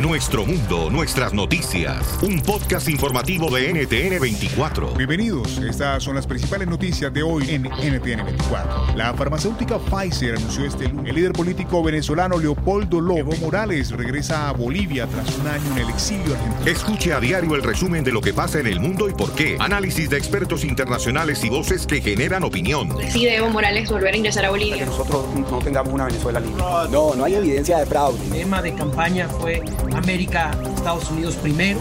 Nuestro mundo, nuestras noticias. Un podcast informativo de NTN 24. Bienvenidos. Estas son las principales noticias de hoy en NTN 24. La farmacéutica Pfizer anunció este lunes. El líder político venezolano Leopoldo Lobo Morales regresa a Bolivia tras un año en el exilio argentino. Escuche a diario el resumen de lo que pasa en el mundo y por qué. Análisis de expertos internacionales y voces que generan opinión. Decide Evo Morales volver a ingresar a Bolivia. Que nosotros no tengamos una Venezuela libre. No, no hay evidencia de fraude. El tema de campaña fue América, Estados Unidos primero.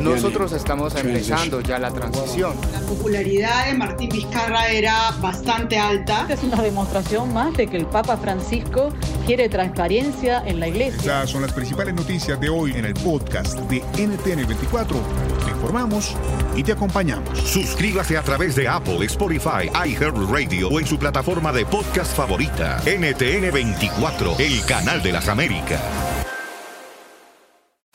Nosotros estamos empezando ya la transición. La popularidad de Martín Vizcarra era bastante alta. Es una demostración más de que el Papa Francisco quiere transparencia en la iglesia. Estas son las principales noticias de hoy en el podcast de NTN 24. Te informamos y te acompañamos. Suscríbase a través de Apple, Spotify, iHeartRadio o en su plataforma de podcast favorita. NTN 24, el canal de las Américas.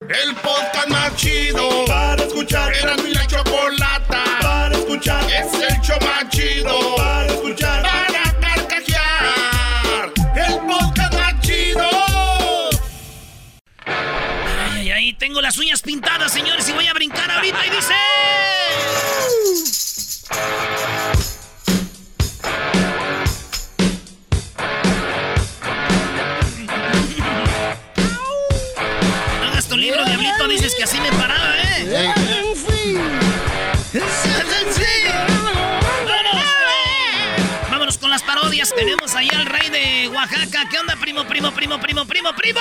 El podcast más chido para escuchar. Era mi la chocolata para escuchar. Es el show más chido para escuchar. Para carcajear. El podcast más chido. Ay, ahí tengo las uñas pintadas, señores, y voy a brincar ahorita y dice. Libro, diablito, dices que así me paraba, ¿eh? Vámonos. Vámonos con las parodias. Tenemos ahí al rey de Oaxaca. ¿Qué onda, primo, primo, primo, primo, primo, primo?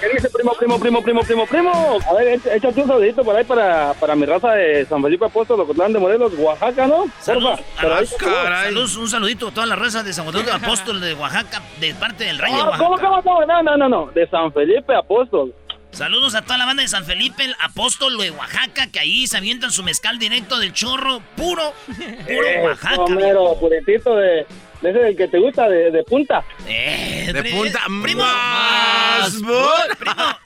¿Qué dice primo, primo, primo, primo, primo, primo? A ver, éch- échate un saludito por ahí para, para mi raza de San Felipe Apóstol, Ocotlán de Morelos, Oaxaca, ¿no? Saludos, ahí. saludos, un saludito a toda la raza de San de Apóstol de Oaxaca, de parte del rey de Ah, ¿Cómo, Oaxaca. cómo, cómo? No, no, no, no, de San Felipe Apóstol. Saludos a toda la banda de San Felipe, el apóstol de Oaxaca, que ahí se avientan su mezcal directo del chorro, puro, puro Eh, Oaxaca. Homero, puritito de, de ese del que te gusta, de, de punta. Eh, De punta primo, más, primo,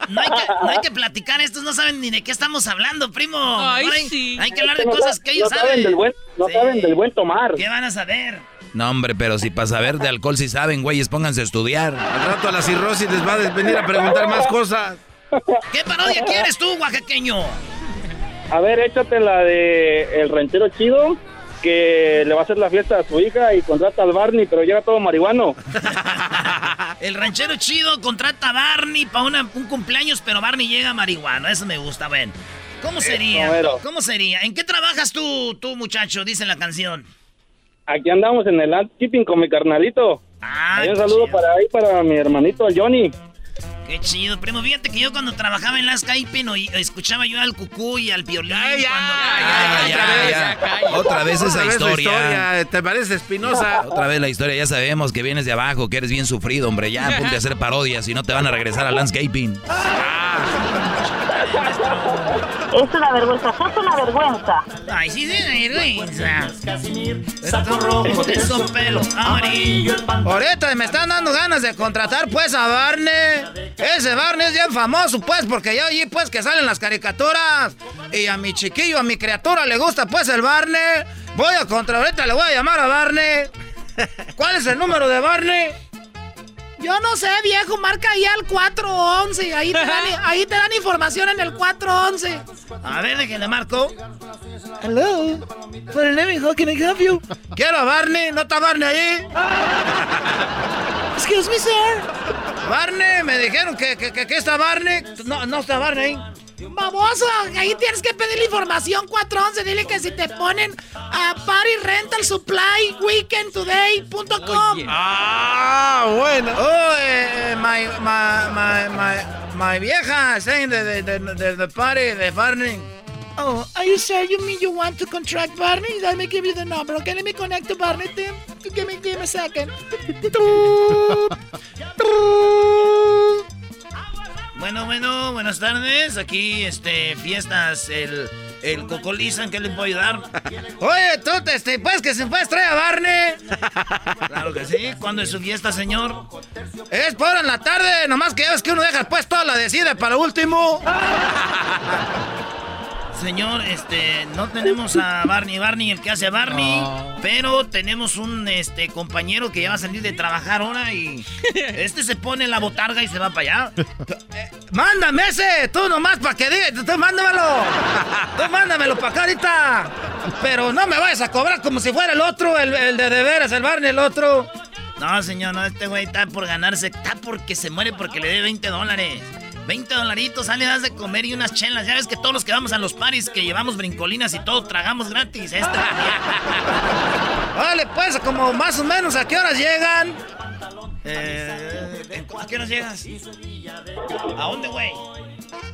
no hay, que, no hay que platicar, estos no saben ni de qué estamos hablando, primo. Ay, No hay, sí. hay que hablar de No cosas sa- que ellos no saben. Del buen, no Sí. saben del buen tomar. ¿Qué van a saber? No, hombre, pero si para saber de alcohol si saben, güeyes, pónganse a estudiar. Al rato a la cirrosis les va a venir a preguntar más cosas. ¿Qué parodia quieres tú, oaxaqueño? A ver, échate la de El Ranchero Chido, que le va a hacer la fiesta a su hija y contrata al Barney, pero llega todo marihuano. El ranchero chido contrata a Barney para un cumpleaños, pero Barney llega marihuano. Eso me gusta, ven. ¿Cómo sería? ¿Cómo sería? ¿En qué trabajas tú, tú muchacho? Dice la canción. Aquí andamos en el landscaping con mi carnalito. Ah, un saludo chido. para ahí, para mi hermanito Johnny. Qué chido, primo. Fíjate que yo cuando trabajaba en las escuchaba yo al cucú y al violín. Ay, ya, cuando- Ah, ya, ya, ya, ya. Otra vez esa historia. ¿Te parece Espinosa? Otra vez la historia, ya sabemos que vienes de abajo, que eres bien sufrido, hombre. Ya ponte a hacer parodias y no te van a regresar al landscaping. Es una vergüenza, sos una vergüenza. Ay, sí, sí, vergüenza. Saco rojo de esos pelo amarillo. Ahorita me están dando ganas de contratar pues a Barney. Ese Barney es bien famoso pues porque yo allí pues que salen las caricaturas. Y a mi chiquillo, a mi criatura le gusta pues el Barney. Voy a contratar, ahorita le voy a llamar a Barney. ¿Cuál es el número de Barney? Yo no sé, viejo, marca ahí al 411. Ahí te dan, ahí te dan información en el 411. A ver, de que le marco. Hello. For the living, how can I help you? Quiero a Barney, ¿no está Barney allí? Excuse me, sir. Barney, me dijeron que, que, que, que está Barney. No, no está Barney. Baboso, ahí tienes que pedir la información 411. Dile que si te ponen a Party Rental Supply weekendtoday.com. Ah, bueno. Oh, eh, my, my, my, my, my vieja saying the, the, the, the party de Barney. Oh, are you sure you mean you want to contract Barney? Let me give you the number. Okay, let me connect to Barney, Tim. Give me, give me a second. Bueno, bueno, buenas tardes. Aquí, este, fiestas, el, el Cocolizan, ¿qué le puedo ayudar? Oye, tú, este, pues que se puede traer a Barney. Claro que sí. ¿Cuándo es su fiesta, señor? Es por en la tarde, nomás que ya ves que uno deja pues toda la decide para último. Señor, este, no tenemos a Barney, Barney el que hace a Barney, pero tenemos un este compañero que ya va a salir de trabajar ahora y este se pone en la botarga y se va para allá. Eh, mándame ese, tú nomás para que diga, tú mándamelo. Tú mándamelo para acá ahorita. Pero no me vayas a cobrar como si fuera el otro, el, el de de veras, el Barney, el otro. No, señor, no, este güey está por ganarse, está porque se muere porque le dé 20 dólares. 20 dolaritos, sale, das de comer y unas chelas. Ya ves que todos los que vamos a los paris, que llevamos brincolinas y todo, tragamos gratis. Este. vale, pues, como más o menos, ¿a qué horas llegan? Eh, ¿A qué horas llegas? ¿A dónde, güey?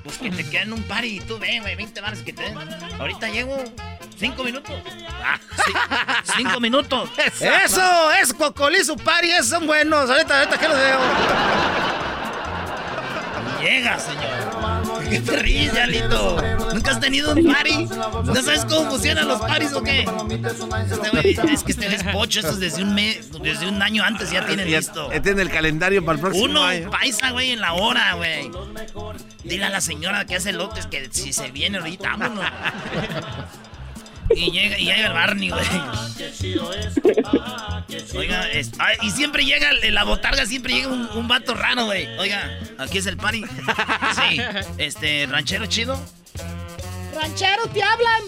Pues que te quedan un party y tú ven, güey, 20 bares que te den. Ahorita llego. Cinco minutos. Ah, sí, cinco minutos. Eso, es Cocolizo Party, esos son buenos. Ahorita, ahorita que los veo. Llega, señor. ¿Qué te ríes, Yalito? ¿Nunca has tenido un party? ¿No sabes cómo funcionan los paris o qué? Este güey, es que este es pocho, esto es desde un mes, desde un año antes ya tienen listo. Este en el calendario para el próximo Uno año. paisa, güey, en la hora, güey. Dile a la señora que hace lotes que si se viene ahorita, vámonos. Y llega, y llega el Barney, güey. Oiga, es- ay, y siempre llega, en la botarga siempre llega un, un vato raro, güey. Oiga, aquí es el party. Sí, este, ranchero chido. Ranchero, te hablan.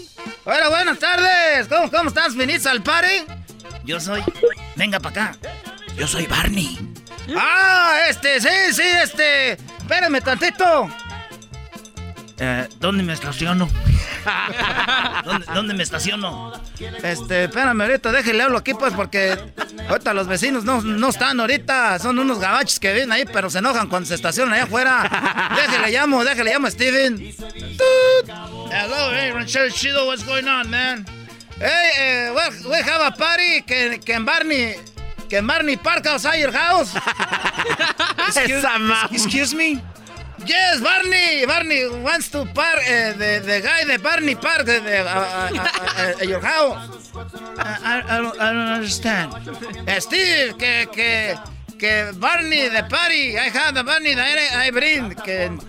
Hola, buenas tardes. ¿Cómo, cómo estás? ¿Viniste al party? Yo soy. Venga para acá. Yo soy Barney. Ah, este, sí, sí, este. Espérame tantito. Eh, ¿Dónde me estaciono? ¿Dónde, dónde me estaciono? Este, espérame ahorita, déjale hablo aquí pues porque ahorita los vecinos no, no están ahorita, son unos gabachos que vienen ahí, pero se enojan cuando se estacionan allá afuera. Déjale llamo, déjale llamo a Steven. Hello, hey, Ranchero Chido, what's going on, man? Hey, uh, we, we have a party can, can Barney can Barney park outside your house? excuse, excuse me? Yes, Barney. Barney wants to park. Uh, the, the guy, the Barney park uh, the, uh, uh, uh, uh, your house. I, I, don't, I don't understand. Uh, Steve, que, que, que Barney, the party, I have the Barney that I, I bring. Can,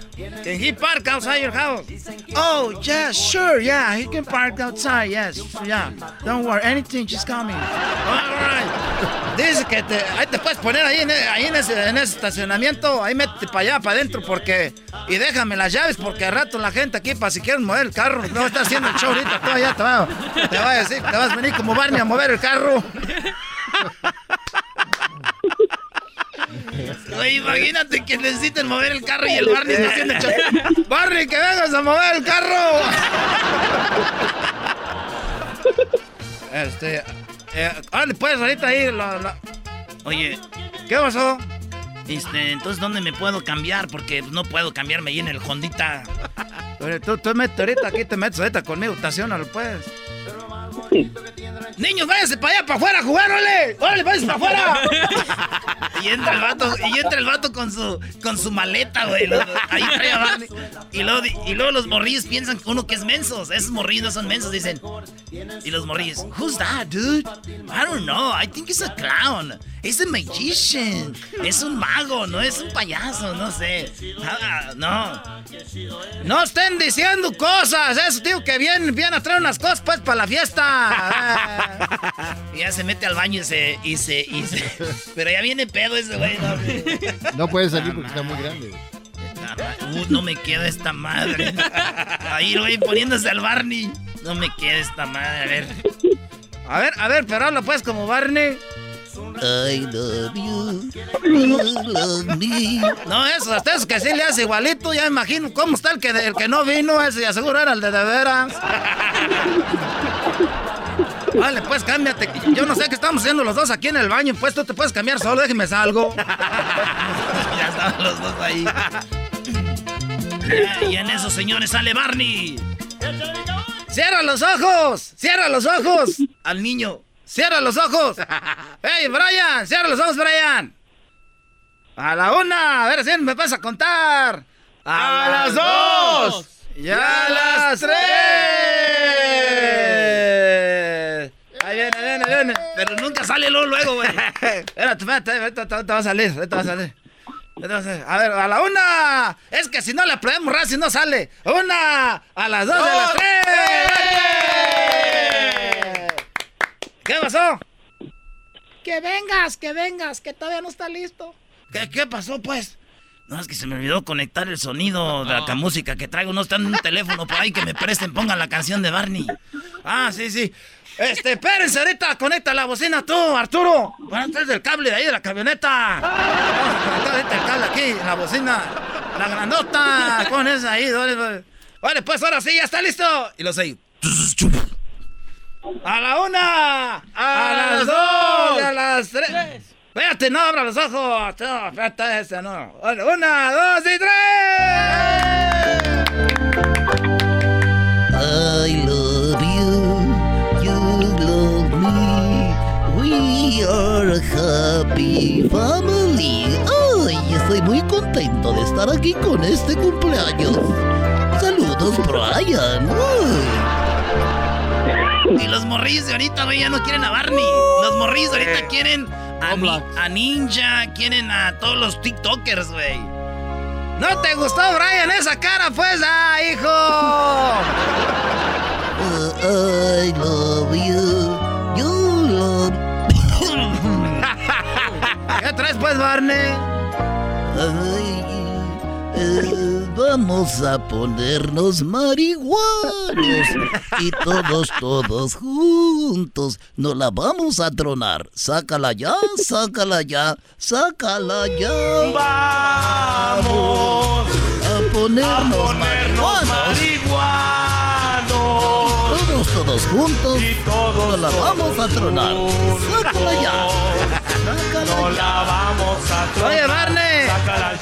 can he park outside your house? Oh, yeah, sure, yeah, he can park outside, yes, yeah. Don't worry, anything, she's coming. All right. Dice que te, ahí te puedes poner ahí, en, ahí en, ese, en ese estacionamiento, ahí métete para allá, para adentro, porque... Y déjame las llaves, porque al rato la gente aquí, para si quieren mover el carro, no está haciendo el show ahorita, tú allá te va, te va a decir, te vas a venir como Barney a mover el carro. Oye, imagínate que necesiten mover el carro y el Barney está haciendo show. Barney, que vengas a mover el carro. Este, eh, órale, pues ahorita ahí. la- la- Oye, ¿qué pasó? Este, entonces, ¿dónde me puedo cambiar? Porque no puedo cambiarme ahí en el Hondita. Tú, tú mete ahorita, aquí te metes ahorita conmigo, estacionalo, pues. Niños, váyanse para allá, para afuera a jugar, órale. Órale, váyanse para afuera. y entra el vato, y entra el vato con su, con su maleta, güey. Ahí trae a Barney. Y luego, y luego los morrillos piensan que uno que es mensos. Esos morrillos no son mensos, dicen. Y los morrillos, who's that, dude? I don't know, I think it's a clown. It's a magician. Es un mago, no es un payaso, no sé. Ah, no. No estén diciendo cosas. Eso, tío, que vienen, vienen a traer unas cosas, pues, para la fiesta. Ah. Y ya se mete al baño y se, y se, y se. Pero ya viene pedo ese güey, ¿no? No puede salir porque está muy grande. Uh, no me queda esta madre. Ahí, güey, poniéndose al Barney. No me queda esta madre, a ver. A ver, a ver, pero habla pues como Barney. I love you. You love me. No, eso, hasta eso que sí le hace igualito. Ya imagino cómo está el que, el que no vino. Ese, y seguro era el de de veras. Vale, pues cámbiate. Yo no sé qué estamos haciendo los dos aquí en el baño. Pues tú te puedes cambiar solo, déjeme salgo. ya estaban los dos ahí. Ya, y en eso, señores, sale Barney. ¡Cierra los ojos! ¡Cierra los ojos! Al niño. ¡Cierra los ojos! ¡Hey, Brian! ¡Cierra los ojos, Brian! A la una. A ver si me vas a contar. A, las dos. Y a las tres. Ahí viene, ahí viene, ahí viene. Pero nunca sale luego, luego, güey. Espérate, espérate, te te va a salir, ahorita va a salir. Va a ver, a la una. Es que si no le podemos si no sale. Una, a las dos, a las tres. ¿Qué pasó? Que vengas, que vengas, que todavía no está listo. ¿Qué, qué pasó, pues? No, es que se me olvidó conectar el sonido de la música que traigo. No está en un teléfono por ahí que me presten, pongan la canción de Barney. Ah, sí, sí. Este, espérense ahorita, conecta la bocina tú, Arturo. Bueno, este es el cable de ahí de la camioneta. Vamos a conectar ahorita el cable aquí, en la bocina. La grandota. Con esa ahí. Vale, pues ahora sí, ya está listo. Y los seis. A la una, a, las dos, y a las tres. Espérate, no abra los ojos. No, espérate, ese no. Una, dos y tres. I love you, you love me. We are a happy family. Ay, estoy muy contento de estar aquí con este cumpleaños. Saludos, Brian. Y los morrillos de ahorita, güey, ya no quieren a Barney. Los morrillos de ahorita quieren a, Ni- a Ninja, quieren a todos los TikTokers, güey. ¿No te gustó, Brian, esa cara, pues? ¡Ah, hijo! Uh, I love you, you love ¿Qué traes, pues, Barney? Vamos a ponernos marihuanos y todos, todos juntos nos la vamos a tronar. Sácala ya, sácala ya, sácala ya. Vamos a ponernos, marihuanos. Todos, todos juntos nos la vamos a tronar. Sácala ya. No la vamos a tronar. Oye, Barney, Sácala ya.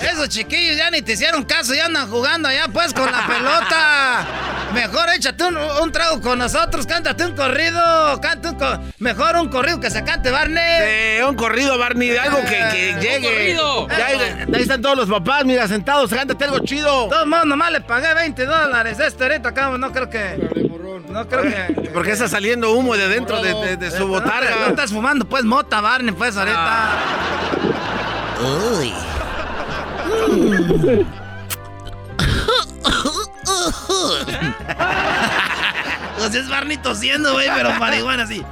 Esos chiquillos ya ni te hicieron caso, ya andan jugando allá pues con la pelota. Mejor échate un, un trago con nosotros, cántate un corrido, canta un co- mejor un corrido que se cante, Barney. Eh, un corrido, Barney, de algo que, que llegue. corrido. Ya, ahí, están todos los papás, mira, sentados, cántate algo chido. De todos modos, nomás le pagué 20 dólares. Este ahorita acá no creo que... No creo que... Porque está saliendo humo de dentro de, de- de su No, botarga. no estás fumando pues mota, Barney, pues ahorita. Uy. Pues es Barney tosiendo, güey, pero marihuana así.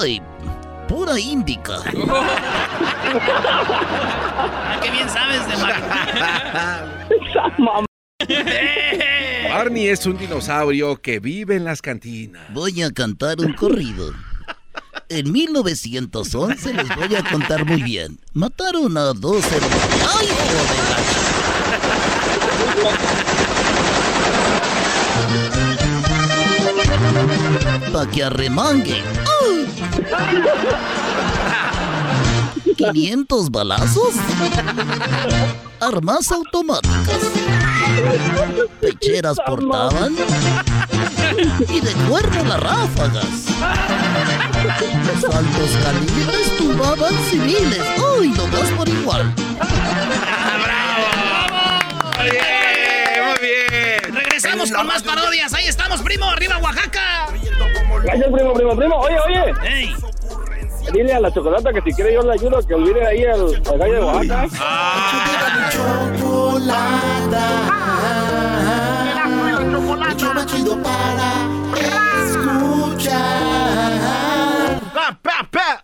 Ay, pura índica. Ah, qué bien sabes de marihuana. Barney es un dinosaurio que vive en las cantinas. Voy a cantar un corrido. En 1911 les voy a contar muy bien. Mataron a dos hermanos. ¡Ay, joder! Pa' que arremangue. ¡Ay! 500 balazos. Armas automáticas. Pecheras portaban. Y de cuerno las ráfagas. Los altos calibres tumbaban civiles. ¡Uy, nomás por igual! Muy bien. Regresamos con más parodias. Ahí estamos, primo. Arriba, Oaxaca. Gracias, primo, primo, primo. Oye, oye. Ey. Dile a la chocolata que si quiere yo le ayudo que olvide ahí al, al gallo de Oaxaca. Show más chido para escuchar. Y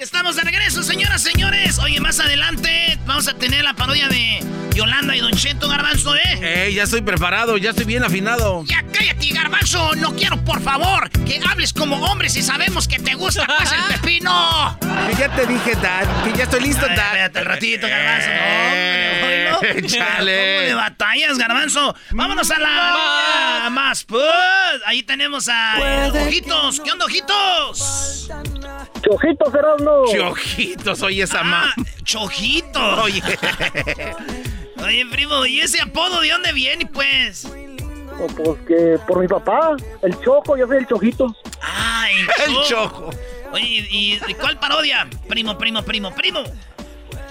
Estamos de regreso, señoras, señores. Oye, más adelante vamos a tener la parodia de Yolanda y Don Cheto Garbanzo, ¿eh? Ey, ya estoy preparado, ya estoy bien afinado. Ya cállate, Garbanzo. No quiero, por favor, que hables como hombre si sabemos que te gusta pues el pepino. Que ya te dije, Dad, que ya estoy listo, Ay, Dad. espérate al ratito, Garbanzo. No, hombre, oílo. Échale. ¿Cómo de batallas, Garbanzo? Vámonos a la más, pues. Ahí tenemos a eh, Ojitos. ¿Qué onda, Ojitos? Chojitos, Erasmo. Chojitos, oye esa ma. Chojitos. Oye. Oye, primo, ¿y ese apodo de dónde viene, pues? O pues que por mi papá, el Choco, yo soy el Chojito. Ah, El chojo. Oye, ¿y, y cuál parodia? Primo, primo, primo, primo.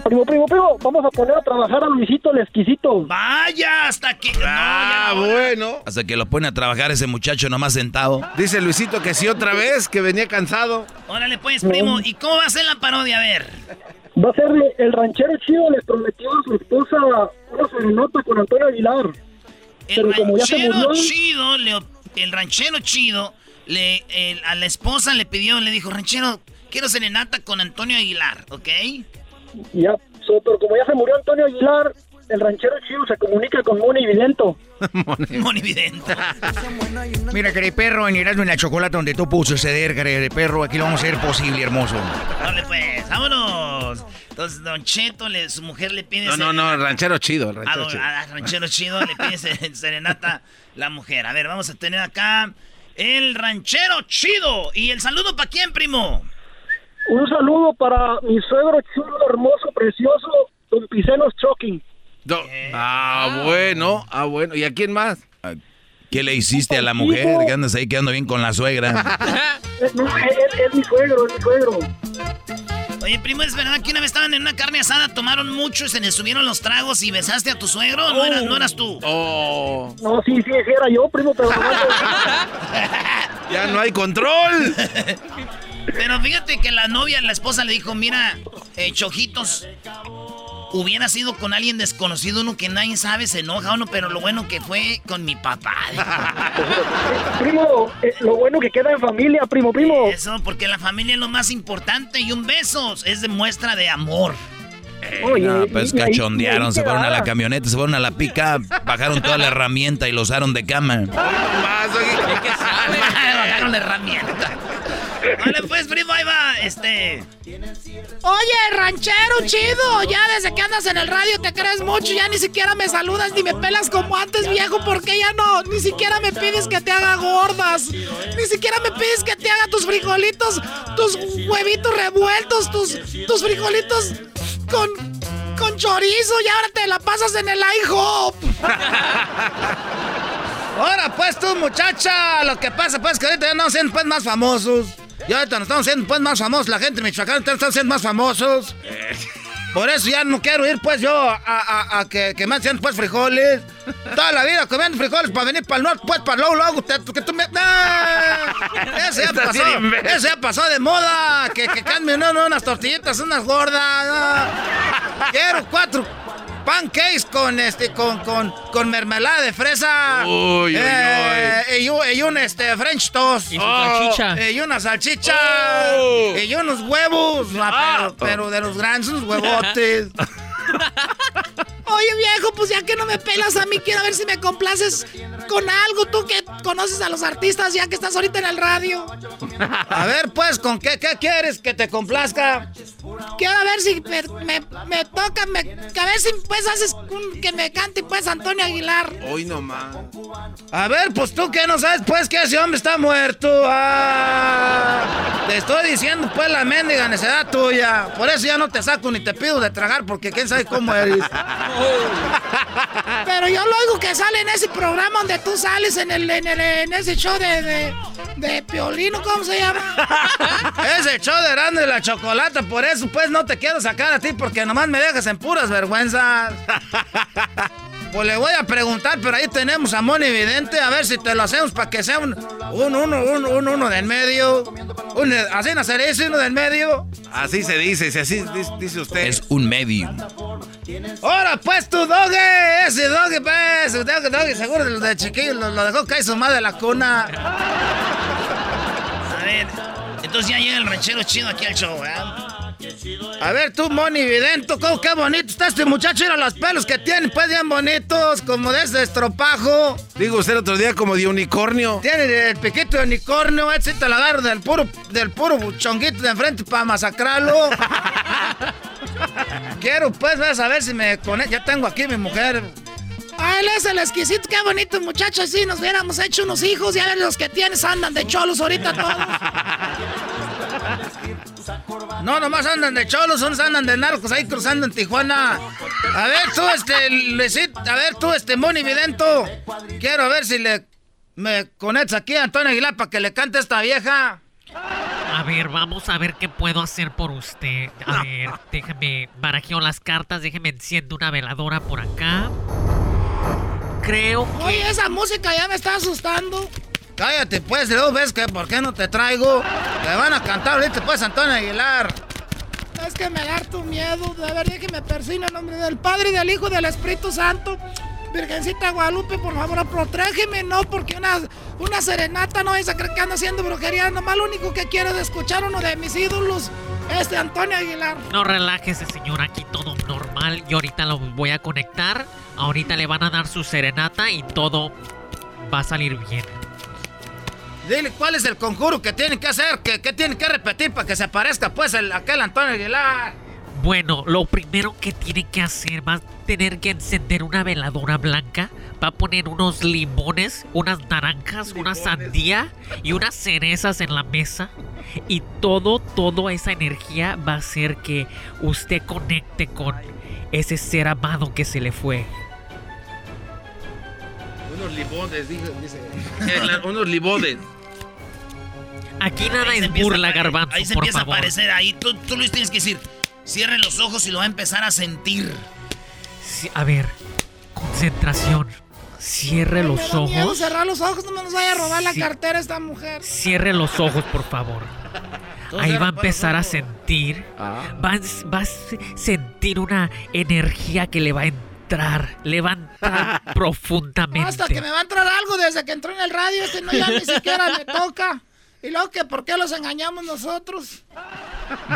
Primo, primo, primo, vamos a poner a trabajar a Luisito el exquisito. Vaya, hasta que. Ah, bueno. Hasta que lo pone a trabajar ese muchacho nomás sentado. Dice Luisito que sí otra vez, que venía cansado. Órale, pues, primo. ¿Y cómo va a ser la parodia? A ver. Va a ser el ranchero chido le prometió a su esposa una serenata con Antonio Aguilar. El Pero como ya se ranchero murió, chido, le- el ranchero chido, le, el- a la esposa le pidió, le dijo, ranchero, quiero serenata con Antonio Aguilar, ¿ok? Ya, so- pero como ya se murió Antonio Aguilar, el ranchero chido se comunica con Moni Vidento. Monividente. Mira, querido perro, en Erasmo y la Chocolate, donde tú pudo suceder, perro, aquí lo vamos a hacer posible, hermoso. Dale, pues, vámonos. Entonces, Don Cheto, le- su mujer le pide... No, no, no, el ranchero chido, A, ranchero chido. a ranchero chido le pide se- serenata la mujer. A ver, vamos a tener acá el ranchero chido. ¿Y el saludo para quién, primo? Un saludo para mi suegro chulo, hermoso, precioso, don Picenos Choking. Do- ah, bueno, ah, bueno. ¿Y a quién más? ¿Qué le hiciste a la mujer? Que andas ahí quedando bien con la suegra. Es, no, es, es- es mi suegro, es mi suegro. Oye, primo, ¿es verdad que una vez estaban en una carne asada, tomaron mucho y se les subieron los tragos y besaste a tu suegro? ¿No, eras, no eras tú? Oh. No, sí, sí, sí, era yo, primo, pero no, Ya no hay control. Pero fíjate que la novia, la esposa le dijo, mira, eh, chojitos, hubiera sido con alguien desconocido, uno que nadie sabe, se enoja uno, pero lo bueno que fue con mi papá. primo, eh, lo bueno que queda en familia, primo, primo. Eso, porque la familia es lo más importante y un beso es de muestra de amor. Oye, No, pues cachondearon, ahí se fueron a la camioneta, se fueron a la pica, bajaron toda la herramienta y lo usaron de cama. Bajaron la herramienta. Vale, pues, primo, ahí va, este... Oye, ranchero chido, ya desde que andas en el radio te crees mucho, ya ni siquiera me saludas ni me pelas como antes, viejo, porque ya no, ni siquiera me pides que te haga gordas, ni siquiera me pides que te haga tus frijolitos, tus huevitos revueltos, tus, tus frijolitos con, con chorizo y ahora te la pasas en el IHOP. Ahora pues tú, muchacha, lo que pasa pues que ahorita ya no siendo pues más famosos. Y ahorita nos estamos siendo pues más famosos, la gente de Michoacán están siendo más famosos. Por eso ya no quiero ir pues yo a, a- a que, que me hacen pues frijoles. Toda la vida comiendo frijoles para venir para el norte, pues para luego, luego, que tú me... ¡Ah! Ese ya pasó, ese ya pasó de moda. Que, que cambien no, no, unas tortillitas, unas gordas. no. Quiero cuatro pancakes con este, con, con, con mermelada de fresa. Uy, uy, Eh, Y, un- y un este French toast. Y su salchicha. Oh, y una salchicha. Oh. Y unos huevos. ah, Ah. pero, pero de los grandes, unos huevotes. Oye, viejo, pues ya que no me pelas a mí, quiero ver si me complaces con algo, tú que conoces a los artistas ya que estás ahorita en el radio. A ver, pues, ¿con qué, qué quieres que te complazca? Quiero ver si me, me, me toca, me, a ver si pues haces un- que me cante pues Antonio Aguilar. Hoy nomás. A ver, pues tú que no sabes, pues, que ese hombre está muerto. Ah, te estoy diciendo, pues, la mendiga necedad tuya. Por eso ya no te saco ni te pido de tragar, porque quién sabe cómo eres. Pero yo lo oigo que sale en ese programa donde tú sales en el, en, ese show de, de, de Piolino, ¿cómo se llama? Ese show de grande de la chocolata, por eso, pues, no te quiero sacar a ti, porque nomás me dejas en puras vergüenzas. Pues le voy a preguntar, pero ahí tenemos a Moni Vidente, a ver si te lo hacemos para que sea un, un uno, un, un uno del medio. Un, así no se dice uno del medio. Así se dice, si así dice, usted. Es un medium. Ahora pues tu doge, ese doge pues, doge, doge, seguro de, de chiquillo lo, lo dejó caer su madre de la cuna. A ver, entonces ya llega el ranchero chido aquí al show, ¿verdad? A ver tú, Moni Vidento, ¿cómo, qué bonito está este muchacho, mira los pelos que tiene, pues bien bonitos, como de ese estropajo. Digo usted el otro día como de unicornio. Tiene el piquito de unicornio, ese te lo agarro del puro, del puro chonguito de enfrente para masacrarlo. Quiero pues, vas a ver si me conecto. Ya tengo aquí mi mujer. Ah, él es el exquisito, qué bonito muchacho. Si nos hubiéramos hecho unos hijos, ya ver los que tienes andan de cholos ahorita todos. No, nomás andan de cholos, andan de narcos ahí cruzando en Tijuana. A ver tú, este, Luisito, a ver tú, este, Moni Vidento. Quiero ver si le me conectas aquí a Antonio Aguilar para que le cante a esta vieja. A ver, vamos a ver qué puedo hacer por usted. A ver, déjeme barajeo las cartas, déjeme enciendo una veladora por acá. Creo que... Oye, esa música ya me está asustando. Cállate, pues, luego ves que por qué no te traigo. Te van a cantar ahorita, pues, Antonio Aguilar. Es que me da tu miedo. De verdad que me persina en nombre del Padre, y del Hijo y del Espíritu Santo. Virgencita Guadalupe, por favor, protégeme, no, porque una, una serenata no es a creer que ando haciendo brujería. Nomás lo único que quiero es escuchar uno de mis ídolos, este Antonio Aguilar. No relájese, señor, aquí todo normal. Y ahorita lo voy a conectar. Ahorita le van a dar su serenata y todo va a salir bien. Dile cuál es el conjuro que tiene que hacer, que, que tiene que repetir para que se aparezca, pues, el, aquel Antonio Aguilar. Bueno, lo primero que tiene que hacer va a tener que encender una veladora blanca, va a poner unos limones, unas naranjas, una sandía y unas cerezas en la mesa y todo, toda esa energía va a hacer que usted conecte con ese ser amado que se le fue. Unos limones, dice. dice. unos limones. Aquí nada es burla, garbanzo, Ahí se por empieza favor. a aparecer ahí. Tú, tú les tienes que decir, cierren los ojos y lo va a empezar a sentir. Sí, a ver, concentración. Cierre Me los da miedo ojos. cerrar los ojos, no me nos vaya a robar la Sí. cartera esta mujer. Cierre los ojos, por favor. Ahí va a empezar a sentir. Ah. Va, a- va a se- sentir una energía que le va a entrar. Le va a entrar profundamente. Hasta que me va a entrar algo desde que entró en el radio, este no ya ni siquiera me toca. Y luego que por qué los engañamos nosotros.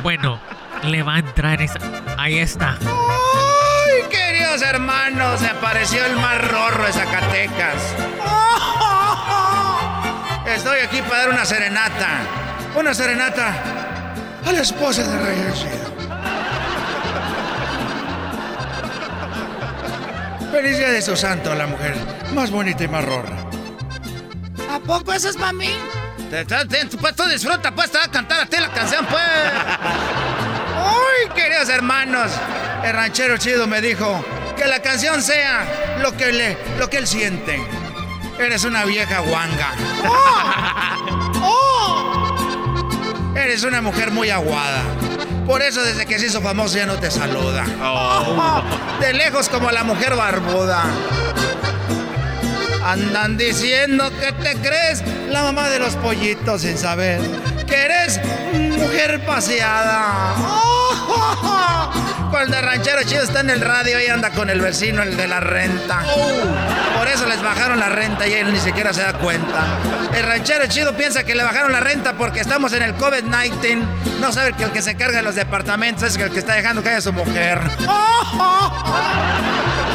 Bueno, le va a entrar esa. Ahí está. ¡Ay, queridos hermanos! Se apareció el más rorro de Zacatecas. Estoy aquí para dar una serenata. Una serenata a la esposa de Rey Ejido. Feliz día de su santo, la mujer más bonita y más rorra. ¿A poco eso es para mí? Tú disfruta, pues te va a cantar a ti la canción, pues. ¡Ay, queridos hermanos! El ranchero chido me dijo que la canción sea lo que, le, lo que él siente. Eres una vieja guanga. Eres una mujer muy aguada. Por eso desde que se hizo famoso ya no te saluda. De lejos como la mujer barbuda. Andan diciendo que te crees la mamá de los pollitos sin saber que eres mujer paseada. Cuando el ranchero chido está en el radio y anda con el vecino, el de la renta. Por eso les bajaron la renta y él ni siquiera se da cuenta. El ranchero chido piensa que le bajaron la renta porque estamos en el COVID-19. No sabe que el que se carga de los departamentos es el que está dejando caer a su mujer.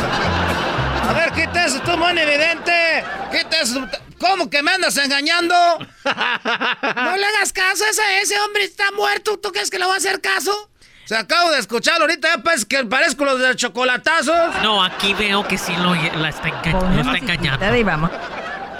A quita eso, tú, mon evidente. Quita eso. ¿Cómo que me andas engañando? No le hagas caso, ese, ese hombre está muerto. ¿Tú crees que le va a hacer caso? Se acabo de escuchar ahorita, ya pues que parezco los de chocolatazos. No, aquí veo que sí lo, la está, enga- está engañando.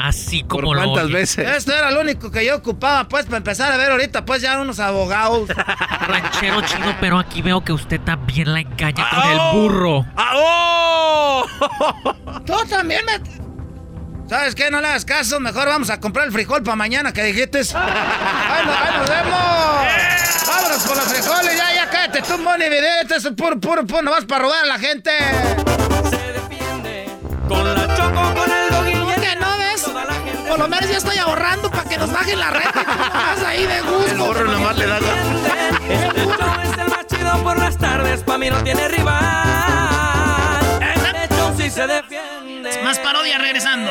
Así como lo oye. Esto era lo único que yo ocupaba, pues, para empezar a ver ahorita, pues, ya unos abogados. Ranchero chino, pero aquí veo que usted también la engaña con Ah, el oh. burro. Tú también me... ¿Sabes qué? No le hagas caso. Mejor vamos a comprar el frijol para mañana que dijiste. ¡Ahí nos, ahí nos vemos! ¡Vámonos con los frijoles! ¡Ya, ya, cállate tú, Moni Vidente! Eso es puro, puro, puro. No vas para robar a la gente. Por lo menos ya estoy ahorrando para que nos bajen la renta. nomás ahí de gusto. El burro nomás le da Este show es el más chido por las tardes, pa' mí no tiene rival. Este show sí se defiende. Más parodia regresando.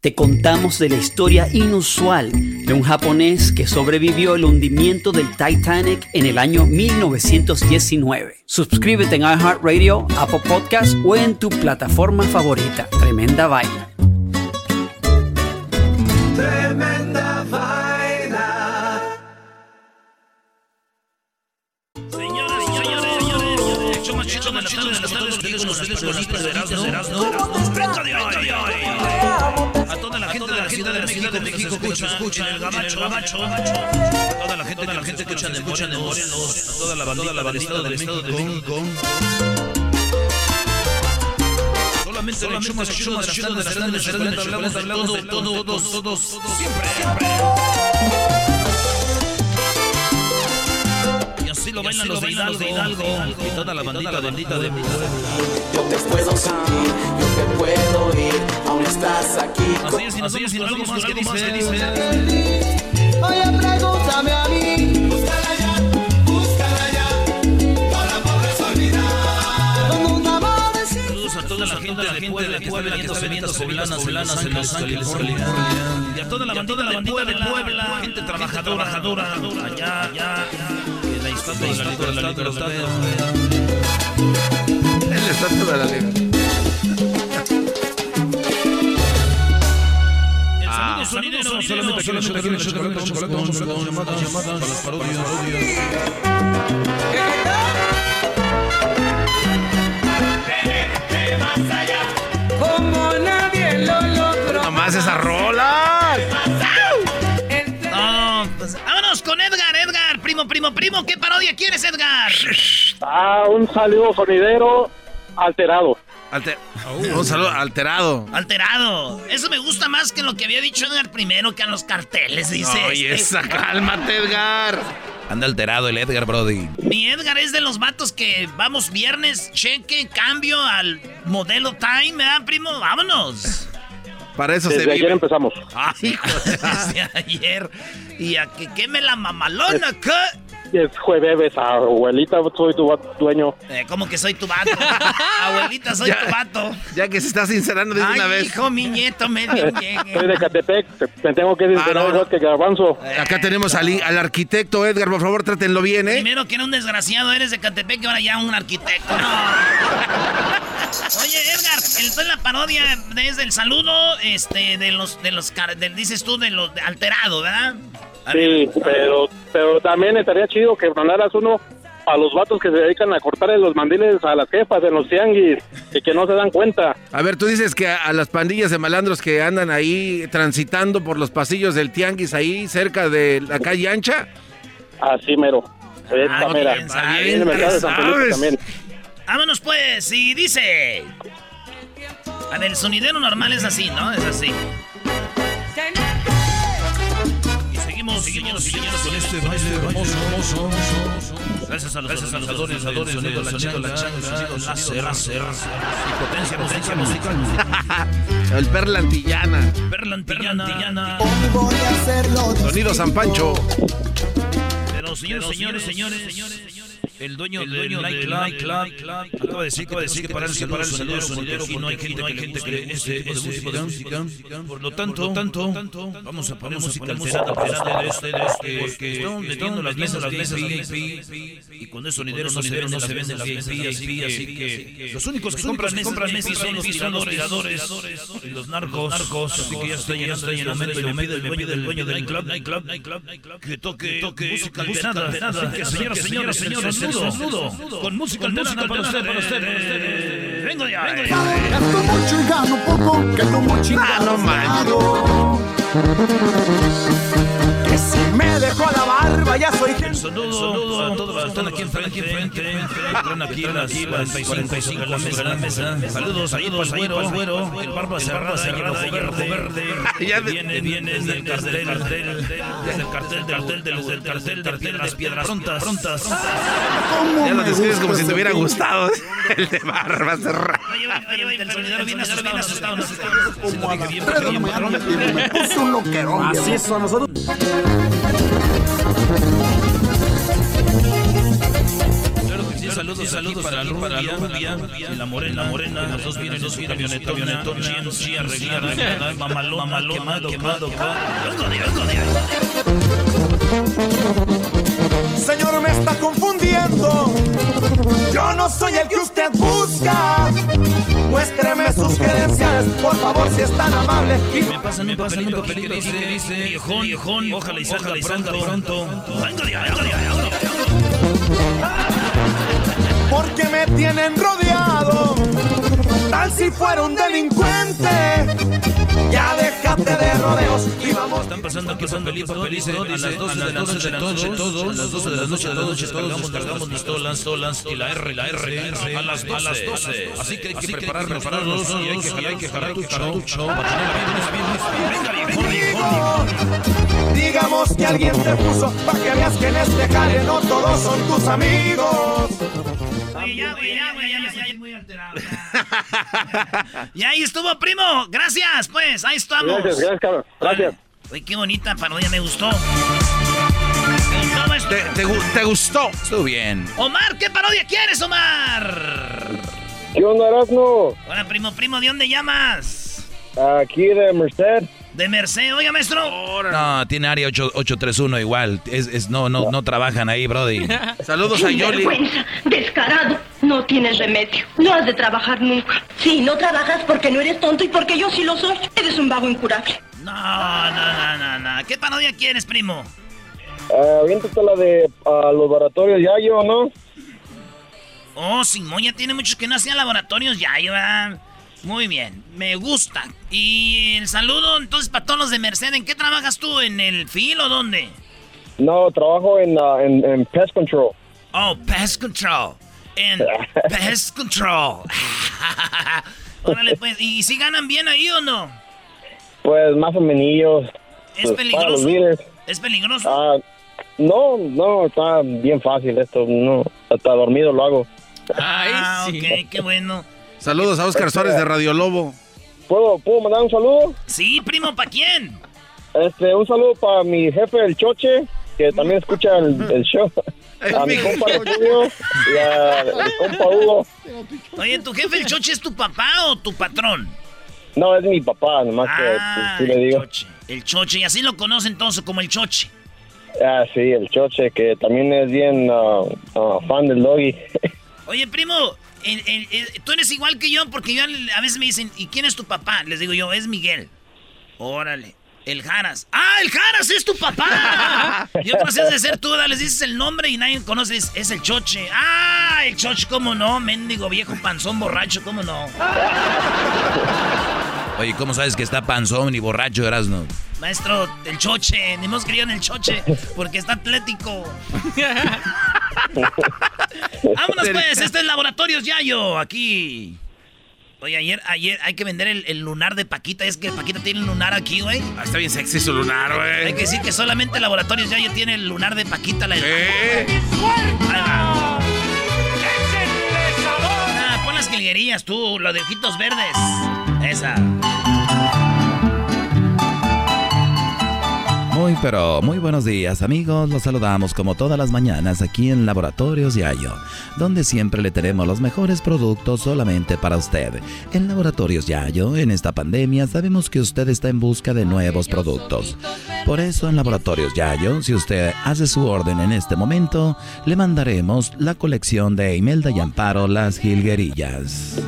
te contamos de la historia inusual de un japonés que sobrevivió el hundimiento del Titanic en el año 1919. Suscríbete en iHeartRadio, Apple Podcast o en tu plataforma favorita. Tremenda vaina. Show más chido de las tardes, de las tardes, contigo con las personitas de Erasmo, de Erasmo. Venga de hoy, A toda la gente de la ciudad de México, de México, escucha, escucha, el gabacho, gabacho. Toda la gente, la gente que escucha de Morelos, toda la bandita, la bandita del estado de México. Solamente el show más chido de las tardes, de las tardes, hablamos, de todo, todos, todos, siempre, así lo bailan los de Hidalgo, y toda la bandita bendita de Yo te puedo sentir, yo te puedo oír, aún estás aquí. Así es, y nos vamos algo más que dice. Oye, pregúntame a mí. Búscala ya, búscala ya. No la podrás olvidar. Saludos a toda la gente de Puebla que está vendiendo poblanas poblanas en Los Ángeles, California. Y a toda la bandita de Puebla, gente trabajadora, trabajadora, allá, allá. La estatua de la libertad la estatua de la libertad. El saludo sonidero, solamente aquí en el show, aquí en el show, aquí en el show, chocolate, vamos con llamadas, llamadas para las parodias. Como nadie lo logró. Nomás esa rola. Primo, primo, primo, ¿qué parodia quieres, Edgar? Ah, un saludo sonidero alterado. Alter- Un saludo alterado. Alterado. Eso me gusta más que lo que había dicho Edgar primero, que a los carteles, dice. Oye, este. esa, cálmate, Edgar. Anda alterado el Edgar, Brody. Mi Edgar es de los vatos que vamos viernes, cheque, cambio al modelo time, ¿verdad, primo? Vámonos. Para eso Desde se ayer vive. empezamos. Ay, hijo, desde ayer. Y a que queme la mamalona, ¿qué? Es jueves, abuelita, soy tu dueño. Eh, ¿Cómo que soy tu vato? Abuelita, soy Ya. tu vato. Ya que se está sincerando de una vez. hijo, mi nieto, medio llegue. Soy de Catepec, me tengo que sincerar Ah, no, que Garbanzo. Acá tenemos al, al arquitecto Edgar, por favor, trátenlo bien, ¿eh? Primero que era un desgraciado, eres de Catepec y ahora ya un arquitecto. No. Oye, Edgar, entonces la parodia desde el saludo, este, de los, de los, car- del- dices tú, de los de alterado, ¿verdad? Sí, pero, pero también estaría chido que mandaras uno a los vatos que se dedican a cortarle los mandiles a las jefas en los tianguis y que no se dan cuenta. A ver, tú dices que a, a las pandillas de malandros que andan ahí transitando por los pasillos del tianguis ahí cerca de la calle ancha. Así mero. Esta Ah, mera. bien, sabes, Vámonos pues, y dice... A ver, el sonidero normal es así, ¿no? Es así. Y seguimos, seguimos, seguimos con este baile hermoso, hermoso. Gracias a los organizadores, organizadores, sonido, la la changa, láser, láser, y potencia musical, musical. El Perla Antillana. Perlantillana. Sonido San Pancho. Pero señores, señores, señores, el dueño del nightclub. acaba de decir, acaba de decir que para el separar el sonidero, porque no hay gente, hay gente que este tipo de música. Por lo tanto, tanto, vamos a poner música alterada, este, de este, porque están metiendo las mesas, las mesas y con eso sonidero no se no se vende las VIP, así que los únicos que compran mesas, compran mesas son los tiradores, y los narcos, narcos, así que ya está llegando el momento, el dueño del dueño del nightclub, que toque, música alterada, así que señoras, señores, señores, el desnudo, con música alterada para ustedes, para ustedes. Vengo ya, vengo ya. Gasto mucho y gano poco, que no mucho y gano caro. Que si me dejo la barba ya soy El saludo a todas las están aquí enfrente, aquí enfrente, están aquí en las 45 la mesa, la mesa. Saludos ahí para el güero, el güero, el barba cerrada, cerrada, hierro verde. Viene, viene desde el cartel, desde el cartel, del del del cartel de piedras, piedras prontas, prontas. Ya lo describes como si te hubiera gustado el de barba cerrada. El sonidero viene asustado, asustado, asustado. Como a las 3 de la mañana me, me puse un loquerón. Así son nosotros. Saludos, saludos para la para rubia la morena, la morena, los dos vienen en su camioneta, camioneta, sí, arreglada, mamalón, mamalón, quemado, quemado, Señor, me está confundiendo. Yo no soy el que usted busca. Muéstreme sus credenciales, por favor, si es tan amable. Y Me pasan un papelito, papelito, dice, dice, viejón, viejón, ojalá y salga pronto, pronto. Venga de ahí, venga de ahí, venga de ahí. porque me tienen rodeado. Tal si fuera un delincuente. Ya déjate de rodeos y vamos. Están pasando aquí papelito, papelito, a las 12 de la noche de todos, todos, a las 12 de la noche de la noche cargamos, cargamos pistolas, pistolas y la R, la R, a las a las 12. Así que hay que prepararnos todos y hay que jalar, hay que jalar tu cartucho para tener bien, bien, bien, Digamos que alguien te puso para que veas que en este jale no todos son tus amigos. Ya, güey, ya, güey, ya me siento muy alterado. Y ahí estuvo, primo. Gracias, pues. Ahí estamos. Gracias, gracias, cabrón. Gracias. Uy, qué bonita parodia, me gustó. ¿Te, te, gu- te gustó? Estuvo bien. Omar, ¿qué parodia quieres, Omar? ¿Qué onda, Erasmo? Hola, primo, primo, ¿de dónde llamas? Aquí de Merced. De Merced, oiga, maestro. No, tiene área 8- 831 igual. Es, es, no, no, no trabajan ahí, Brody. Saludos a Yoli. Vergüenza, descarado. No tienes remedio. No has de trabajar nunca. Sí, no trabajas porque no eres tonto y porque yo sí lo soy. Eres un vago incurable. No, no, no, no, no. ¿Qué parodia quieres, primo? Ah, aviéntate la de ah, los laboratorios Yayo, ¿no? Oh, Simón ya tiene muchos que no hacían laboratorios ya, ¿verdad? Muy bien, me gusta. Y el saludo entonces para todos los de Merced. ¿En qué trabajas tú? ¿En el fil o dónde? No, trabajo en, ah, en, en Pest Control. Oh, Pest Control. En Pest Control. Órale, pues. ¿Y si ganan bien ahí o no? Pues más o menos. ¿Es pues, peligroso? para los líderes. ¿Es peligroso? Ah, no, no, está bien fácil esto. No, hasta dormido lo hago. ah, ok, qué bueno. Saludos a Oscar Suárez de Radio Lobo. ¿Puedo, ¿Puedo mandar un saludo? Sí, primo, ¿para quién? Este, un saludo para mi jefe, el Choche, que también escucha el, el show. A mi compa y a mi compa Hugo. Oye, ¿tu jefe el choche es tu papá o tu patrón? No, es mi papá, nomás que Ah, pues, sí le digo. El choche, y así lo conocen entonces como el choche. Ah, sí, el Choche, que también es bien ah, fan del doggy. Oye, primo, el- el- el- tú eres igual que yo porque yo a veces me dicen, ¿y quién es tu papá? Les digo yo, es Miguel. Órale. El Jaras. ¡Ah, el Jaras es tu papá! y otras veces de ser tú, les dices el nombre y nadie conoce, es, es el Choche. ¡Ah, el Choche, cómo no! Mendigo viejo panzón borracho, cómo no. Oye, ¿cómo sabes que está panzón y borracho, Erasno? Maestro, el Choche, ni hemos querido en el Choche porque está atlético. Vámonos pues, este es Laboratorios Yayo, aquí. Oye, ayer, ayer hay que vender el, el lunar de Paquita, es que Paquita tiene el lunar aquí, güey. Ah, está bien sexy su lunar, Hay güey. que decir que solamente Laboratorios Yayo tiene el lunar de Paquita. La ¿Eh? Las jilguerías tú, los de ojitos verdes. Esa. Muy pero muy buenos días amigos, los saludamos como todas las mañanas aquí en Laboratorios Yayo, donde siempre le tenemos los mejores productos solamente para usted. En Laboratorios Yayo, en esta pandemia, sabemos que usted está en busca de nuevos productos. Por eso en Laboratorios Yayo, si usted hace su orden en este momento, le mandaremos la colección de Imelda y Amparo Las Jilguerillas.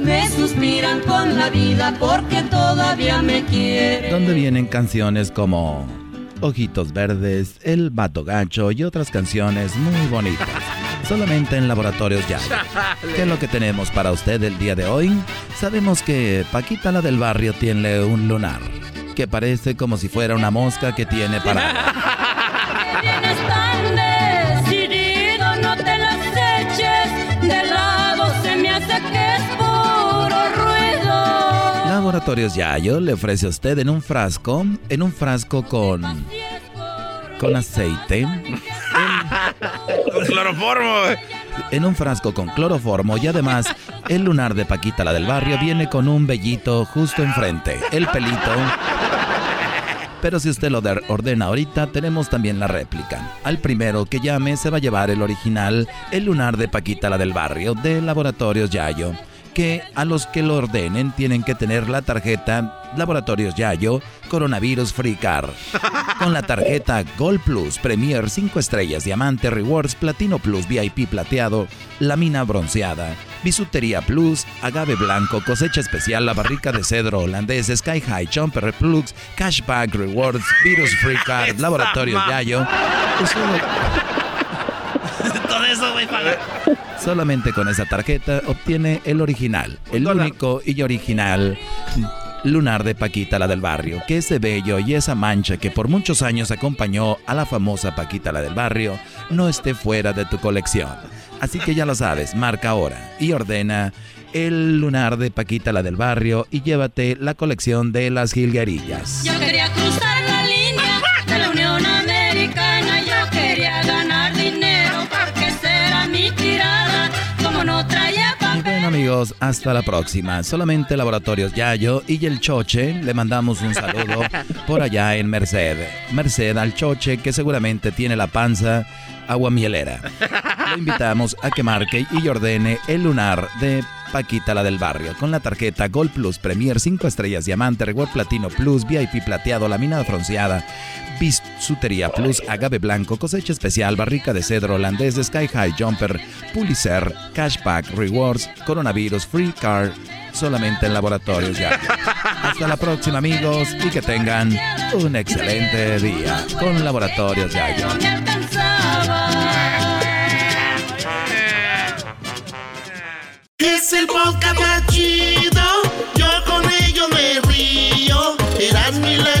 Me suspiran con la vida porque todavía me quieren. donde vienen canciones como Ojitos Verdes, El Vato Gacho y otras canciones muy bonitas. Solamente en Laboratorios Ya. ¿Qué es lo que tenemos para usted el día de hoy? Sabemos que Paquita la del barrio tiene un lunar, que parece como si fuera una mosca que tiene para... Laboratorios Yayo le ofrece a usted en un frasco, en un frasco con con aceite. con cloroformo. En un frasco con cloroformo y además el lunar de Paquita la del barrio viene con un vellito justo enfrente. El pelito. Pero si usted lo ordena ahorita, tenemos también la réplica. Al primero que llame se va a llevar el original, el lunar de Paquita la del barrio, de Laboratorios Yayo que a los que lo ordenen tienen que tener la tarjeta Laboratorios Yayo Coronavirus Free Car. Con la tarjeta Gold Plus, Premier 5 estrellas, Diamante Rewards, Platino Plus, VIP plateado, Lamina bronceada, Bisutería Plus, Agave blanco, cosecha especial, la barrica de cedro holandés, Sky High, Jumper Plus, Cashback Rewards, Virus Free Car, Laboratorios Yayo. Todo eso, güey, pagar. Solamente con esa tarjeta obtiene el original, el único y original lunar de Paquita la del barrio, que ese bello y esa mancha que por muchos años acompañó a la famosa Paquita la del barrio no esté fuera de tu colección. Así que ya lo sabes, marca ahora y ordena el lunar de Paquita la del barrio y llévate la colección de las jilguerillas. Yo quería cruzar amigos, hasta la próxima. Solamente Laboratorios Yayo y el Choche le mandamos un saludo por allá en Merced. Merced al Choche que seguramente tiene la panza agua mielera. Lo invitamos a que marque y ordene el lunar de Paquita la del barrio con la tarjeta Gold Plus Premier 5 estrellas diamante Reward Platino Plus VIP plateado laminada bronceada Bisutería Plus agave blanco cosecha especial barrica de cedro holandés Sky High Jumper Pulicer Cashback Rewards Coronavirus Free Car solamente en laboratorios ya. Hasta la próxima amigos y que tengan un excelente día con laboratorios ya. Es el podcast más chido. Yo con ello me río. Eras mi la.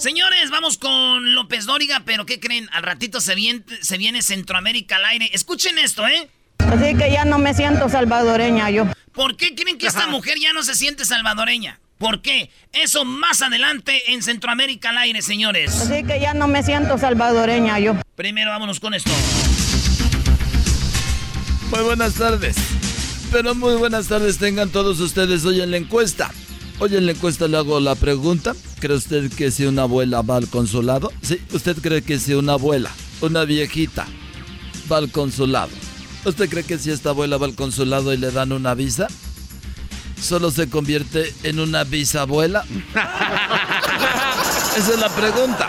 Señores, vamos con López Dóriga, pero ¿qué creen? Al ratito se viene, se viene Centroamérica al aire. Escuchen esto, ¿eh? Así que ya no me siento salvadoreña yo. ¿Por qué creen que esta mujer ya no se siente salvadoreña? ¿Por qué? Eso más adelante en Centroamérica al aire, señores. Así que ya no me siento salvadoreña yo. Primero vámonos con esto. Muy buenas tardes. Pero muy buenas tardes tengan todos ustedes hoy en la encuesta. Hoy en la encuesta le hago la pregunta. ¿Cree usted que si una abuela va al consulado? Sí, ¿usted cree que si una abuela, una viejita, va al consulado? ¿Usted cree que si esta abuela va al consulado y le dan una visa? ¿Solo se convierte en una bisabuela? Esa es la pregunta.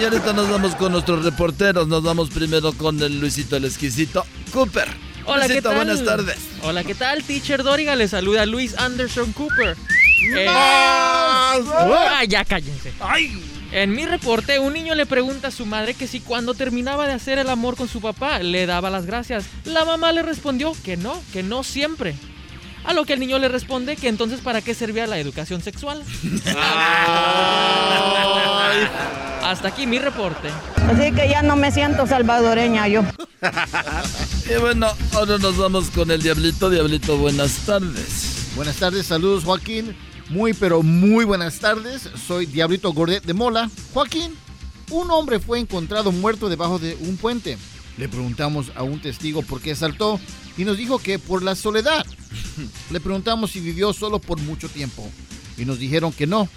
Y ahorita nos vamos con nuestros reporteros. Nos vamos primero con el Luisito el Exquisito. Cooper. Hola, ¿qué Luisito, tal? buenas tardes. Hola, ¿qué tal? Teacher Doriga le saluda Luis Anderson Cooper. Eh, ah, ya cállense. En mi reporte, un niño le pregunta a su madre que si cuando terminaba de hacer el amor con su papá le daba las gracias. La mamá le respondió que no, que no siempre. A lo que el niño le responde que entonces para qué servía la educación sexual. Hasta aquí mi reporte. Así que ya no me siento salvadoreña yo. Y bueno, ahora nos vamos con el Diablito. Diablito, buenas tardes. Buenas tardes, saludos Joaquín. Muy pero muy buenas tardes. Soy Diablito Gordet de Mola. Joaquín, un hombre fue encontrado muerto debajo de un puente. Le preguntamos a un testigo por qué saltó y nos dijo que por la soledad. Le preguntamos si vivió solo por mucho tiempo y nos dijeron que no,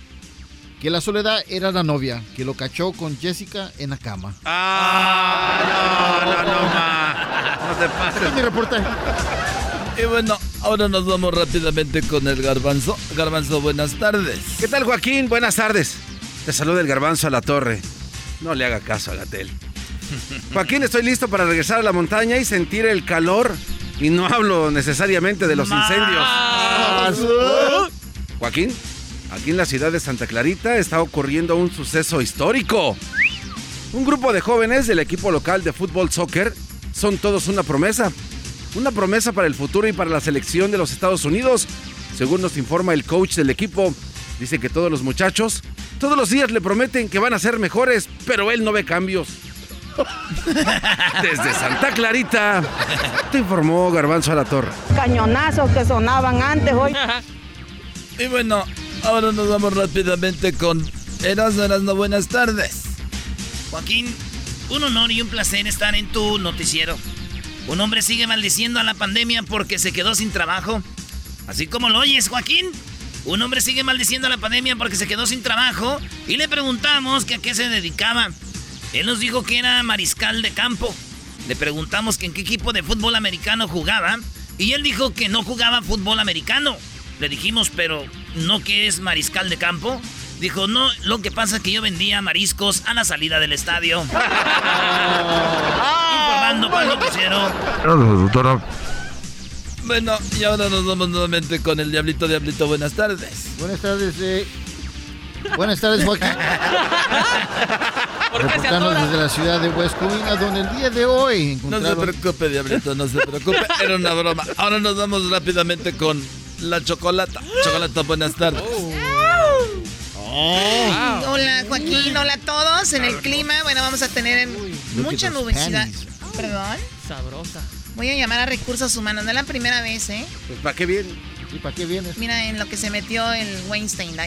que la soledad era la novia que lo cachó con Jessica en la cama. Ah, no, no, no, ma. No te pases. Es mi reportaje. Y bueno, ahora nos vamos rápidamente con el garbanzo. Garbanzo, buenas tardes. ¿Qué tal, Joaquín? Buenas tardes. Te saluda el garbanzo a la torre. No le haga caso a Gatel. Joaquín, estoy listo para regresar a la montaña y sentir el calor. Y no hablo necesariamente de los incendios. Joaquín, aquí en la ciudad de Santa Clarita está ocurriendo un suceso histórico. Un grupo de jóvenes del equipo local de fútbol soccer son todos una promesa. Una promesa para el futuro y para la selección de los Estados Unidos. Según nos informa el coach del equipo, dice que todos los muchachos todos los días le prometen que van a ser mejores, pero él no ve cambios. Desde Santa Clarita, te informó Garbanzo a la Torre. Cañonazos que sonaban antes hoy. y bueno, ahora nos vamos rápidamente con Erasmo Erasmo. Buenas tardes. Joaquín, un honor y un placer estar en tu noticiero. Un hombre sigue maldiciendo a la pandemia porque se quedó sin trabajo. Así como lo oyes, Joaquín. Un hombre sigue maldiciendo a la pandemia porque se quedó sin trabajo y le preguntamos que a qué se dedicaba. Él nos dijo que era mariscal de campo. Le preguntamos en qué equipo de fútbol americano jugaba y él dijo que no jugaba fútbol americano. Le dijimos, pero ¿no que es mariscal de campo? Dijo, no, lo que pasa es que yo vendía mariscos a la salida del estadio. Informando para el noticiero. Bueno, y ahora nos vamos nuevamente con el Diablito. Diablito, buenas tardes. Buenas tardes, eh. Buenas tardes, Joaquín. Reportando desde la ciudad de West Covina, donde el día de hoy encontraron... No se preocupe, Diablito, no se preocupe. Era una broma. Ahora nos vamos rápidamente con la chocolata. Chocolata, buenas tardes. Oh. Hola Joaquín, hola a todos. En el clima, bueno, vamos a tener mucha nubosidad. Perdón. Sabrosa. Voy a llamar a recursos humanos. No es la primera vez, ¿eh? Pues, ¿para qué viene? ¿Y para qué vienes? Mira en lo que se metió el Weinstein.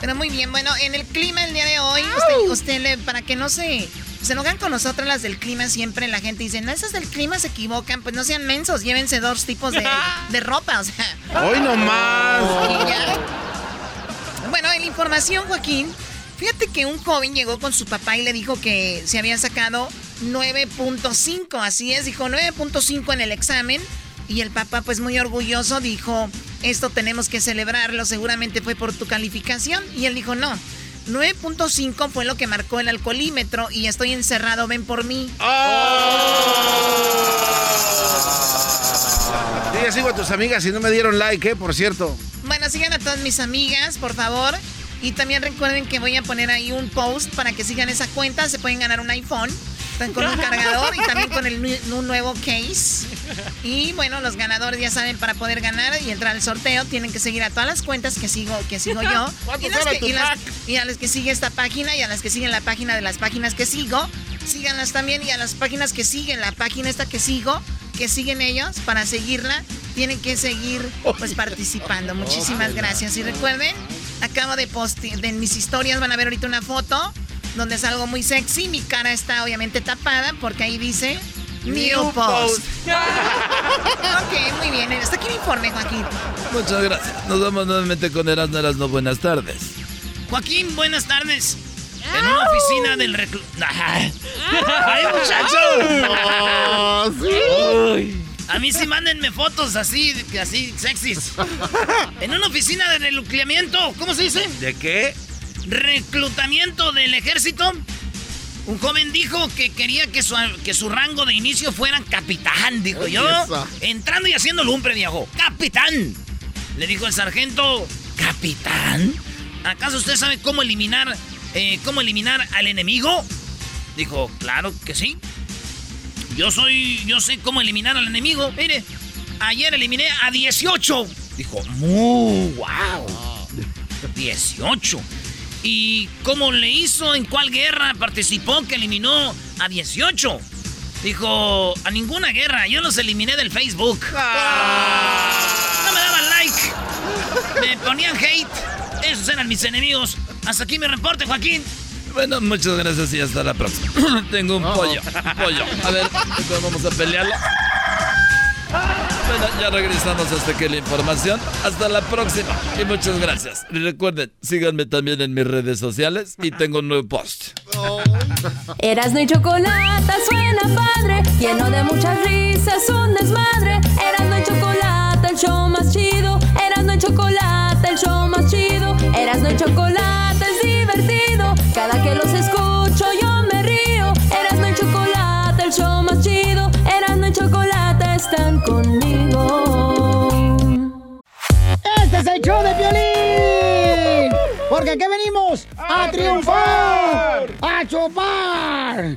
Pero muy bien, bueno, en el clima el día de hoy, usted, le, para que no se, se enojan con nosotras las del clima, siempre la gente dice, no, esas del clima se equivocan, pues no sean mensos, llévense dos tipos de, de ropa, o sea. ¡Hoy nomás! Bueno, en la información, Joaquín, fíjate que un joven llegó con su papá y le dijo que se había sacado 9.5, así es, dijo 9.5 en el examen. Y el papá, pues muy orgulloso, dijo, esto tenemos que celebrarlo, seguramente fue por tu calificación. Y él dijo, no, 9.5 fue lo que marcó el alcoholímetro y estoy encerrado, ven por mí. Sí, sigo a tus amigas y no me dieron like, ¿eh? Por cierto. Bueno, sigan a todas mis amigas, por favor. Y también recuerden que voy a poner ahí un post para que sigan esa cuenta. Se pueden ganar un iPhone. Están con un cargador y también con el, un nuevo case. Y bueno, los ganadores ya saben, para poder ganar y entrar al sorteo, tienen que seguir a todas las cuentas que sigo, que sigo yo. Y, y, a las que sigue esta página y a las que siguen la página de las páginas que sigo. Síganlas también y a las páginas que siguen la página esta que sigo, que siguen ellos, para seguirla, tienen que seguir pues participando. Muchísimas gracias. Y recuerden, acabo de postear, en mis historias van a ver ahorita una foto donde es algo muy sexy. Mi cara está obviamente tapada porque ahí dice New, Post. ok, muy bien. Hasta aquí mi informe, Joaquín. Muchas gracias. Nos vemos nuevamente con Erasmo no Buenas tardes. Joaquín, buenas tardes. En una oficina del reclu... ¡Ay, muchachos! A mí sí mándenme fotos así, así sexys. En una oficina de relucleamiento, ¿cómo se dice? ¿De qué? Reclutamiento del ejército, un joven dijo que quería que su, que su rango de inicio fuera capitán, dijo yo. Entrando y haciendo lumbre, viejo. ¡Capitán! Le dijo el sargento, ¿capitán? ¿Acaso usted sabe cómo eliminar, eh, cómo eliminar al enemigo? Dijo, claro que sí. Yo soy, yo sé cómo eliminar al enemigo. Mire, ayer eliminé a 18. Dijo, ¡mu! ¡Wow! 18. ¿Y cómo le hizo? ¿En cuál guerra participó que eliminó a 18? Dijo, a ninguna guerra, yo los eliminé del Facebook. No me daban like. Me ponían hate. Esos eran mis enemigos. Hasta aquí mi reporte, Joaquín. Bueno, muchas gracias y hasta la próxima. Tengo un pollo. Un pollo. A ver, vamos a pelearlo. Bueno, ya regresamos hasta que la información. Hasta la próxima y muchas gracias. Y recuerden, síganme también en mis redes sociales y tengo un nuevo post. Erasno y chocolate suena padre, lleno de muchas risas, un desmadre. Erasno y chocolate, el show más chido. Erasno y chocolate, el show más chido. Erasno y chocolate están conmigo. Este es el show de violín. Porque aquí venimos a, triunfar, a chupar.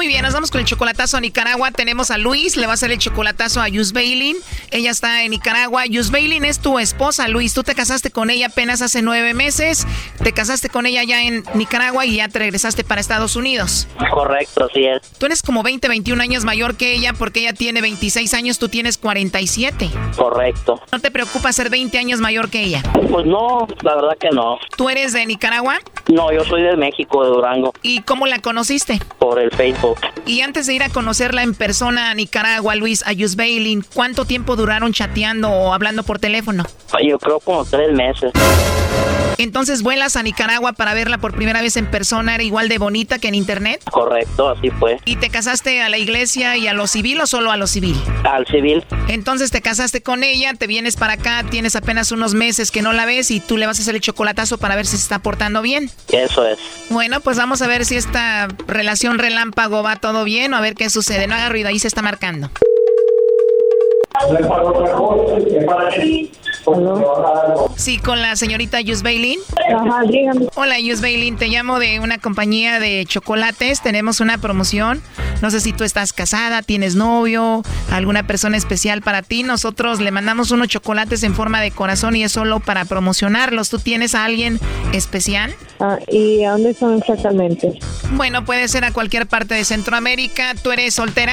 Muy bien, nos vamos con el chocolatazo a Nicaragua. Tenemos a Luis, le va a hacer el chocolatazo a Yus Bailin. Ella está en Nicaragua. Yus Bailin es tu esposa, Luis. Tú te casaste con ella apenas hace nueve meses. Te casaste con ella ya en Nicaragua y ya te regresaste para Estados Unidos. Correcto, así es. Tú eres como 20, 21 años mayor que ella porque ella tiene 26 años, tú tienes 47. Correcto. ¿No te preocupa ser 20 años mayor que ella? Pues no, la verdad que no. ¿Tú eres de Nicaragua? No, yo soy de México, de Durango, ¿Y cómo la conociste? por el Facebook. Y antes de ir a conocerla en persona a Nicaragua, Luis, a Bailin, ¿cuánto tiempo duraron chateando o hablando por teléfono? Yo creo como tres meses. Entonces vuelas a Nicaragua para verla por primera vez en persona, ¿era igual de bonita que en internet? Correcto, así fue. ¿Y te casaste a la iglesia y a lo civil o solo a lo civil? Al civil. Entonces te casaste con ella, te vienes para acá, tienes apenas unos meses que no la ves y tú le vas a hacer el chocolatazo para ver si se está portando bien. Eso es. Bueno, pues vamos a ver si esta relación relámpago va todo bien o a ver qué sucede. No haga ruido, ahí se está marcando. Sí, con la señorita Yus Bailin. Ajá, dígame. Hola, Yus Bailin. Te llamo de una compañía de chocolates. Tenemos una promoción. No sé si tú estás casada, tienes novio, alguna persona especial para ti. Nosotros le mandamos unos chocolates en forma de corazón y es solo para promocionarlos. ¿Tú tienes a alguien especial? Ah, ¿Y a dónde son exactamente? Bueno, puede ser a cualquier parte de Centroamérica. ¿Tú eres soltera?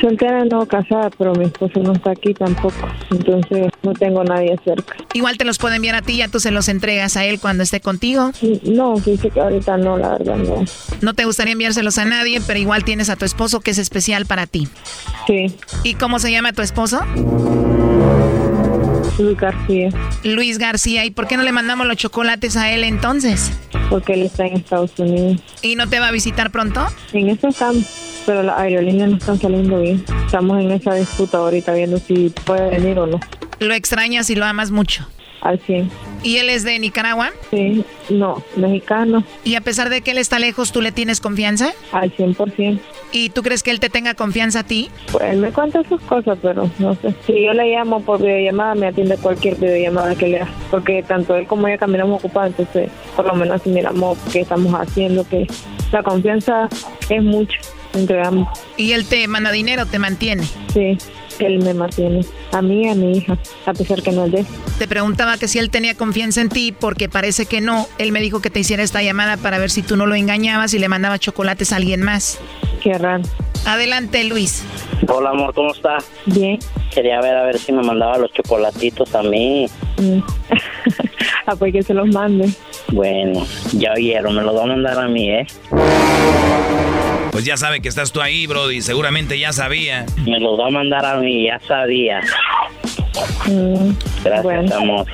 Soltera no casada, pero mi esposo no está aquí tampoco. Entonces no tengo nadie cerca. Igual te los puedo enviar a ti, ya tú se los entregas a él cuando esté contigo. No, dice que ahorita no, la verdad no. No te gustaría enviárselos a nadie, pero igual tienes a tu esposo que es especial para ti. Sí. ¿Y cómo se llama tu esposo? Luis García. Luis García. ¿Y por qué no le mandamos los chocolates a él entonces? Porque él está en Estados Unidos. ¿Y no te va a visitar pronto? En eso estamos, pero las aerolíneas no están saliendo bien. Estamos en esa disputa ahorita viendo si puede venir o no. Lo extrañas y lo amas mucho. Al 100. ¿Y él es de Nicaragua? Sí, no, mexicano. ¿Y a pesar de que él está lejos, tú le tienes confianza? Al 100%. ¿Y tú crees que él te tenga confianza a ti? Pues él me cuenta sus cosas, pero no sé. Si yo le llamo por videollamada, me atiende cualquier videollamada que le haga. Porque tanto él como ella caminamos ocupados, entonces por lo menos si miramos qué estamos haciendo, que la confianza es mucho entre ambos. ¿Y él te manda dinero, te mantiene? Sí, él me mantiene. A mí y a mi hija, a pesar que no es de él. Te preguntaba que si él tenía confianza en ti, porque parece que no. Él me dijo que te hiciera esta llamada para ver si tú no lo engañabas y le mandaba chocolates a alguien más. Qué raro. Adelante, Luis. Hola, amor, ¿cómo está? Bien. Quería ver a ver si me mandaba los chocolatitos a mí. Mm. ah, pues que se los mande. Bueno, ya oyeron, me los va a mandar a mí, ¿eh? Pues ya sabe que estás tú ahí, Brody. Seguramente ya sabía. Me los va a mandar a mí, ya sabía. Mm, Gracias, amor.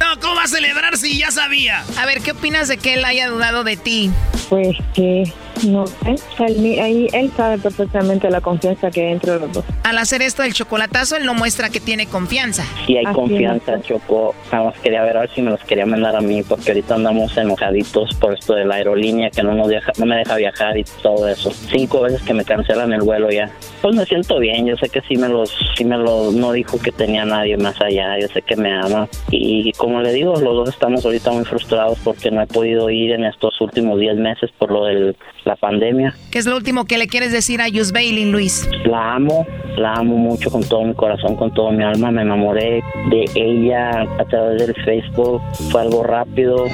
No, ¿cómo va a celebrar si ya sabía? A ver, ¿qué opinas de que él haya dudado de ti? Pues que no sé, él, ahí, él sabe perfectamente la confianza que hay entre los dos. Al hacer esto del chocolatazo, él no muestra que tiene confianza. Sí hay confianza, Choco. Nada más quería ver a ver si me los quería mandar a mí, porque ahorita andamos enojaditos por esto de la aerolínea que no nos deja, no me deja viajar y todo eso. Cinco veces que me cancelan el vuelo ya. Pues me siento bien, yo sé que sí me los, sí me los, no dijo que tenía nadie más allá, yo sé que me ama. Y como le digo, los dos estamos ahorita muy frustrados porque no he podido ir en estos últimos 10 meses por lo del la pandemia. ¿Qué es lo último que le quieres decir a Yus Bailey, Luis? La amo, la amo mucho con todo mi corazón, con todo mi alma. Me enamoré de ella a través del Facebook. Fue algo rápido,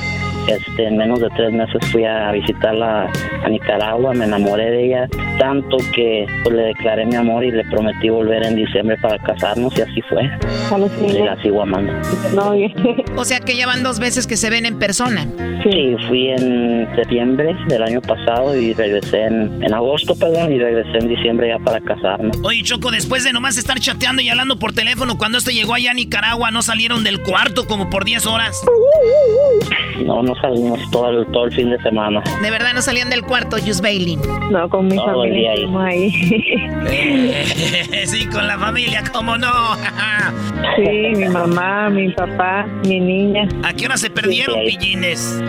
este, en menos de tres meses fui a visitarla a Nicaragua, me enamoré de ella tanto que pues, le declaré mi amor y le prometí volver en diciembre para casarnos y así fue. Y la sigo amando. o sea que ya van dos veces que se ven en persona. Sí, fui en septiembre del año pasado y regresé en, en agosto, perdón, y regresé en diciembre ya para casarnos. Oye, Choco, después de nomás estar chateando y hablando por teléfono, cuando este llegó allá a Nicaragua, ¿no salieron del cuarto como por 10 horas? No, no salimos todo el, todo el fin de semana. ¿De verdad no salían del cuarto, Just Bailey? No, con mi familia. Ahí. sí, con la familia, ¿cómo no? sí, mi mamá, mi papá, mi niña. ¿A qué hora se perdieron, pillines?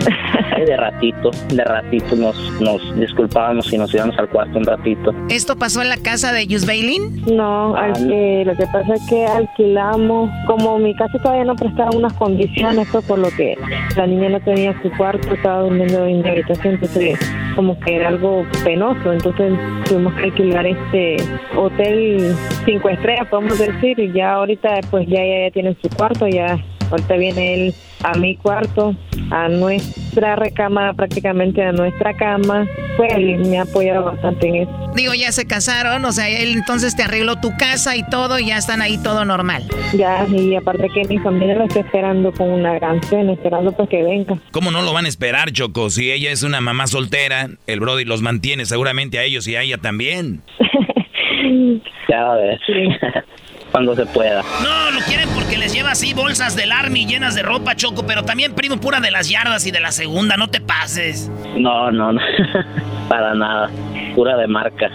de ratito, de ratito nos, nos disculpábamos y nos íbamos al cuarto un ratito. ¿Esto pasó en la casa de Just Bailey? No, ah, lo que pasa es que alquilamos, como mi casa todavía no prestaba unas condiciones, fue por lo que la niña no tenía su cuarto, estaba durmiendo en mi habitación, entonces como que era algo penoso, entonces tuvimos que alquilar este hotel cinco estrellas, podemos decir, y ya ahorita pues ya, ya, ya tienen su cuarto, ya ahorita viene él a mi cuarto, a nuestra recámara, prácticamente a nuestra cama. Pues me ha apoyado bastante en eso. Digo, ya se casaron, o sea, él entonces te arregló tu casa y todo, y ya están ahí todo normal. Ya, y aparte que mi familia lo está esperando con una gran cena, esperando pues que venga. ¿Cómo no lo van a esperar, Choco? Si ella es una mamá soltera, el Brody los mantiene seguramente a ellos y a ella también. ya, a ver. cuando se pueda. No, lo quieren porque les lleva así bolsas del Army llenas de ropa, Choco, pero también primo pura de las yardas y de la segunda, no te pases. No, no, no, para nada, pura de marca.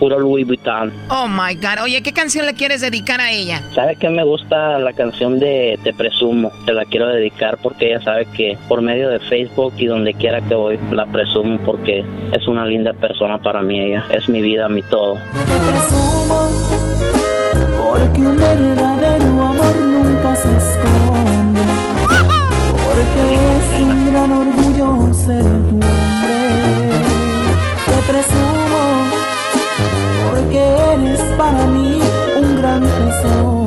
Puro Louis Vuitton. Oh my God. Oye, ¿qué canción le quieres dedicar a ella? ¿Sabe que me gusta la canción de Te Presumo? Te la quiero dedicar porque ella sabe que por medio de Facebook y donde quiera que voy la presumo porque es una linda persona para mí ella. Es mi vida, mi todo. Te presumo porque un verdadero amor nunca se esconde, porque es un gran orgullo ser tu hombre. Te presumo, porque eres para mí un gran tesoro.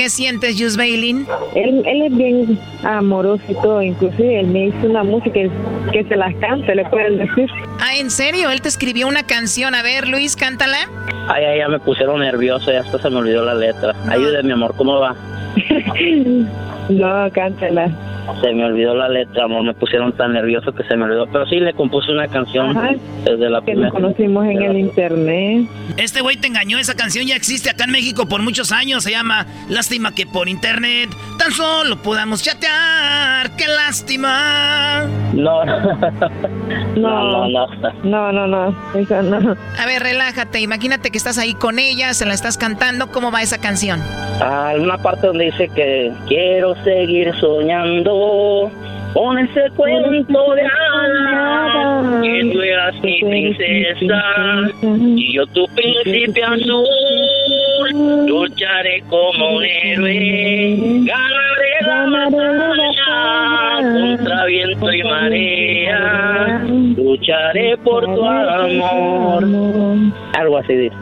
¿Qué sientes, Jus Bailin? Él, él es bien amoroso y todo, inclusive él me hizo una música que se las cante, le pueden decir. Ah, ¿en serio? Él te escribió una canción. A ver, Luis, cántala. Ay, ay, ya me pusieron nervioso, ya hasta se me olvidó la letra. Ayúdeme, mi amor, ¿cómo va? no, cántala. Se me olvidó la letra, amor, me pusieron tan nervioso que se me olvidó. Pero sí le compuse una canción desde la que nos conocimos en el internet. Este güey te engañó, esa canción ya existe acá en México por muchos años. Se llama Lástima que por internet tan solo podamos chatear. ¡Qué lástima! No, no, no, no, no, no, eso no. A ver, relájate, imagínate que estás ahí con ella, se la estás cantando. ¿Cómo va esa canción? Ah, una parte donde dice que quiero seguir soñando con ese cuento de hadas que tú eras mi princesa y yo tu príncipe azul lucharé como un héroe ganaré la batalla contra viento y marea. lucharé por tu amor. Algo así dice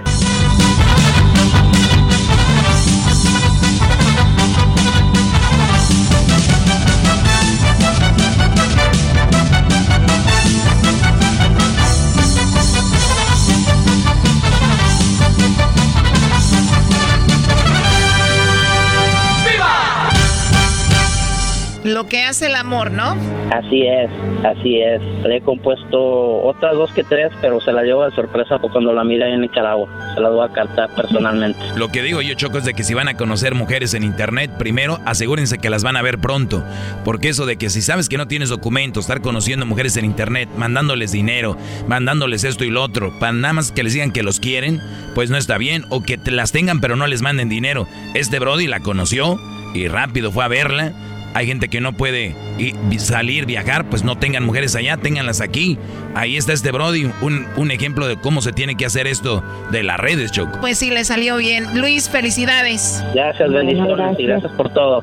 Lo que hace el amor, ¿no? Así es, así es. Le he compuesto otras dos que tres, pero se la llevo de sorpresa cuando la mira en Nicaragua. Se la voy a cartar personalmente. Lo que digo yo, Choco, es de que si van a conocer mujeres en internet, primero asegúrense que las van a ver pronto. Porque eso de que si sabes que no tienes documentos, estar conociendo mujeres en internet, mandándoles dinero, mandándoles esto y lo otro, para nada más que les digan que los quieren, pues no está bien. O que te las tengan pero no les manden dinero. Este Brody la conoció y rápido fue a verla. Hay gente que no puede salir, viajar, pues no tengan mujeres allá, ténganlas aquí. Ahí está este Brody, un, un ejemplo de cómo se tiene que hacer esto de las redes, Choco. Pues sí, le salió bien. Luis, felicidades. Gracias, bendiciones y gracias por todo.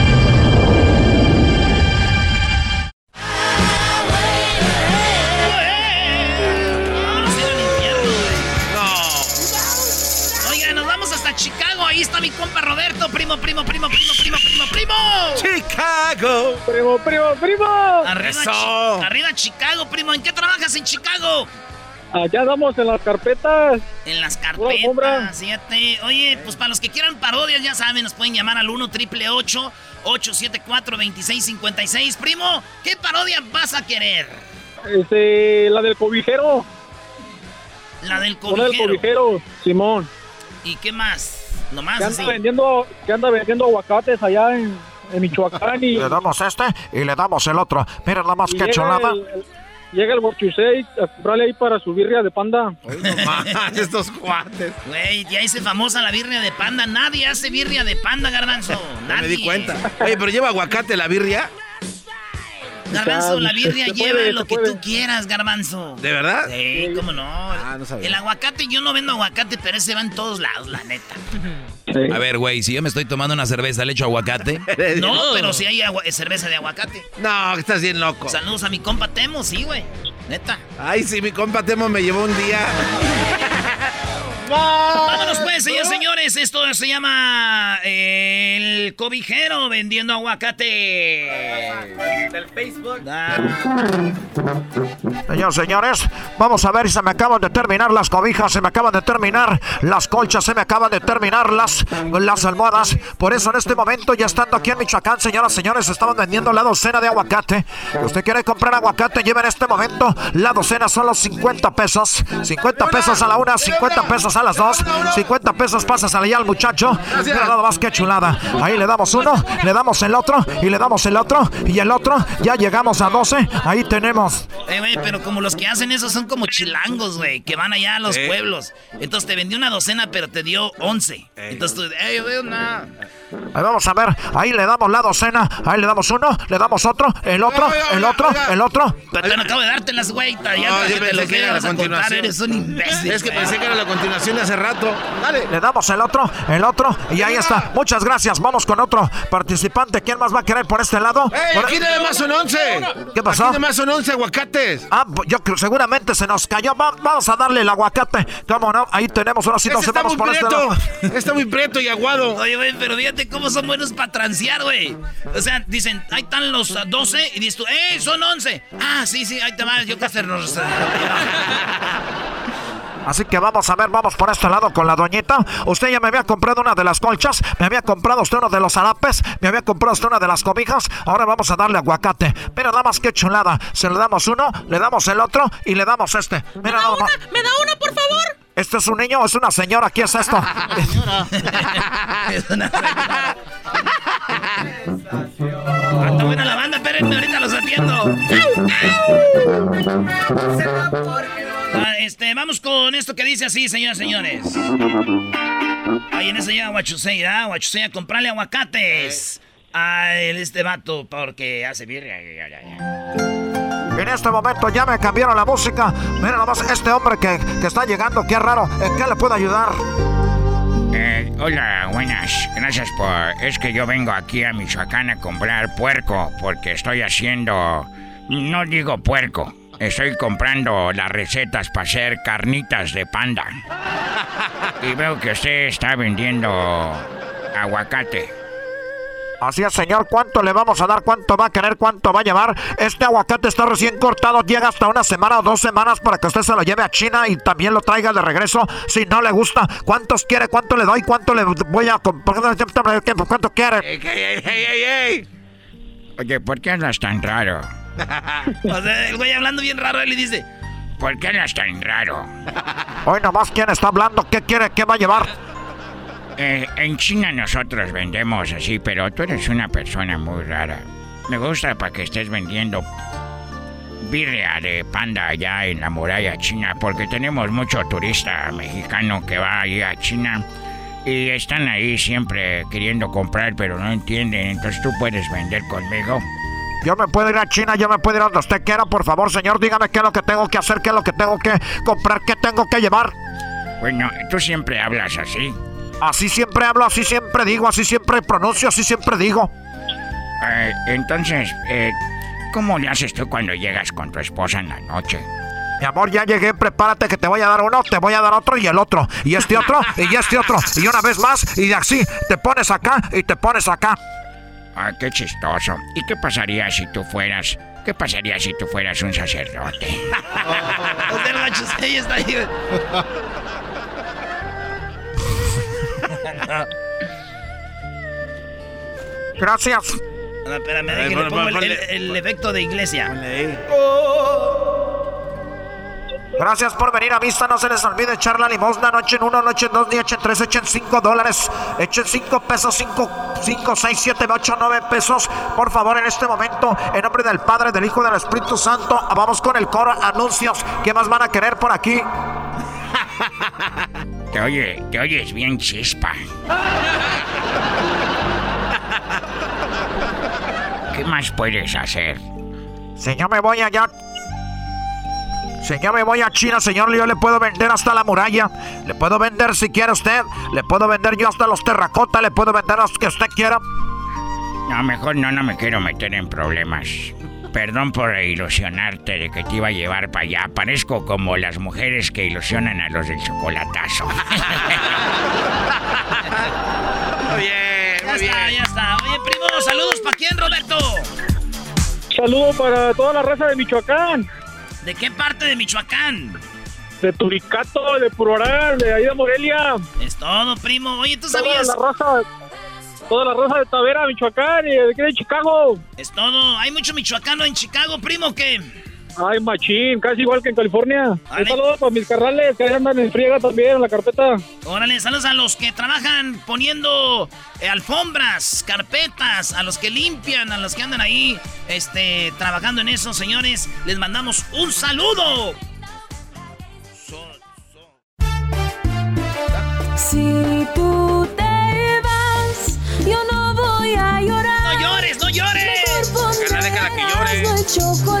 primo, primo, primo, primo, primo, primo, primo. Chicago. Primo, primo, primo. Arriba, arriba Chicago, primo. ¿En qué trabajas en Chicago? Allá damos en las carpetas. En las carpetas, fíjate. Oye, pues para los que quieran parodias, ya saben, nos pueden llamar al 1 triple 874 2656 Primo, ¿qué parodia vas a querer? Este, la del cobijero. La del cobijero. La del cobijero, Simón. ¿Y qué más? Nomás que anda vendiendo que anda vendiendo aguacates allá en, Michoacán y le damos este y le damos el otro mira nada más que chulada llega el Huachusei a comprarle ahí para su birria de panda. estos cuates. Güey, ya hice famosa la birria de panda. Nadie hace birria de panda, garbanzo. Nadie. me di cuenta. Oye, pero lleva aguacate la birria. Garbanzo, la birria lleva lo que tú quieras, garbanzo. ¿De verdad? Sí, cómo no. Ah, no sabía. El aguacate, yo no vendo aguacate, pero ese va en todos lados, la neta. A ver, güey, si yo me estoy tomando una cerveza, ¿le echo aguacate? no, pero si hay cerveza de aguacate. No, estás bien loco. Saludos a mi compa Temo, sí, güey. Neta. Ay, sí, mi compa Temo me llevó un día. Vámonos pues, señores, señores. Esto se llama eh, el cobijero vendiendo aguacate. Del Facebook. Señores, señores, vamos a ver si se me acaban de terminar las cobijas, se me acaban de terminar las colchas, se me acaban de terminar las, las almohadas. Por eso en este momento, ya estando aquí en Michoacán, señoras, señores, estamos vendiendo la docena de aguacate. usted quiere comprar aguacate, lleva en este momento la docena solo 50 pesos. 50 pesos a la una, 50 pesos a las dos. 50 pesos pasas allá al muchacho. Mira nada más que chulada. Ahí le damos uno, le damos el otro y le damos el otro y el otro. Ya llegamos a 12. Ahí tenemos. Eh, güey, pero como los que hacen eso son como chilangos, güey, que van allá a los pueblos. Entonces te vendió una docena, pero te dio 11. Entonces tú, ey, güey, una. Ahí vamos a ver, ahí le damos la docena, ahí le damos uno, le damos otro, el otro, el otro, el otro. Pero no acabo de dártelas, güey. Ya no, yo te lo que era la continuación. eres un imbécil. Es que pensé que era la continuación de hace rato. Dale. Le damos el otro, el otro, y ahí está. Muchas gracias. Vamos con otro participante. ¿Quién más va a querer por este lado? ¡Ey, aquí nada más son 11! ¿Qué pasó? Aquí nada más son 11 aguacates. Ah, yo creo seguramente se nos cayó. vamos a darle el aguacate. ¿Cómo no? Ahí tenemos una situación. Vamos por este lado. Está muy preto y aguado. Oye, güey, pero fíjate cómo son buenos para transear, güey. O sea, dicen, ahí están los 12 y dices tú, ¡eh, son 11! Ah, sí, sí, ahí te vas, yo que hacernos. Así que vamos a ver, vamos por este lado con la doñita. Usted ya me había comprado una de las colchas, me había comprado usted uno de los harapes, me había comprado usted una de las cobijas. Ahora vamos a darle aguacate. Mira, nada más que chulada. Se le damos uno, le damos el otro y le damos este. Mira, ¿Me da una? ¿Me da una, por favor? ¿Este es un niño o es una señora? ¿Qué es esto? Señora. es una señora. Está buena la banda, espérenme, ahorita los atiendo. Ah, este, vamos con esto que dice así, señoras y señores. Ahí en ese llega Huachusei, ¿ah? Huachusei comprarle aguacates a este vato porque hace birria. En este momento ya me cambiaron la música. Mira nomás este hombre que, que está llegando, qué raro. ¿En qué le puedo ayudar? Eh, hola, buenas. Gracias por... Es que yo vengo aquí a Michoacán a comprar puerco porque estoy haciendo... No digo puerco, Estoy comprando las recetas para hacer carnitas de panda. Y veo que usted está vendiendo aguacate. Así es, señor. ¿Cuánto le vamos a dar? ¿Cuánto va a querer? ¿Cuánto va a llevar? Este aguacate está recién cortado. Llega hasta una semana o dos semanas para que usted se lo lleve a China y también lo traiga de regreso. Si no le gusta, ¿cuántos quiere? ¿Cuánto le doy? ¿Cuánto le voy a comprar? ¿Cuánto quiere? Oye, ¿por qué andas tan raro? o sea, el güey hablando bien raro, él le dice... ¿Por qué andas tan raro? Hoy nomás, ¿quién está hablando? ¿Qué quiere? ¿Qué va a llevar? Eh, en China nosotros vendemos así, pero tú eres una persona muy rara. Me gusta para que estés vendiendo birria de panda allá en la muralla china, porque tenemos mucho turista mexicano que va ahí a China y están ahí siempre queriendo comprar, pero no entienden. Entonces tú puedes vender conmigo. Yo me puedo ir a China, yo me puedo ir a donde usted quiera, por favor, señor, dígame qué es lo que tengo que hacer, qué es lo que tengo que comprar, qué tengo que llevar. Bueno, tú siempre hablas así. Así siempre hablo, así siempre digo, así siempre pronuncio, así siempre digo. Eh, entonces, eh, ¿cómo le haces tú cuando llegas con tu esposa en la noche? Mi amor, ya llegué, prepárate que te voy a dar uno, te voy a dar otro y el otro, y este otro, y este otro, y una vez más, y así, te pones acá y te pones acá. Ah, qué chistoso. ¿Y qué pasaría si tú fueras ¿Qué pasaría si tú fueras un sacerdote? o está ahí. Gracias. No, espérame, que le pongo el, efecto de iglesia. Gracias por venir a vista. No se les olvide echar la limosna. Noche en uno, noche en dos, ni echen tres, echen cinco dólares. Echen cinco pesos, cinco, cinco, seis, siete, ocho, nueve pesos. Por favor, en este momento, en nombre del Padre, del Hijo y del Espíritu Santo, vamos con el coro anuncios. ¿Qué más van a querer por aquí? Te oye, te oyes bien chispa. ¿Qué más puedes hacer? Señor, me voy allá. Señor, me voy a China, señor. Yo le puedo vender hasta la muralla. Le puedo vender si quiere usted. Le puedo vender yo hasta los terracotas. Le puedo vender los que usted quiera. No, mejor no, no me quiero meter en problemas. Perdón por ilusionarte de que te iba a llevar para allá. Parezco como las mujeres que ilusionan a los del chocolatazo. muy bien, muy ya bien. está, ya está. Oye, primo, saludos para quién, Roberto. Saludos para toda la raza de Michoacán. ¿De qué parte de Michoacán? De Turicato, de Puroral, de ahí de Morelia. Es todo, primo. Oye, ¿tú sabías? la raza Toda la raza de Tavera, Michoacán y de aquí de Chicago. Es todo. ¿Hay mucho michoacano en Chicago, primo, qué? Ay, machín, casi igual que en California. Un saludo para mis carnales que andan en friega también en la carpeta. Órale, saludos a los que trabajan poniendo eh, alfombras, carpetas, a los que limpian, a los que andan ahí este, trabajando en eso, señores. Les mandamos un saludo. Si tú te yo no voy a llorar. No llores, no llores. Déjala que llore.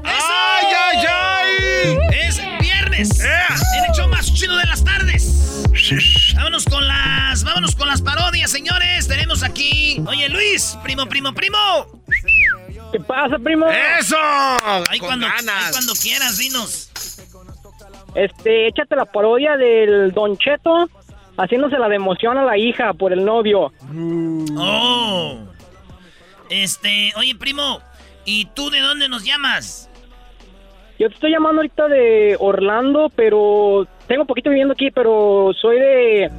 Vámonos con las, vámonos con las parodias, señores. Tenemos aquí, oye Luis, primo, primo, primo. ¿Qué pasa, primo? ¡Eso! Ahí cuando, cuando quieras, dinos. Este, échate la parodia del Don Cheto haciéndose la de emoción a la hija por el novio. Oh. Este, oye, primo, ¿y tú de dónde nos llamas? Yo te estoy llamando ahorita de Orlando, pero tengo poquito viviendo aquí, pero soy de.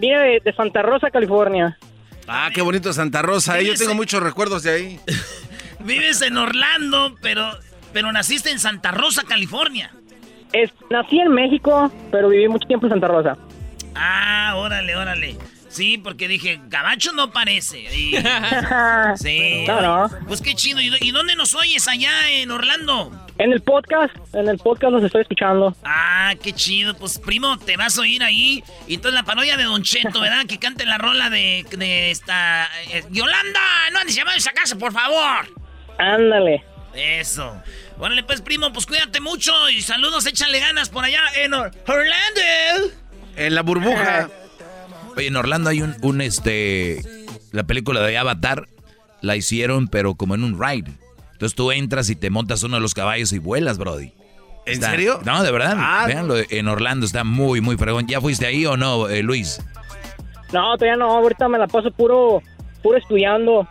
Vine de, Santa Rosa, California. Ah, qué bonito Santa Rosa. ¿eh? Yo tengo muchos recuerdos de ahí. Vives en Orlando, pero, pero naciste en Santa Rosa, California. Es, nací en México, pero viví mucho tiempo en Santa Rosa. Ah, órale, órale. Sí, porque dije, Gabacho no parece. sí. No, Pues qué chido. ¿Y dónde nos oyes allá en Orlando? En el podcast, en el podcast los estoy escuchando. Ah, qué chido. Pues primo, te vas a oír ahí. Y entonces la parodia de Don Cheto, ¿verdad? Que cante la rola de, de esta... Eh, Yolanda, no andes llamando a esa casa, por favor. Ándale. Eso. Órale, pues, primo, pues cuídate mucho y saludos, échale ganas por allá en Orlando. En la burbuja. Oye, en Orlando hay un, un, este, la película de Avatar, la hicieron, pero como en un ride. Entonces tú entras y te montas uno de los caballos y vuelas, Brody. ¿En serio? No, de verdad. Ah. Véanlo, en Orlando está muy, muy fregón. ¿Ya fuiste ahí o no, eh, Luis? No, todavía no. Ahorita me la paso puro, puro estudiando.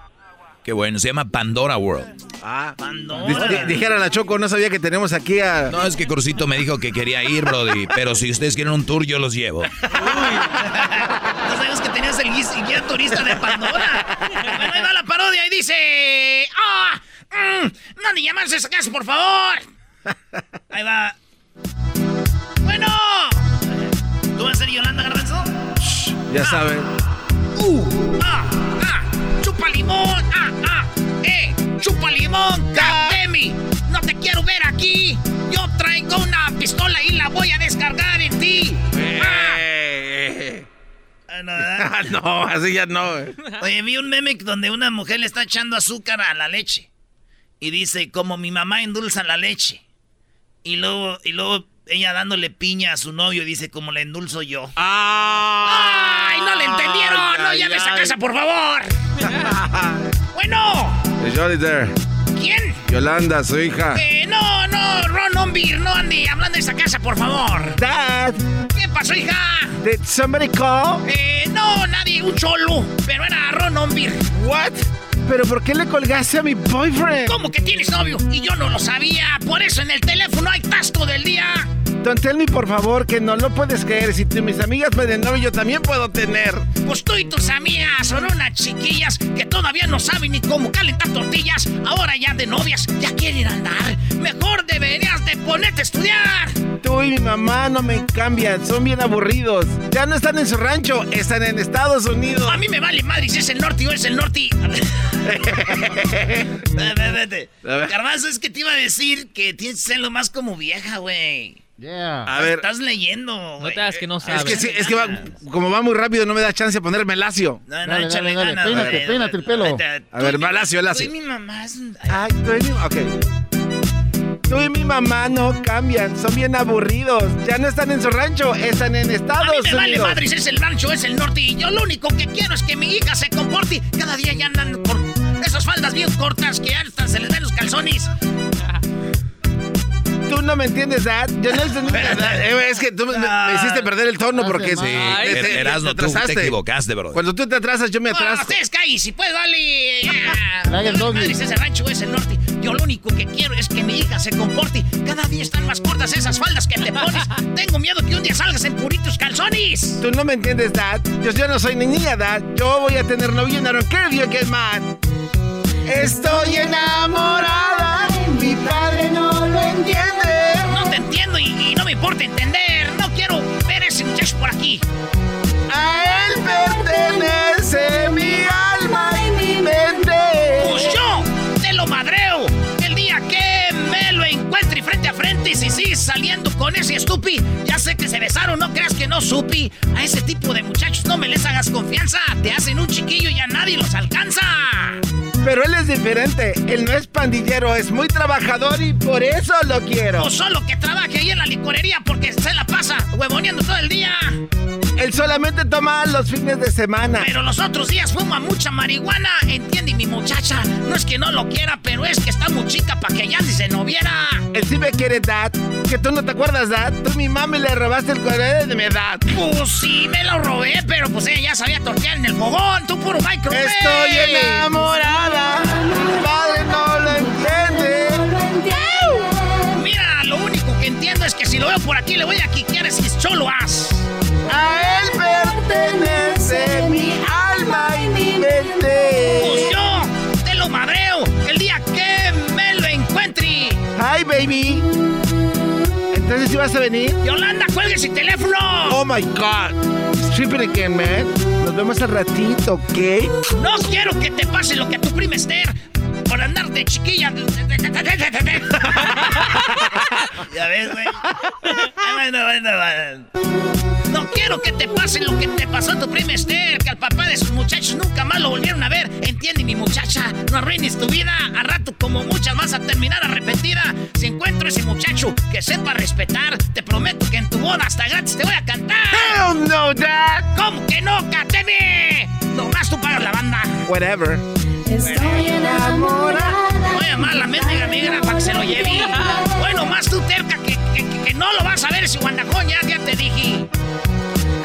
Qué bueno, se llama Pandora World. Ah, Pandora. dijera la Choco, no sabía que tenemos aquí a. No, es que Crucito me dijo que quería ir, Brody. Pero si ustedes quieren un tour, yo los llevo. Uy. No sabes que tenías el guía turista de Pandora. Bueno, ahí va la parodia y dice. ¡Ah! Mm, ¡No ni llamarse esa casa, por favor! Ahí va. ¡Bueno! ¿Tú vas a ser Yolanda Garbanzo? Ya saben. ¡Uh! ¡Ah! ¡Ah! ¡Chupa limón! ¡Ah! ¡Ah! ¡Eh! ¡Chupa limón! ¡Catemi! ¡No te quiero ver aquí! Yo traigo una pistola y la voy a descargar en ti. ¡Ah! Ah, no, no, así ya no. Oye, vi un meme donde una mujer le está echando azúcar a la leche. Y dice, como mi mamá endulza la leche. Y luego, y luego ella dándole piña a su novio dice, como le endulzo yo. ¡Ah! ¡Ay, no le entendieron! ¡No llame a esa casa, por favor! bueno. ¿Quién? Yolanda, su hija. Eh, no, no, Ron Ombir, no ande hablando de esa casa, por favor. Dad. ¿Qué pasó, hija? Did somebody call? Eh, no, nadie, un cholo. Pero era Ron Ombir. What? ¿Pero por qué le colgaste a mi boyfriend? ¿Cómo que tienes novio? Y yo no lo sabía. Por eso en el teléfono hay tasco del día. Don tell me, por favor, que no lo puedes creer. Si tú, mis amigas pueden novio, yo también puedo tener. Pues tú y tus amigas son unas chiquillas que todavía no saben ni cómo calentar tortillas. Ahora ya de novias ya quieren andar. Mejor deberías de ponerte a estudiar. Tú y mi mamá no me cambian, son bien aburridos. Ya no están en su rancho, están en Estados Unidos. A mí me vale madre si es el norte o es el norte. vete, vete. Es que te iba a decir que tienes que serlo más como vieja, güey. Yeah. A ver. Estás leyendo, No te hagas que no sabes. Es que, sí, es que va, como va muy rápido, no me da chance de ponerme lacio. No, no, échale. Peínate, peínate el pelo. A ver, va lacio, lacio. Tú y mi mamá. Ay, tú y mi... Ok. Tú y mi mamá no cambian, son bien aburridos. Ya no están en su rancho, están en Estados A mí me Unidos. vale madre si es el rancho, es el norte. Y yo lo único que quiero es que mi hija se comporte. Cada día ya andan por esas faldas bien cortas que hasta se les ven los calzones. Tú no me entiendes, Dad. Yo no entendí. Eh, es que tú me, me hiciste perder el tono porque Sí, Erasmo, tú te equivocaste, bro. Cuando tú te atrasas, yo me atraso. ustedes callen, si pues vale. Madre si es el rancho, es el norte. Yo lo único que quiero es que mi hija se comporte. Cada día están más cortas esas faldas que te pones. Tengo miedo que un día salgas en puritos calzones. Tú no me entiendes, Dad. Yo, yo no soy ni niña, Dad. Yo voy a tener novio don't care if you get mad. Estoy enamorada. Mi padre no entiende. No te entiendo y, y no me importa entender. No quiero ver ese muchacho por aquí. A él pertenece mi alma y mi mente. Pues yo te lo madreo. El día que me lo encuentre frente a frente y si sigues saliendo con ese estupi, ya sé que se besaron, no creas que no supi. A ese tipo de muchachos no me les hagas confianza. Te hacen un chiquillo y a nadie los alcanza. Pero él es diferente. Él no es pandillero, es muy trabajador y por eso lo quiero. O solo que trabaje ahí en la licorería porque se la pasa huevoneando todo el día. Él solamente toma los fines de semana. Pero los otros días fuma mucha marihuana. Entiende mi muchacha. No es que no lo quiera, pero es que está muy chica para que ya ni se no viera. Él sí me quiere, Dad. Que tú no te acuerdas, Dad. Tú mi mami le robaste el cuaderno de mi edad. Pues sí, me lo robé, pero pues ella ya sabía tortear en el fogón. Tú puro microwave. Estoy enamorada. Mi padre no lo entiende. Mira, lo único que entiendo es que si lo veo por aquí le voy a quiquear es cholo as. A mi alma y mi mente. Pues yo te lo madreo el día que me lo encuentre. Hi, baby. Entonces, ¿sí vas a venir? Yolanda, cuelgue ese teléfono. Oh my God. Strip it again, man. Nos vemos al ratito, ¿ok? No quiero que te pase lo que a tu prima Esther por andar de chiquilla. ya ves, güey. No quiero que te pase lo que te pasó a tu prima Esther, que al papá de sus muchachos nunca más lo volvieron a ver. Entiende, mi muchacha, no arruines tu vida. A rato, como muchas, vas a terminar arrepentida. Si encuentro ese muchacho que sepa respetar, te prometo que en tu boda hasta gratis te voy a cantar. Hell no, Dad. ¿Cómo que no, Cateme? Nomás tú pagas la banda. Whatever. Estoy enamorada. Voy a llamar a la mendiga migra para que se lo lleve. Bueno, más tú terca que, que, que no lo vas a ver ese guandajón, ya, ya te dije.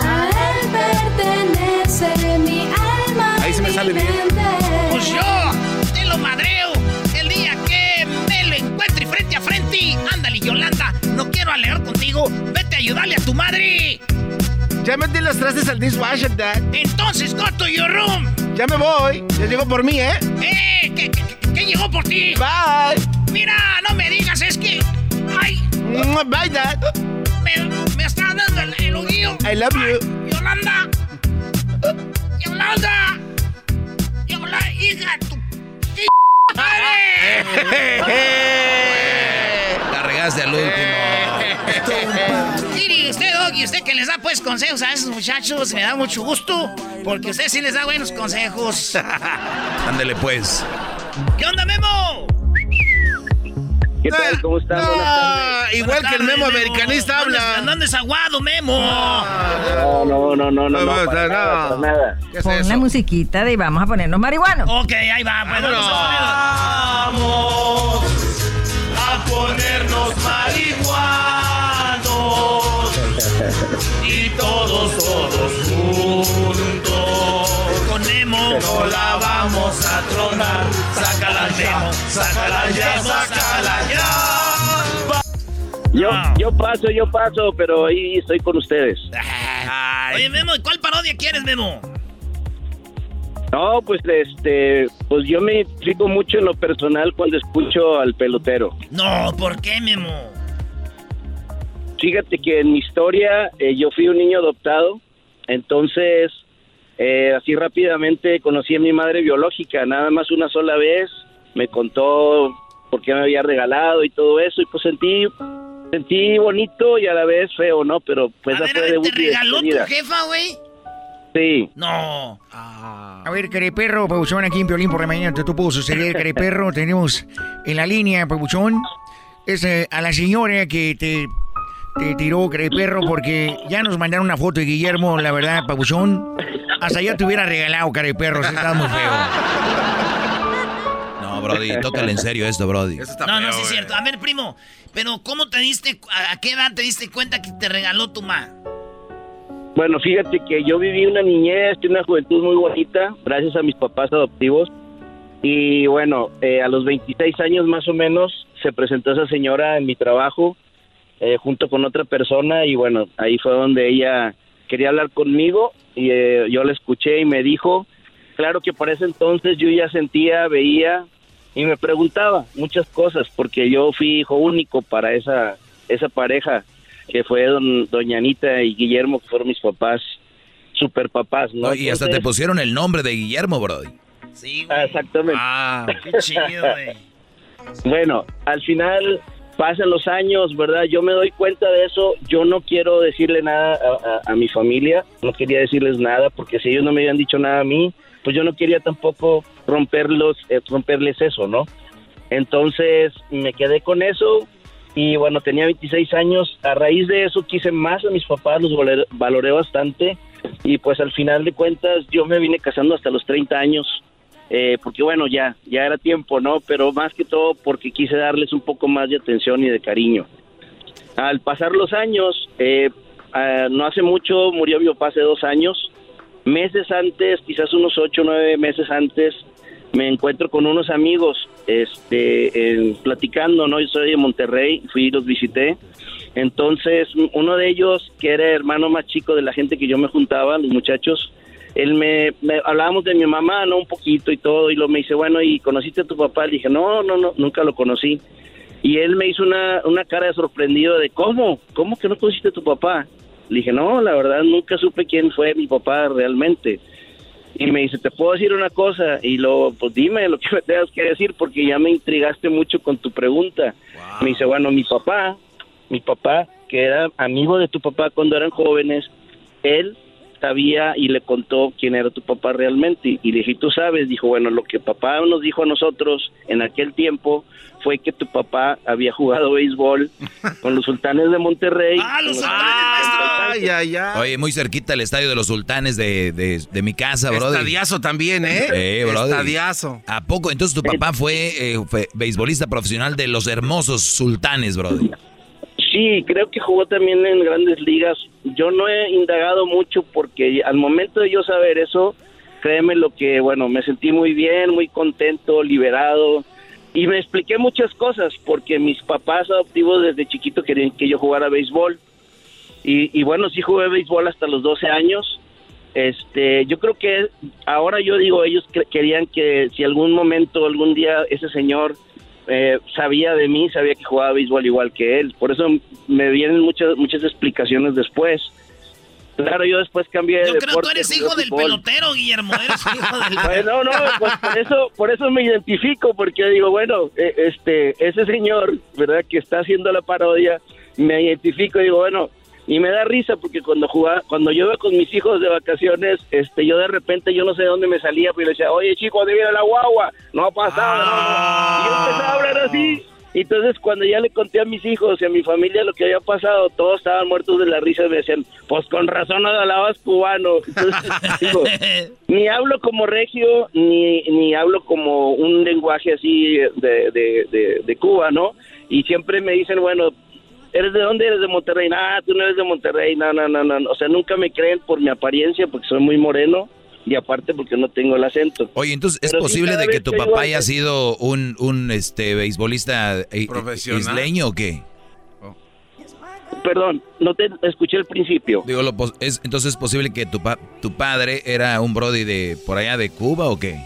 A él pertenece mi alma. Ahí se me sale bien. Pues yo te lo madreo el día que me lo encuentre frente a frente. Ándale, Yolanda, no quiero alegar contigo. Vete a ayudarle a tu madre. Ya metí los trastes al dishwasher, Dad. Entonces, go to your room. Ya me voy. Ya llegó por mí, ¿eh? ¡Eh! ¿Qué, qué, qué llegó por ti? Bye. Mira, no me digas, es que. ¡Ay! Bye, Dad. Me, me está dando el, el. I love you. Yolanda. Yolanda. Yolanda, hija tu. La regaste al último. Mire, usted, Doggy, usted que les da pues consejos a esos muchachos, me da mucho gusto, porque usted sí les da buenos consejos. Ándele pues. ¿Qué onda, Memo? ¿Qué tal? ¿Cómo están? Tardes. igual que el Memo americanista habla. ¿Dónde desaguado, Memo? No, no, no, no, no, no, para nada, para nada. ¿Qué es Pon eso? la musiquita de vamos a ponernos marihuanos. Ok, ahí va, pues vamos a Vamos a ponernos marihuanos y todos, todos juntos. Con Memo. No la vamos a tronar. Sácala ya, sácala ya. Yo, yo paso, yo paso, pero ahí estoy con ustedes. Oye, Memo, ¿y cuál parodia quieres, Memo? No, pues este, pues yo me explico mucho en lo personal cuando escucho al pelotero. No, ¿por qué, Memo? Fíjate que en mi historia eh, yo fui un niño adoptado, entonces eh, así rápidamente conocí a mi madre biológica, nada más una sola vez, me contó por qué me había regalado y todo eso, y pues sentí, sentí bonito y a la vez feo, ¿no? Pero pues esa fue ¿Te debut y regaló tu jefa, güey? Sí. No. A ver, Careperro, Pabuchón, aquí en Piolín por la mañana, te tú puedo suceder, Careperro. Tenemos en la línea, Pabuchón, es eh, a la señora que te, te tiró, Careperro, porque ya nos mandaron una foto de Guillermo, la verdad, Pabuchón. Hasta yo te hubiera regalado, Careperro, si estás muy feo. Brody, tócale en serio esto, Brody. No, no, sí es cierto. A ver, primo, pero ¿cómo te diste, a, a qué edad te diste cuenta que te regaló tu ma? Bueno, fíjate que yo viví una niñez y una juventud muy bonita, gracias a mis papás adoptivos. Y bueno, eh, a los 26 años más o menos se presentó esa señora en mi trabajo eh, junto con otra persona y bueno, ahí fue donde ella quería hablar conmigo y eh, yo la escuché y me dijo, claro que para ese entonces yo ya sentía, veía y me preguntaba muchas cosas porque yo fui hijo único para esa, esa pareja que fue don, doña Anita y Guillermo, que fueron mis papás, super papás, ¿no? No, y hasta te pusieron el nombre de Guillermo, Brody. Sí, Ah, Exactamente. Ah, qué chido, güey. Bueno, al final pasan los años, ¿verdad? Yo me doy cuenta de eso. Yo no quiero decirle nada a, a- a mi familia, no quería decirles nada, porque si ellos no me habían dicho nada a mí, pues yo no quería tampoco romperlos, eh, romperles eso, ¿no? Entonces me quedé con eso y bueno, tenía 26 años. A raíz de eso quise más a mis papás, los valoré, bastante y pues al final de cuentas yo me vine casando hasta los 30 años. eh, porque bueno, ya, ya era tiempo, ¿no? Pero más que todo porque quise darles un poco más de atención y de cariño. Al pasar los años, eh, ah, no hace mucho murió mi papá hace dos años. Meses antes, quizás unos ocho o nueve meses antes, me encuentro con unos amigos este, en- platicando, ¿no? Yo soy de Monterrey, fui y los visité. Entonces, uno de ellos, que era hermano más chico de la gente que yo me juntaba, los muchachos, él me, me- hablábamos de mi mamá, ¿no? Un poquito y todo, y lo me dice, bueno, ¿y conociste a tu papá? Le dije, no, no, no, nunca lo conocí. Y él me hizo una, una cara de sorprendido de, ¿cómo? ¿Cómo que no conociste a tu papá? Le dije, no, la verdad nunca supe quién fue mi papá realmente. Y me dice, ¿te puedo decir una cosa? Y luego, pues dime lo que me tengas que decir porque ya me intrigaste mucho con tu pregunta. Me dice, bueno, mi papá, mi papá, que era amigo de tu papá cuando eran jóvenes, él sabía y le contó quién era tu papá realmente. Y le dije, ¿tú sabes? Dijo, bueno, lo que papá nos dijo a nosotros en aquel tiempo fue que tu papá había jugado béisbol con los sultanes de Monterrey. ¡Ah, los Ay, ay, ay. Oye, muy cerquita el estadio de los sultanes de, de, de mi casa, bro. Estadiazo también, ¿eh? Eh, brother. Estadiazo. ¿A poco? Entonces tu papá fue, eh, fue beisbolista profesional de los hermosos sultanes, brother. Sí, creo que jugó también en grandes ligas. Yo no he indagado mucho porque al momento de yo saber eso, créeme lo que, bueno, me sentí muy bien, muy contento, liberado. Y me expliqué muchas cosas porque mis papás adoptivos desde chiquito querían que yo jugara béisbol. Y, y bueno, sí jugué béisbol hasta los 12 años. Este, yo creo que ahora yo digo, ellos querían que si algún momento, algún día ese señor eh, sabía de mí, sabía que jugaba béisbol igual que él. Por eso me vienen muchas muchas explicaciones después. Claro, yo después cambié de Yo creo que tú deporte, eres hijo del pelotero, Guillermo. Eres hijo del Bueno, no, pues por eso, por eso me identifico, porque digo, bueno, eh, este, ese señor, ¿verdad? Que está haciendo la parodia, me identifico y digo, bueno, y me da risa porque cuando jugaba, cuando yo iba con mis hijos de vacaciones, este, yo de repente yo no sé de dónde me salía, pues le decía, oye chico, ¿dónde viene la guagua? No ha pasado. no". Y yo empezaba a hablar así. Entonces cuando ya le conté a mis hijos y a mi familia lo que había pasado, todos estaban muertos de la risa y me decían, pues con razón no hablabas cubano. Entonces, digo, ni hablo como regio, ni, ni hablo como un lenguaje así de, de, de, de Cuba, ¿no? Y siempre me dicen, bueno, ¿eres de dónde? ¿Eres de Monterrey? Ah, tú no eres de Monterrey, no, no, no, no. O sea, nunca me creen por mi apariencia, porque soy muy moreno, y aparte porque no tengo el acento. Oye, entonces, ¿es Pero sí, posible cada de que tu que papá haya sido un, un este, beisbolista eh, Profesional. isleño o qué? Perdón, no te escuché el principio. Digo, lo pos- es, entonces es posible que tu, pa- tu padre era un brody de por allá de Cuba o qué?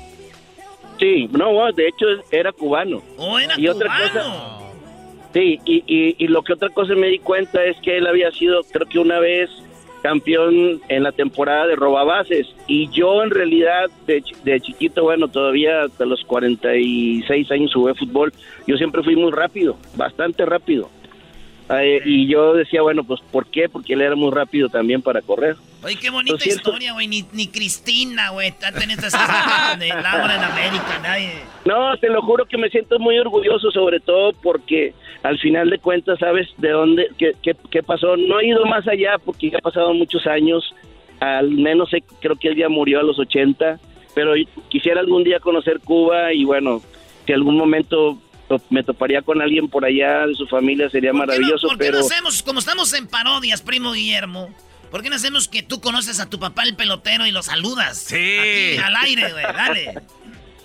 Sí, no, de hecho era cubano. Oh, era y otra cosa, sí, y, y, y lo que otra cosa me di cuenta es que él había sido, creo que una vez campeón en la temporada de robabases y yo en realidad de, de chiquito, bueno, todavía hasta los 46 años jugué fútbol, yo siempre fui muy rápido, bastante rápido. Eh, y yo decía, bueno, pues ¿por qué? Porque él era muy rápido también para correr. Oye, qué bonita historia, güey. Ni, ni Cristina, güey. Está teniendo estas de Laura en América, nadie. No, te lo juro que me siento muy orgulloso, sobre todo porque al final de cuentas sabes de dónde, qué, qué, qué pasó. No he ido más allá porque ya ha pasado muchos años, al menos sé- creo que él ya murió a los 80, pero quisiera algún día conocer Cuba y bueno, si algún momento to- me toparía con alguien por allá de su familia sería maravilloso, ¿Por qué pero no hacemos, como estamos en parodias, primo Guillermo? ¿Por qué no hacemos que tú conoces a tu papá el pelotero y lo saludas? Sí. Aquí, al aire, güey. Dale.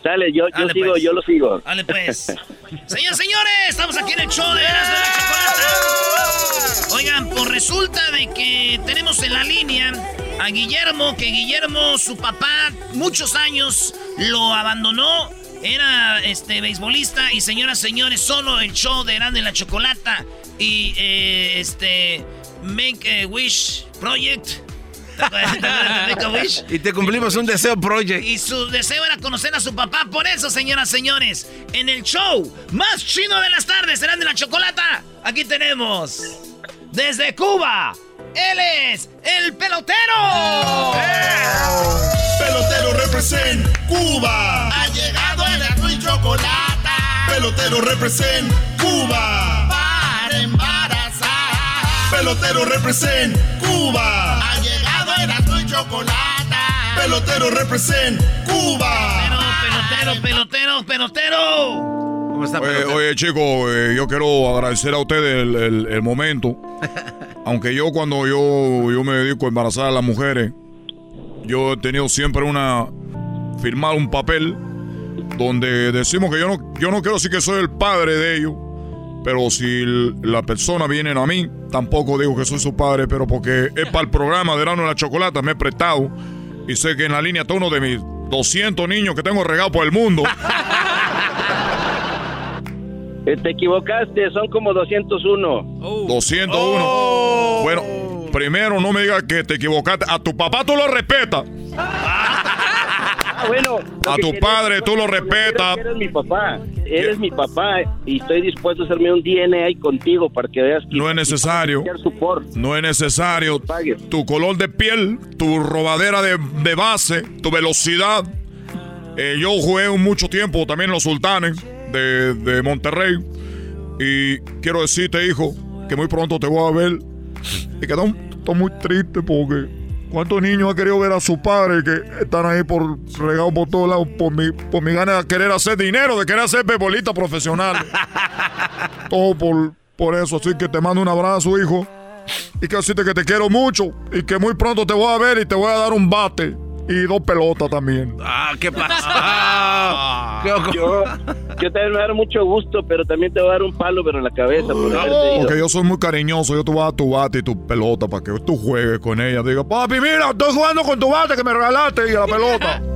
dale, yo, yo Dale, sigo, pues. yo lo sigo. Dale, pues. Señores, señores, estamos aquí en el show de Erasmo y la Chocolata. Oigan, pues resulta de que tenemos en la línea a Guillermo, que Guillermo, su papá, muchos años lo abandonó. Era este beisbolista y señoras, señores, solo el show de Erasmo y la Chocolata y eh, este Make a Wish Project. Y te cumplimos un deseo, Project. Y su deseo era conocer a su papá. Por eso, señoras, señores, en el show más chino de las tardes, serán de la chocolata. Aquí tenemos desde Cuba. Él es el pelotero. Pelotero represent Cuba. Ha llegado el azul y chocolate. Pelotero represent Cuba. Para embarazar. Pelotero represent Cuba. Y chocolate. Pelotero represent Cuba. Pelotero, pelotero, pelotero. Oye, oye, chicos, eh, yo quiero agradecer a ustedes el, el- el momento. Aunque yo cuando yo, yo me dedico a embarazar a las mujeres, yo he tenido siempre una... firmar un papel donde decimos que yo no, yo no quiero decir que soy el padre de ellos, pero si la persona viene a mí, tampoco digo que soy su padre, pero porque es para el programa de Verano de la Chocolata, me he prestado y sé que en la línea está uno de mis 200 niños que tengo regados por el mundo. Eh, te equivocaste, son como 201. 201. Bueno, primero no me digas que te equivocaste. A tu papá tú lo respetas. Ah, bueno. lo A tu padre tú lo respetas. Eres mi papá. Eres mi papá y estoy dispuesto a hacerme un DNA contigo para que veas que No es necesario. No es necesario. Tu color de piel, tu robadera de, de base, tu velocidad. Eh, yo jugué mucho tiempo también en los sultanes de, de Monterrey. Y quiero decirte, hijo, que muy pronto te voy a ver. Y que estoy estoy muy triste porque cuántos niños han querido ver a su padre que están ahí por regados por todos lados por mi, por mi gana de querer hacer dinero, de querer hacer bebolita profesional. Todo por, por eso. Así que te mando un abrazo, hijo. Y que decirte que te quiero mucho. Y que muy pronto te voy a ver y te voy a dar un bate. Y dos pelotas también. Ah, ¿qué pasa? Yo, yo también me voy a dar mucho gusto, pero también te voy a dar un palo, pero en la cabeza. Por. Porque yo soy muy cariñoso. Yo te voy a dar tu bate y tu pelota para que tú juegues con ella. Diga, papi, mira, estoy jugando con tu bate que me regalaste y la pelota.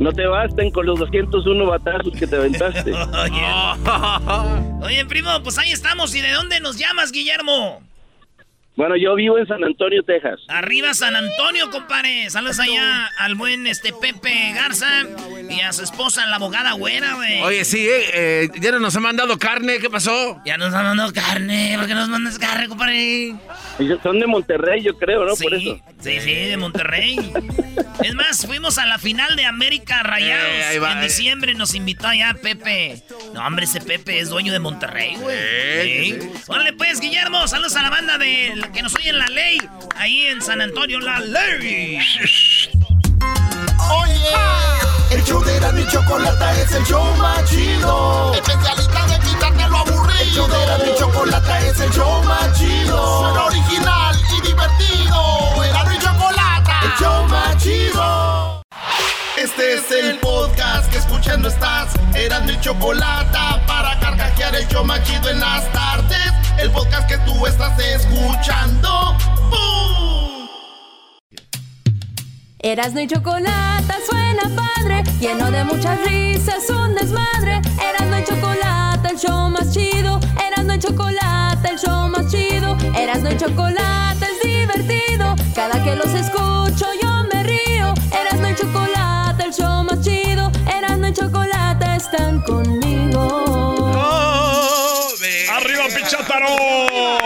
No te basten con los 201 batazos que te aventaste. Oye, primo, pues ahí estamos. ¿Y de dónde nos llamas, Guillermo? Bueno, yo vivo en San Antonio, Texas. Arriba San Antonio, compadre. Saludos allá al buen este Pepe Garza y a su esposa, la abogada güera, güey. Oye, sí, eh, eh, ya no nos han mandado carne, ¿qué pasó? Ya nos han mandado carne, ¿por qué nos mandas carne, compadre? Ellos Son de Monterrey, yo creo, ¿no? Por eso. Sí, sí, de Monterrey. es más, fuimos a la final de América Rayados. Eh, ahí va, en eh. diciembre nos invitó allá Pepe. No, hombre, ese Pepe es dueño de Monterrey, güey. Eh, Sí. Órale, pues, Guillermo, saludos a la banda de la que nos oye en la ley. Ahí en San Antonio, la ley. Oye, el show de la y chocolata es el show más chido. Especialista de quitarte lo aburrido. El show de la y chocolata es el show más chido. Suena original y divertido. Era y chocolata, el show más chido. Este es el podcast que escuchando estás. Eran mi chocolata para carcajear el show más chido en las tardes. El podcast que tú estás escuchando. ¡Bum! Erasno y chocolate suena padre, lleno de muchas risas, un desmadre. Erasno y chocolate, el show más chido. Erasno y chocolate, el show más chido. Erasno y chocolate es divertido. Cada que los escucho yo me río. Erasno y chocolate, el show más chido. Pichátaro!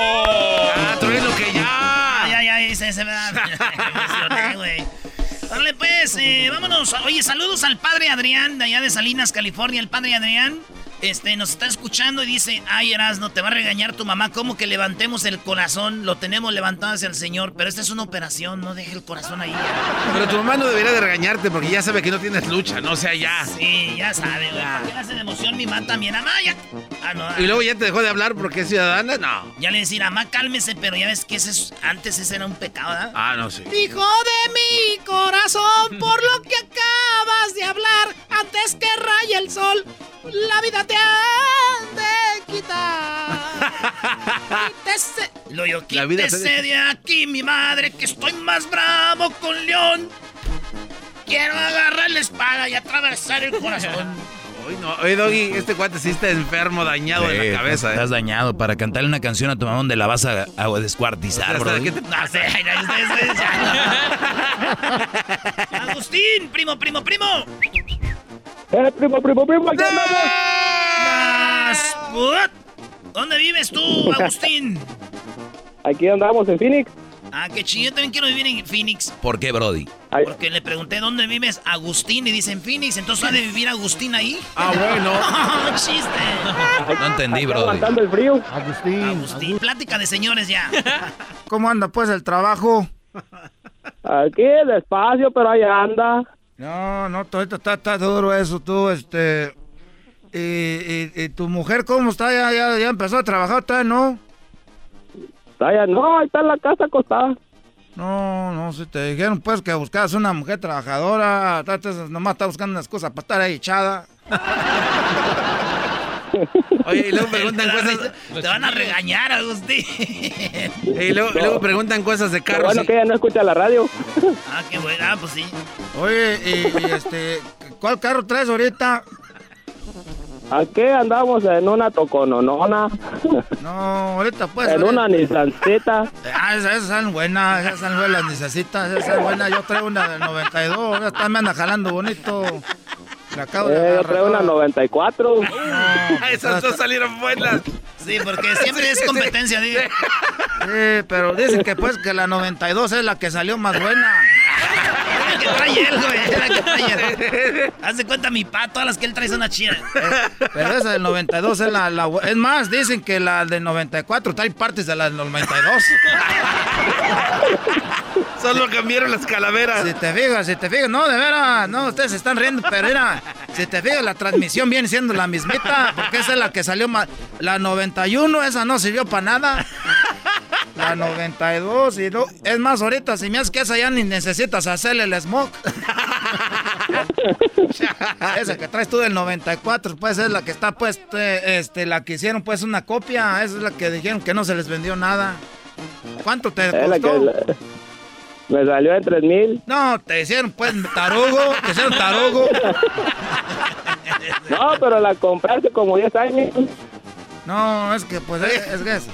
Ah, trueno que ya. Ay, ay, ay, se, se me da. Órale, pues, eh, vámonos. Oye, saludos al padre Adrián, de allá de Salinas, California. El padre Adrián este, nos está escuchando y dice: Ay, Erasno, te va a regañar tu mamá. ¿Cómo que levantemos el corazón? Lo tenemos levantado hacia el Señor, pero esta es una operación, no deje el corazón ahí. Pero tu mamá no debería de regañarte porque ya sabe que no tienes lucha, no o sea ya. Sí, ya sabe, güey. ¿Por qué le hace de emoción mi mamá también? Amá, ya. Ah, no. Y luego ya te dejó de hablar porque es ciudadana, no. Ya le decir, amá, cálmese, pero ya ves que ese es- antes ese era un pecado, ¿verdad? Ah, no, sí. Hijo de mi corazón, por lo que acabas de hablar, antes que raye el sol, la vida te han de quitar. Quítese, lo yo, La vida te quítese de- de aquí, mi madre, que estoy más bravo con León. Quiero agarrar la espada y atravesar el corazón. Uy, no. Oye, Doggy, este cuate sí está enfermo, dañado en Sí, la cabeza, ¿eh? Estás dañado. Para cantarle una canción a tu mamá donde la vas a, a descuartizar, O sea, bro. ¿qué te No sé, no. Agustín, primo, primo, primo. ¡Eh, primo, primo, primo! ¡Aquí Más, what? ¿Dónde vives tú, Agustín? Aquí andamos en Phoenix. Ah, qué chido, yo también quiero vivir en Phoenix. ¿Por qué, Brody? Porque le pregunté dónde vives, Agustín, y dicen Phoenix, entonces ha de vivir Agustín ahí. Ah, bueno. chiste. No entendí, Brody. Aguantando el frío. Agustín. Agustín, plática de señores ya. ¿Cómo anda pues el trabajo? Aquí despacio, pero ahí anda. No, no, todo esto está, está duro eso, tú, este... Y, y- y tu mujer cómo está? ¿Ya, ya, ya empezó a trabajar todavía, no? Vaya, no, ahí está en la casa acostada. No, no, si te dijeron pues que buscabas una mujer trabajadora, nomás está buscando unas cosas para estar ahí echada. Oye, y luego preguntan a- cosas. Te van a regañar, Agustín. Y luego, preguntan cosas de carros. bueno y- que ella no escucha la radio. Ah, qué buena, pues sí. Oye, y, y, este, ¿cuál carro traes ahorita? Aquí andamos en una tocononona. No, ahorita pues. En una Nissancita. Ah, esas, son buenas, esas son buenas Nissancitas, esas son buenas. Yo traigo una del 92, esta me anda jalando bonito. La acabo de Eh, yo traigo una 94. Esas dos salieron buenas. Sí, porque siempre es competencia, digo. Sí, pero dicen que pues que la 92 es la que salió más buena. Que trae él, güey. es La que trae él. Haz de cuenta mi pa, todas las que él trae son las chidas. Pero esa del 92 es la, Es más, dicen que la del 94 trae partes de la del 92. Solo cambiaron las calaveras. Si te fijas, si te fijas, no, de veras, no, ustedes se están riendo, pero era, si te fijas, la transmisión viene siendo la mismita, porque esa es la que salió más. La 91, esa no sirvió para nada. La 92, y no, es más, ahorita, si me haces que esa ya ni necesitas hacerle el smoke. esa que traes tú del 94, pues es la que está, pues, este, la que hicieron, pues, una copia, esa es la que dijeron que no se les vendió nada. ¿Cuánto te Es la que costó? me salió en 3 mil. No, te hicieron pues tarugo, te hicieron tarugo. No, pero la compré hace como 10 años. No, es que pues es, es que es.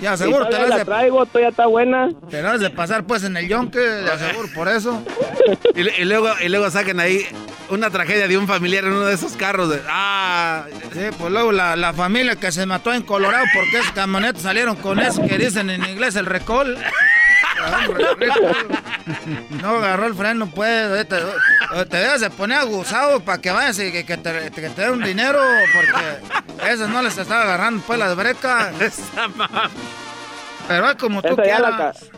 Ya seguro te la de, traigo, todavía está buena. te la has de pasar pues en el yonque, de aseguro por eso. Y, luego, y luego sacan ahí una tragedia de un familiar en uno de esos carros. de- ah, Sí, pues luego la, la familia que se mató en Colorado porque esas camionetas salieron con eso que dicen en inglés el recall. No agarró el freno, pues. Te, te debes de poner aguzado para que vayas y que, que te, que te den un dinero, porque esas no les está agarrando, pues, las brecas. Pero es como tú Esa ya, la quieras.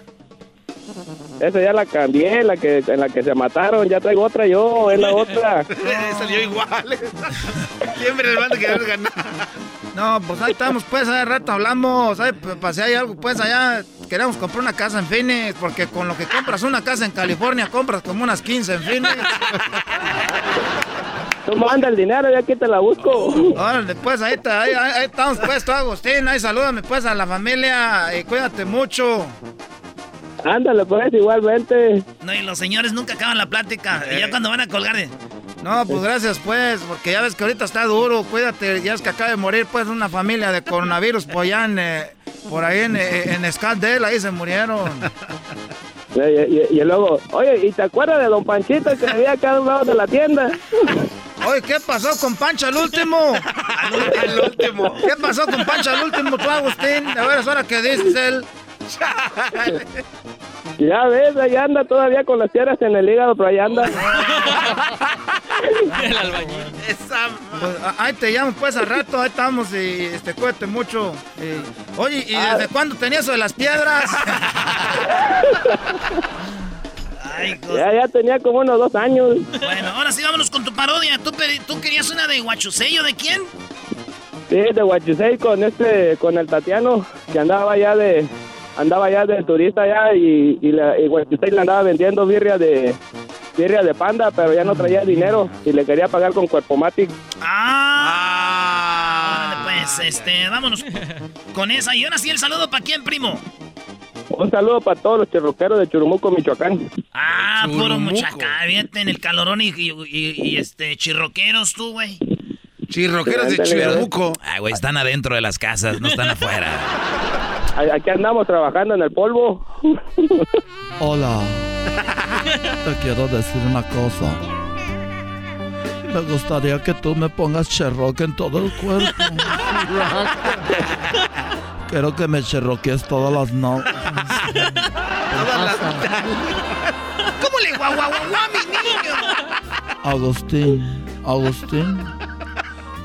esa ya la cambié, la que, en la que se mataron. Ya traigo otra yo, es la otra. salió igual. Siempre el bando querer ganar. No, pues ahí estamos, pues, hace rato hablamos, pues, si hay algo, pues, allá queremos comprar una casa en Phoenix, porque con lo que compras una casa en California, compras como unas 15 en Phoenix. ¿Cómo anda el dinero? Ya aquí te la busco. Órale, pues, ahí, está, ahí, ahí- ahí estamos, pues, tú, Agustín, ahí salúdame, pues, a la familia, y cuídate mucho. Ándale, pues, igualmente. No, y los señores nunca acaban la plática. Y ya cuando van a colgar de... No, pues gracias, pues, porque ya ves que ahorita está duro, cuídate, ya es que acaba de morir, pues, una familia de coronavirus, pues, allá en, eh, por ahí en, eh, en Scottsdale, ahí se murieron. Y, y- y luego, oye, ¿y te acuerdas de Don Panchito que vivía acá a un lado de la tienda? Oye, ¿qué pasó con Pancho al último? Al, último. ¿Qué pasó con Pancho al último, tú, Agustín? De veras, ahora que dices él. Ya ves, ahí anda todavía con las piedras en el hígado, pero ahí anda. El albañil. Pues, a- ahí te llamo, pues, al rato, ahí estamos y este, cuídate mucho. Oye, ¿y desde cuándo tenías eso de las piedras? Ya, ya tenía como unos dos años. Bueno, ahora sí vámonos con tu parodia. ¿Tú, querías una de Huachuseyo de quién? Sí, de Huachusei con este, con el Tatiano, que andaba allá de, andaba allá de turista allá y, y, la, y le andaba vendiendo birria de, birria de panda, pero ya no traía dinero y le quería pagar con Cuerpo Matic. Ah. Pues, este, vámonos con esa. Y ahora sí el saludo para quién, primo. Un saludo para todos los chirroqueros de Churumuco, Michoacán. Ah, puro Churumuco. Fíjate en el calorón y, y- y- y, este, chirroqueros tú, güey. Chirroqueros de Chirumuco. Ah, güey, están adentro de las casas, no están afuera. Aquí andamos trabajando en el polvo. Hola. Te quiero decir una cosa. Me gustaría que tú me pongas cherroque en todo el cuerpo. Quiero que me cherroquees todas las noches. ¿Cómo le guau, guau, guau, guau, mi niño? Agustín, Agustín.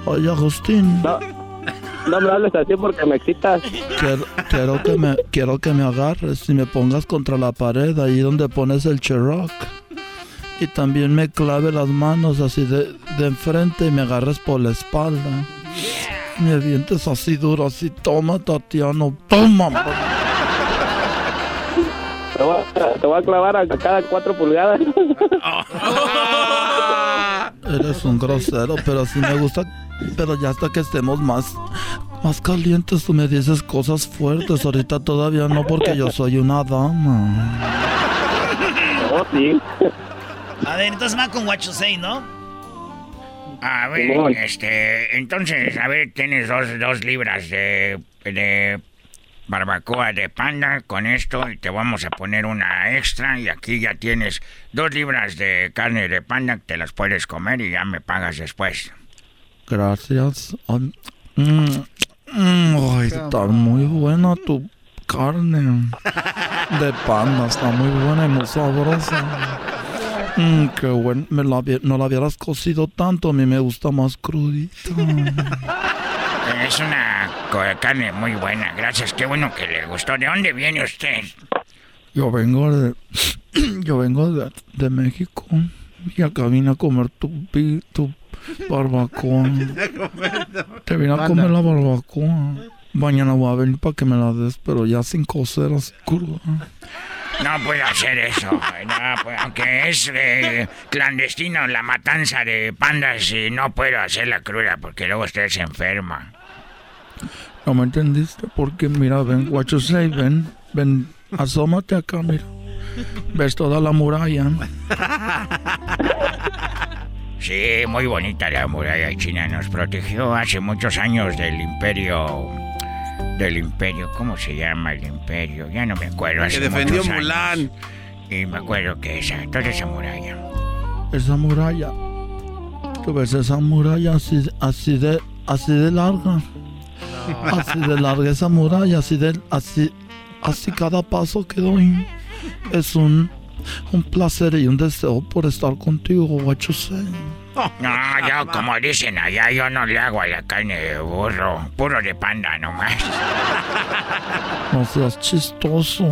Oye, Agustín. No, no me hables así porque me excitas. Quiero, quiero que me, quiero que me agarres y me pongas contra la pared, ahí donde pones el cherrock. Y también me clave las manos así de, de enfrente y me agarres por la espalda. Me avientes así duro, así. Toma, Tatiano, toma. Te voy, a, te voy a clavar a cada cuatro pulgadas. Eres un grosero, pero sí me gusta. Pero ya hasta que estemos más, más calientes, tú me dices cosas fuertes. Ahorita todavía no, porque yo soy una dama. Oh, sí. A ver, entonces va con Huachusei, ¿no? A ver, este, entonces, a ver, tienes dos, dos libras de, de barbacoa de panda con esto y te vamos a poner una extra y aquí ya tienes dos libras de carne de panda, te las puedes comer y ya me pagas después. Gracias. Ay, mm, mm, está muy buena tu carne de panda, está muy buena y muy sabrosa. Mm, qué bueno, me la, no la hubieras cocido tanto, a mí me gusta más crudita. Es una carne muy buena, gracias, qué bueno que le gustó. ¿De dónde viene usted? Yo vengo de, yo vengo de, de México y acá vine a comer tu, tu barbacoa. Te vine a comer la barbacoa. Mañana voy a venir para que me la des, pero ya sin cocer así cruda. No puedo hacer eso, no, pues, aunque es eh, clandestino la matanza de pandas, y no puedo hacerla cruda porque luego usted se enferma. ¿No me entendiste? Porque mira, ven, what you say, ven, ven, asómate acá, mira. Ves toda la muralla. Sí, muy bonita la muralla china. Nos protegió hace muchos años del imperio. Del imperio, ¿cómo se llama el imperio? Ya no me acuerdo. hace Que defendió años. Mulan. Y me acuerdo que esa, toda esa muralla. Esa muralla. Tú ves esa muralla así, así de, así de larga. Así de larga esa muralla, así de, así, así cada paso que doy. Es un, un placer y un deseo por estar contigo, say. No, yo, como dicen allá, yo no le hago a la carne de burro. Puro de panda nomás. No seas chistoso.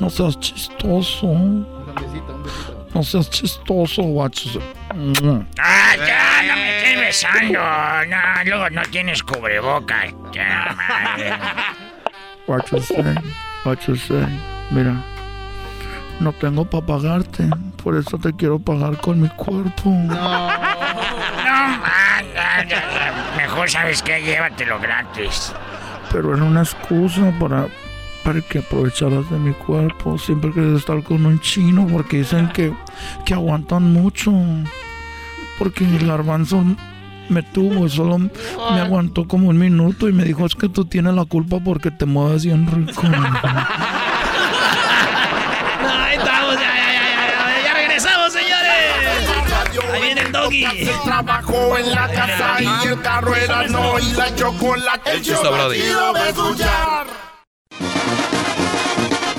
No seas chistoso. No seas chistoso, say. Ah, ya, no me estés besando. No, luego no tienes cubrebocas. Ya, madre. You say. Mira, no tengo para pagarte, por eso te quiero pagar con mi cuerpo. No, man, ya, ya, ya. Mejor sabes que llévatelo gratis. Pero era una excusa para, para que aprovecharas de mi cuerpo. Siempre quería estar con un chino porque dicen que, que aguantan mucho. Porque el garbanzo me tuvo y solo me aguantó como un minuto y me dijo es que tú tienes la culpa porque te mueves bien rico. Ahí estamos, ya, ya, ya, ya, ya regresamos, señores. Ahí viene el doggy. Trabajo en la casa y el carro era no y la chocolate. El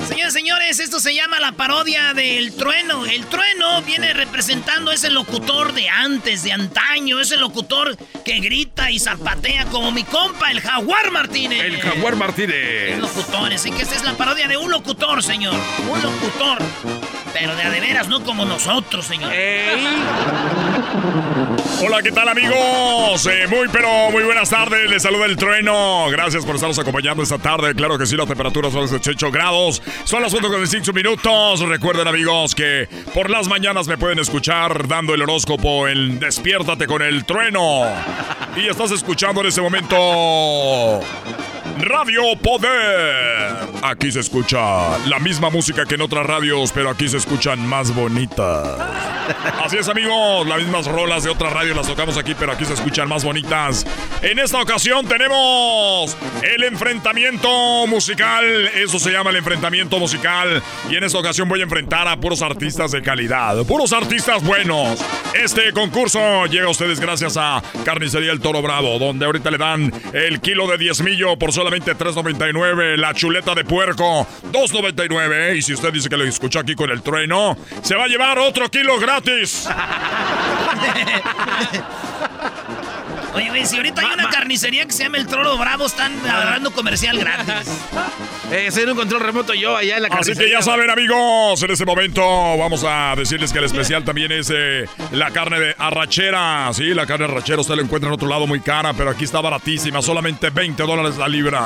Señores, señores, esto se llama la parodia del trueno. El trueno viene representando ese locutor de antes, de antaño, ese locutor que grita y zapatea como mi compa, el Jaguar Martínez. El Jaguar Martínez. Locutores, así que esta es la parodia de un locutor, señor. Un locutor. Pero de a veras, no como nosotros, señor. Hola, ¿qué tal amigos? Eh, muy pero muy buenas tardes, les saluda el trueno. Gracias por estarnos acompañando esta tarde. Claro que sí, la temperatura son de 18 grados. Son las 5 minutos. Recuerden amigos que por las mañanas me pueden escuchar dando el horóscopo en Despiértate con el trueno. Y estás escuchando en este momento... Radio Poder. Aquí se escucha la misma música que en otras radios, pero aquí se escuchan más bonitas. Así es, amigos. Las mismas rolas de otras radios las tocamos aquí, pero aquí se escuchan más bonitas. En esta ocasión tenemos el enfrentamiento musical. Eso se llama el enfrentamiento musical. Y en esta ocasión voy a enfrentar a puros artistas de calidad, puros artistas buenos. Este concurso llega a ustedes gracias a Carnicería El Toro Bravo, donde ahorita le dan el kilo de diezmillo por solamente 3.99, la chuleta de puerco 2.99. Y si usted dice que lo escuchó aquí con el trueno, se va a llevar otro kilo gratis. Oye, güey, si ahorita hay una carnicería que se llama El Toro Bravo, están agarrando comercial gratis. Eh, soy en un control remoto yo allá en la Así que carnicería. ya saben, amigos, en este momento vamos a decirles que el especial también es eh, la carne de arrachera. Sí, la carne de arrachera usted la encuentra en otro lado muy cara, pero aquí está baratísima, solamente 20 dólares la libra.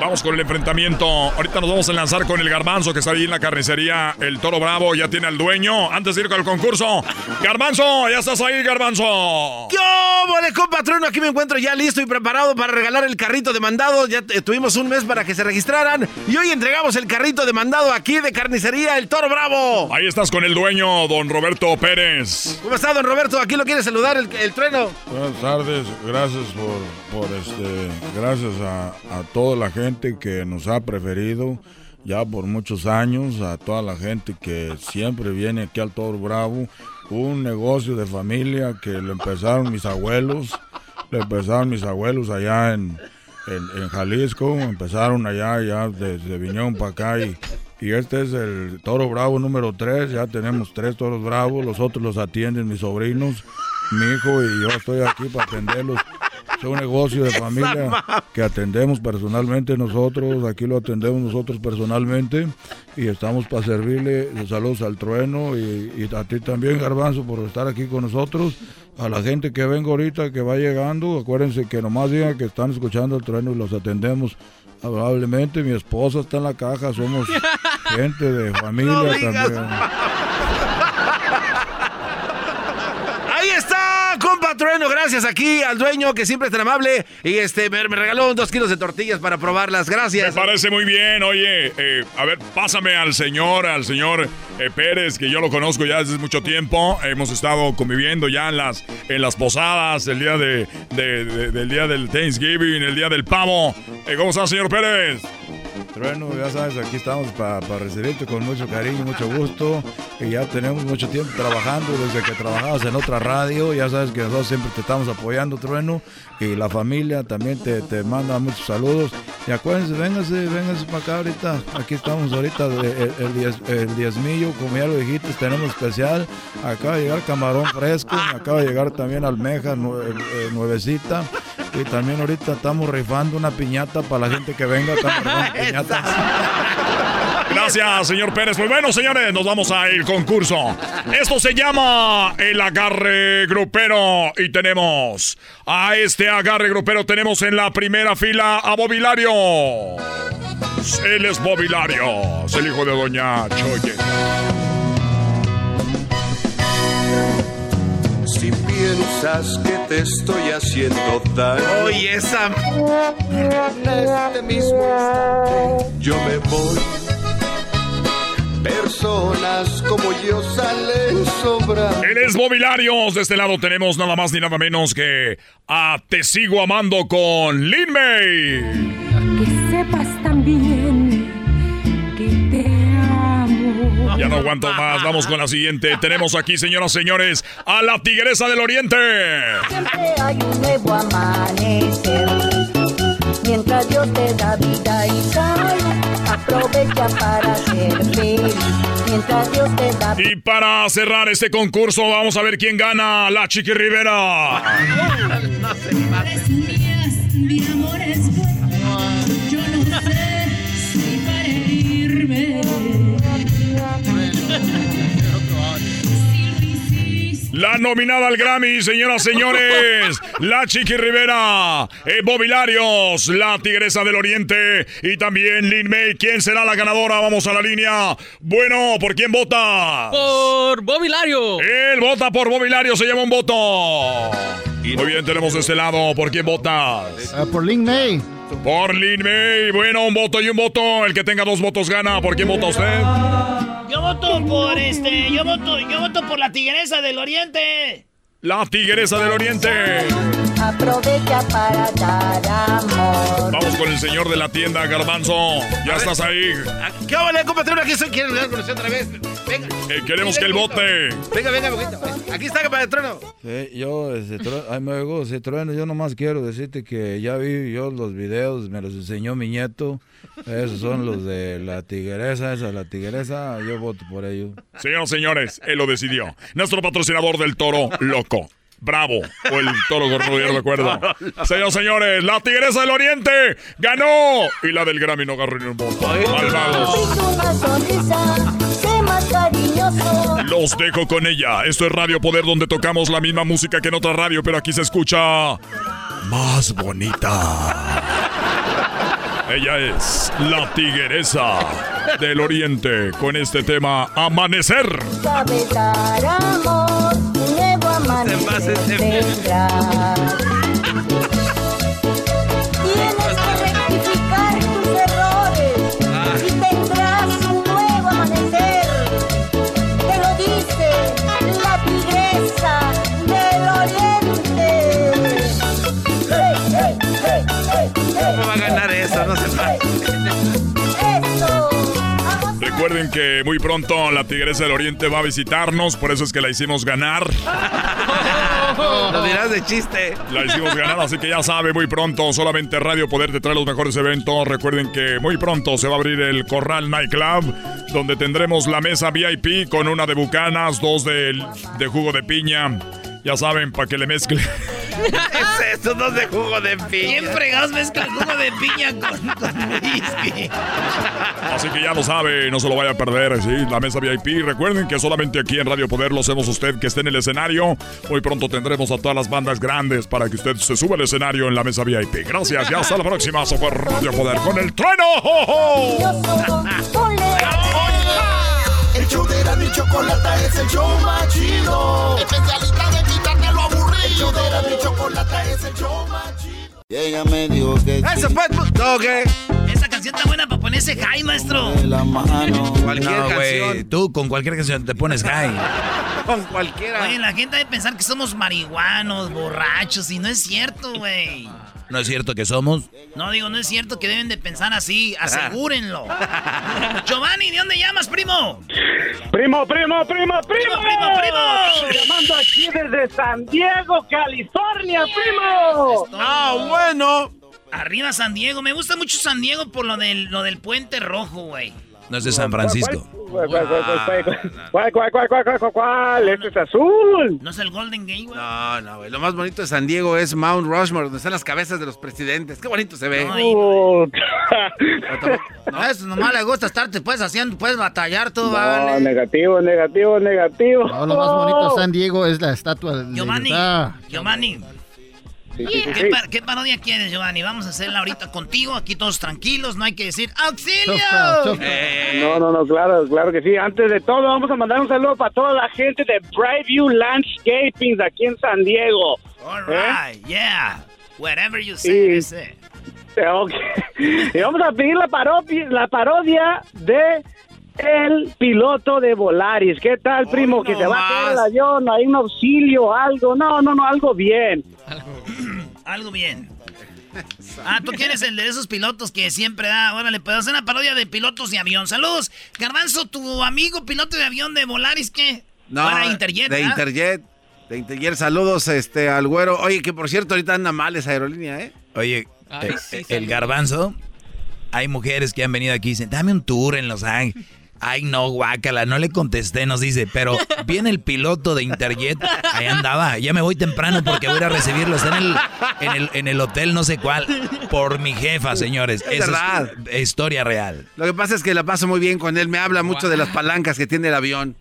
Vamos con el enfrentamiento. Ahorita nos vamos a lanzar con el garbanzo que está ahí en la carnicería. El toro bravo ya tiene al dueño. Antes de ir con el concurso. Garbanzo, ya estás ahí, garbanzo. Yo, vale, patrono, aquí me encuentro ya listo y preparado para regalar el carrito de mandado. Ya tuvimos un mes para que se registraran. Y hoy entregamos el carrito de mandado aquí de carnicería El Toro Bravo. Ahí estás con el dueño, don Roberto Pérez. ¿Cómo está, don Roberto? Aquí lo quiere saludar el, trueno. Buenas tardes, gracias por, por este, gracias a, a toda la gente que nos ha preferido ya por muchos años, a toda la gente que siempre viene aquí al Toro Bravo, un negocio de familia que lo empezaron mis abuelos, lo empezaron mis abuelos allá en, en, Jalisco, empezaron allá, ya desde Viñón para acá y, y este es el Toro Bravo número 3, ya tenemos tres Toros Bravos, los otros los atienden mis sobrinos, mi hijo y yo estoy aquí para atenderlos. Es un negocio de familia que atendemos personalmente nosotros, aquí lo atendemos nosotros personalmente y estamos para servirle. Saludos al trueno y, a ti también, Garbanzo, por estar aquí con nosotros. A la gente que venga ahorita, que va llegando, acuérdense que nomás digan que están escuchando el trueno y los atendemos amablemente. Mi esposa está en la caja, somos gente de familia también. compa Trueno, gracias aquí al dueño que siempre es tan amable y este me, regaló dos kilos de tortillas para probarlas. Gracias. Me parece muy bien. Oye, eh, a ver, pásame al señor, al señor eh, Pérez, que yo lo conozco ya desde mucho tiempo. Hemos estado conviviendo ya en las, en las posadas, el día de, del día del Thanksgiving, el día del pavo. Eh, ¿Cómo está, señor Pérez? Trueno, ya sabes, aquí estamos para recibirte con mucho cariño, mucho gusto. Y ya tenemos mucho tiempo trabajando desde que trabajabas en otra radio. Ya sabes que nosotros siempre te estamos apoyando, Trueno. Y la familia también te, te manda muchos saludos. Y acuérdense, véngase, véngase para acá ahorita. Aquí estamos ahorita, el, el, diezmillo, como ya lo dijiste, tenemos especial. Acaba de llegar camarón fresco, acaba de llegar también almeja eh, nuevecita. Y también ahorita estamos rifando una piñata para la gente que venga. Gracias, señor Pérez. Pues bueno, señores, nos vamos al concurso. Esto se llama el agarre grupero. Y tenemos a este agarre grupero. Tenemos en la primera fila a Bobilario. Él es Bobilario. El hijo de Doña Choye. Si piensas que te estoy haciendo daño. Oye, esa. En este mismo instante yo me voy. Personas como yo salen sobra. Él es Mobiliarios. De este lado tenemos nada más ni nada menos que a Te Sigo Amando con Lin May. Que sepas también ya no aguanto más. Vamos con la siguiente. Tenemos aquí, señoras y señores, a la Tigresa del Oriente. Siempre hay un nuevo amanecer. Mientras Dios te da vida y salud, aprovecha para ser feliz. Mientras Dios te da Y para cerrar este concurso, vamos a ver quién gana. La Chiqui Rivera. no se mi amor es La nominada al Grammy, señoras y señores, la Chiqui Rivera, eh, Bobilarios, la Tigresa del Oriente y también Lin May. ¿Quién será la ganadora? Vamos a la línea. Bueno, ¿por quién vota? Por Bobilario. Él vota por Bobilario, se llama un voto. Muy bien, tenemos de este lado. ¿Por quién votas? Ah, por Lin May. Por Lin May. Bueno, un voto y un voto. El que tenga dos votos gana. ¿Por quién vota usted? Yo voto por este, yo voto, yo voto por la Tigresa del Oriente. La Tigresa del Oriente. Aprovecha para dar amor. Vamos con el señor de la tienda, Garbanzo. Ya estás ahí. ¿Qué vale, compatrón? Aquí soy. ¿Quieren hablar con usted otra vez? Venga. Eh, queremos que el vote. Venga, venga, poquito. Aquí está, compatrón. Sí, yo, ese trueno, ay, me oigo, ese trueno, yo nomás quiero decirte que ya vi yo los videos, me los enseñó mi nieto. Esos son los de la tigresa, esa la tigresa, yo voto por ellos. Señoras señores, él lo decidió. Nuestro patrocinador del toro loco. Bravo, o el toro gordo, ya recuerdo. Señoras señores, la tigresa del oriente ganó. Y la del Grammy no agarró ni un voto. Malvados. Los dejo con ella. Esto es Radio Poder, donde tocamos la misma música que en otra radio, pero aquí se escucha más bonita. Ella es la tigresa del oriente con este tema Amanecer pasen, pasen. Recuerden que muy pronto la Tigresa del Oriente va a visitarnos, por eso es que la hicimos ganar. Lo dirás de chiste. La hicimos ganar, así que ya sabe, muy pronto solamente Radio Poder te trae los mejores eventos. Recuerden que muy pronto se va a abrir el Corral Nightclub, donde tendremos la mesa VIP con una de bucanas, dos de, de jugo de piña. Ya saben, para que le mezcle. ¿Qué es eso? Dos de jugo de piña. ¿Quién fregados mezcla jugo de piña con, con whisky? Así que ya lo sabe, no se lo vaya a perder, ¿sí? La mesa VIP. Recuerden que solamente aquí en Radio Poder lo hacemos usted que esté en el escenario. Muy pronto tendremos a todas las bandas grandes para que usted se suba al escenario en la mesa VIP. Gracias y hasta la próxima. Eso fue Radio Poder con el trueno. El show de Erasmo y Chocolata es el show más chido. Especialista de Erasmo y Chocolata es el show más chido. Y ella me dijo que Eso fue. ¿Qué? Esa canción está buena para ponerse high, maestro. la mano. Cualquier No, güey, canción. tú con cualquier canción te pones high. Con cualquiera. Oye, la gente debe pensar que somos marihuanos, borrachos, y no es cierto, güey. ¿No es cierto que somos? No, digo, no es cierto que deben de pensar así, asegúrenlo. Giovanni, ¿de dónde llamas, primo? Primo, primo, primo, primo. Primo, primo, primo. Llamando aquí desde San Diego, California, primo. Ah, bueno. Arriba San Diego, me gusta mucho San Diego por lo del, lo del puente rojo, güey. No es de San Francisco. ¿Cuál, cuál, cuál, cuál, Este es azul. ¿No es el Golden Gate, güey? No, no, güey. Lo más bonito de San Diego es Mount Rushmore, donde están las cabezas de los presidentes. Qué bonito se ve. No, no, eso nomás le gusta estarte, puedes haciendo, puedes batallar todo, vale. negativo, negativo, negativo. No, lo más bonito de San Diego es la estatua de Giovanni, Giovanni. Sí, sí, sí, ¿Qué, parodia quieres, Giovanni? Vamos a hacerla ahorita contigo, aquí todos tranquilos, no hay que decir ¡Auxilio! No, no, no, claro, claro que sí. Antes de todo, vamos a mandar un saludo para toda la gente de Brightview Landscaping aquí en San Diego. All ¿Eh? right, yeah. Whatever you say, Sí. say. Ok. Y vamos a pedir la parodia, la parodia de el piloto de Volaris. ¿Qué tal, primo? que se va a caer el avión, hay un auxilio, algo. No, no, no, algo bien. Algo bien. Ah, tú quieres el de esos pilotos que siempre da. Órale, puedo hacer una parodia de pilotos de avión. Saludos. Garbanzo, tu amigo piloto de avión de Volaris, ¿qué? No, Era Interjet, de. Interjet. De Interjet, saludos este, al güero. Oye, que por cierto, ahorita anda mal esa aerolínea, ¿eh? Oye, Ay, eh, sí, el garbanzo, hay mujeres que han venido aquí y dicen, dame un tour en Los Ángeles. Ay, no, guácala, no le contesté, nos dice, pero viene el piloto de Interjet, ahí andaba, ya me voy temprano porque voy a ir a recibirlo, está en el, en el, en el hotel no sé cuál, por mi jefa, señores. Es Esa verdad. es historia real. Lo que pasa es que la paso muy bien con él. Me habla mucho de las palancas que tiene el avión.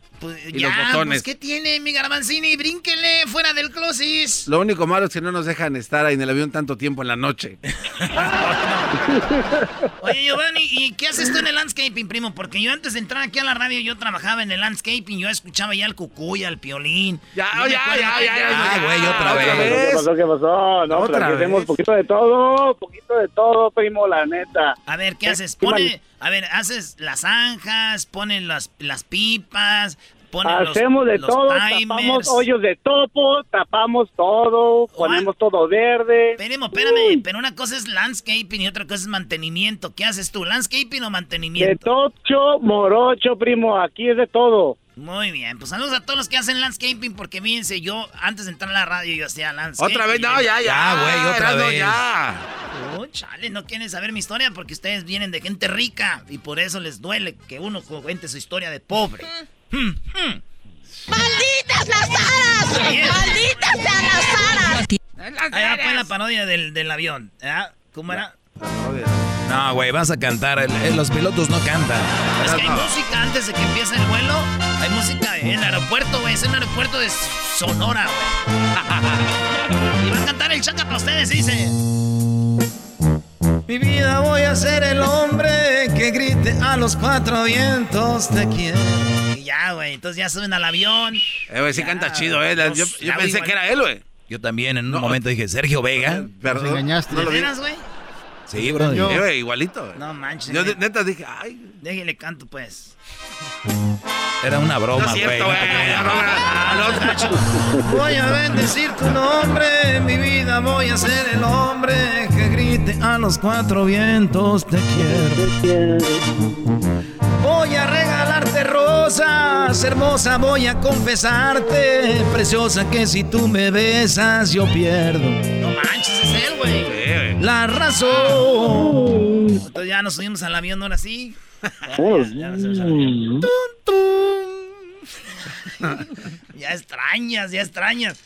Y ya, los botones. pues, ¿qué tiene mi Garbanzini? Brínquele fuera del closet. Lo único malo es que no nos dejan estar ahí en el avión tanto tiempo en la noche. Oye, Giovanni, ¿y qué haces tú en el landscaping, primo? Porque yo antes de entrar aquí a la radio, yo trabajaba en el landscaping, yo escuchaba ya al cucuy, al piolín. Ya, ya, acuerdo ya, que- ya, ya, Ah, güey, otra vez. ¿Qué pasó? ¿Qué pasó? No, Otra vez. poquito de todo, poquito de todo, primo, la neta. A ver, ¿qué haces? ¿Qué Pone, a ver, haces las zanjas, ponen las, las pipas, ponen los- Hacemos de los todo, timers. tapamos hoyos de topo, tapamos todo, ponemos todo verde. Espérame, espérame, pero una cosa es landscaping y otra cosa es mantenimiento. ¿Qué haces tú, landscaping o De mantenimiento? tocho, morocho, primo, aquí es de todo. Muy bien, pues saludos a todos los que hacen landscaping, porque fíjense, yo antes de entrar a la radio yo hacía landscaping. Otra vez, no, ya, ya. Ya, güey, otra vez. ya. Oh, chale, no quieren saber mi historia porque ustedes vienen de gente rica y por eso les duele que uno cuente su historia de pobre. ¡Malditas las aras! ¡Malditas sean las aras! Ahí va pues la parodia del, del avión. ¿ah? ¿Cómo era? No, güey, vas a cantar, el- el- los pilotos no cantan. Es que hay música antes de que empiece el vuelo. Hay música en el aeropuerto, güey. Es el aeropuerto de Sonora, güey. y va a cantar el chaca para ustedes, dice. Mi vida voy a ser el hombre que grite a los cuatro vientos te quiero. Y ya, güey, entonces ya suben al avión. Eh, güey, sí canta chido, eh. Yo, pensé que era él, güey. Yo también en un momento dije, Sergio Vega. Perdón. Nos engañaste. No lo vi. ¿Veras, güey? Sí, bro. Sí, güey, igualito. güey. No manches. Yo neta dije, ay. Déjale canto, pues. Era una broma, No güey. no creas. Voy a bendecir tu nombre, mi vida voy a ser el hombre que grite a los cuatro vientos te quiero. Voy a rosas, hermosa, voy a confesarte, preciosa que si tú me besas yo pierdo. No manches, es él, güey. La razón. Entonces ya nos subimos al avión ahora sí. Ya, ya nos subimos al avión. Tun. Ya extrañas, ya extrañas.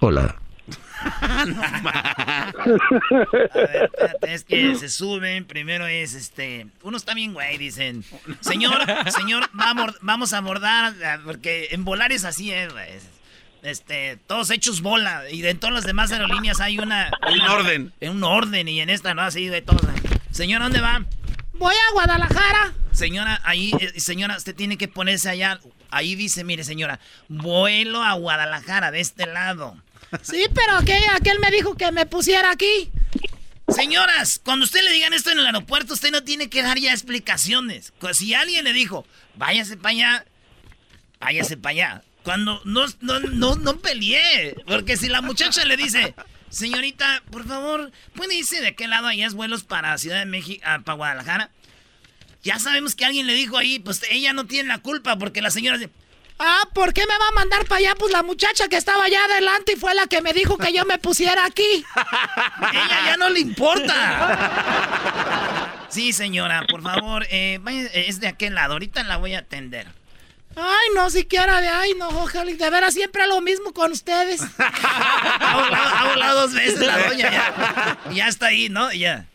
Hola. A ver, espérate, es que se suben. Primero es este. Uno está bien, güey. Dicen, señor, señor, vamos, vamos a abordar. ah, Porque en volar es así, eh, güey. Este, todos hechos bola. Y en todas las demás aerolíneas hay una. Un orden. En un orden. Y en esta, ¿no? Así, de todos. Señor, ¿dónde va? Voy a Guadalajara. Señora, ahí, eh, señora, usted tiene que ponerse allá. Ahí dice, mire, señora, vuelo a Guadalajara, de este lado. Sí, pero aquel, aquel me dijo que me pusiera aquí. Señoras, cuando usted le digan esto en el aeropuerto, usted no tiene que dar ya explicaciones. Si alguien le dijo, váyase para allá, váyase para allá. Cuando no, no, no, no peleé. Porque si la muchacha le dice, señorita, por favor, ¿puede irse de qué lado allá es vuelos para Ciudad de México, ah, para Guadalajara? Ya sabemos que alguien le dijo ahí, pues ella no tiene la culpa porque la señora dice, Ah, ¿por qué me va a mandar para allá? Pues la muchacha que estaba allá adelante y fue la que me dijo que yo me pusiera aquí. Ella ya no le importa. Sí, señora, por favor, eh, vaya, es de aquel lado. Ahorita la voy a atender. Ay, no, siquiera de ay, no, ojalá. De veras siempre lo mismo con ustedes. ha, volado, ha volado dos veces la doña ya. Ya está ahí, ¿no? Ya.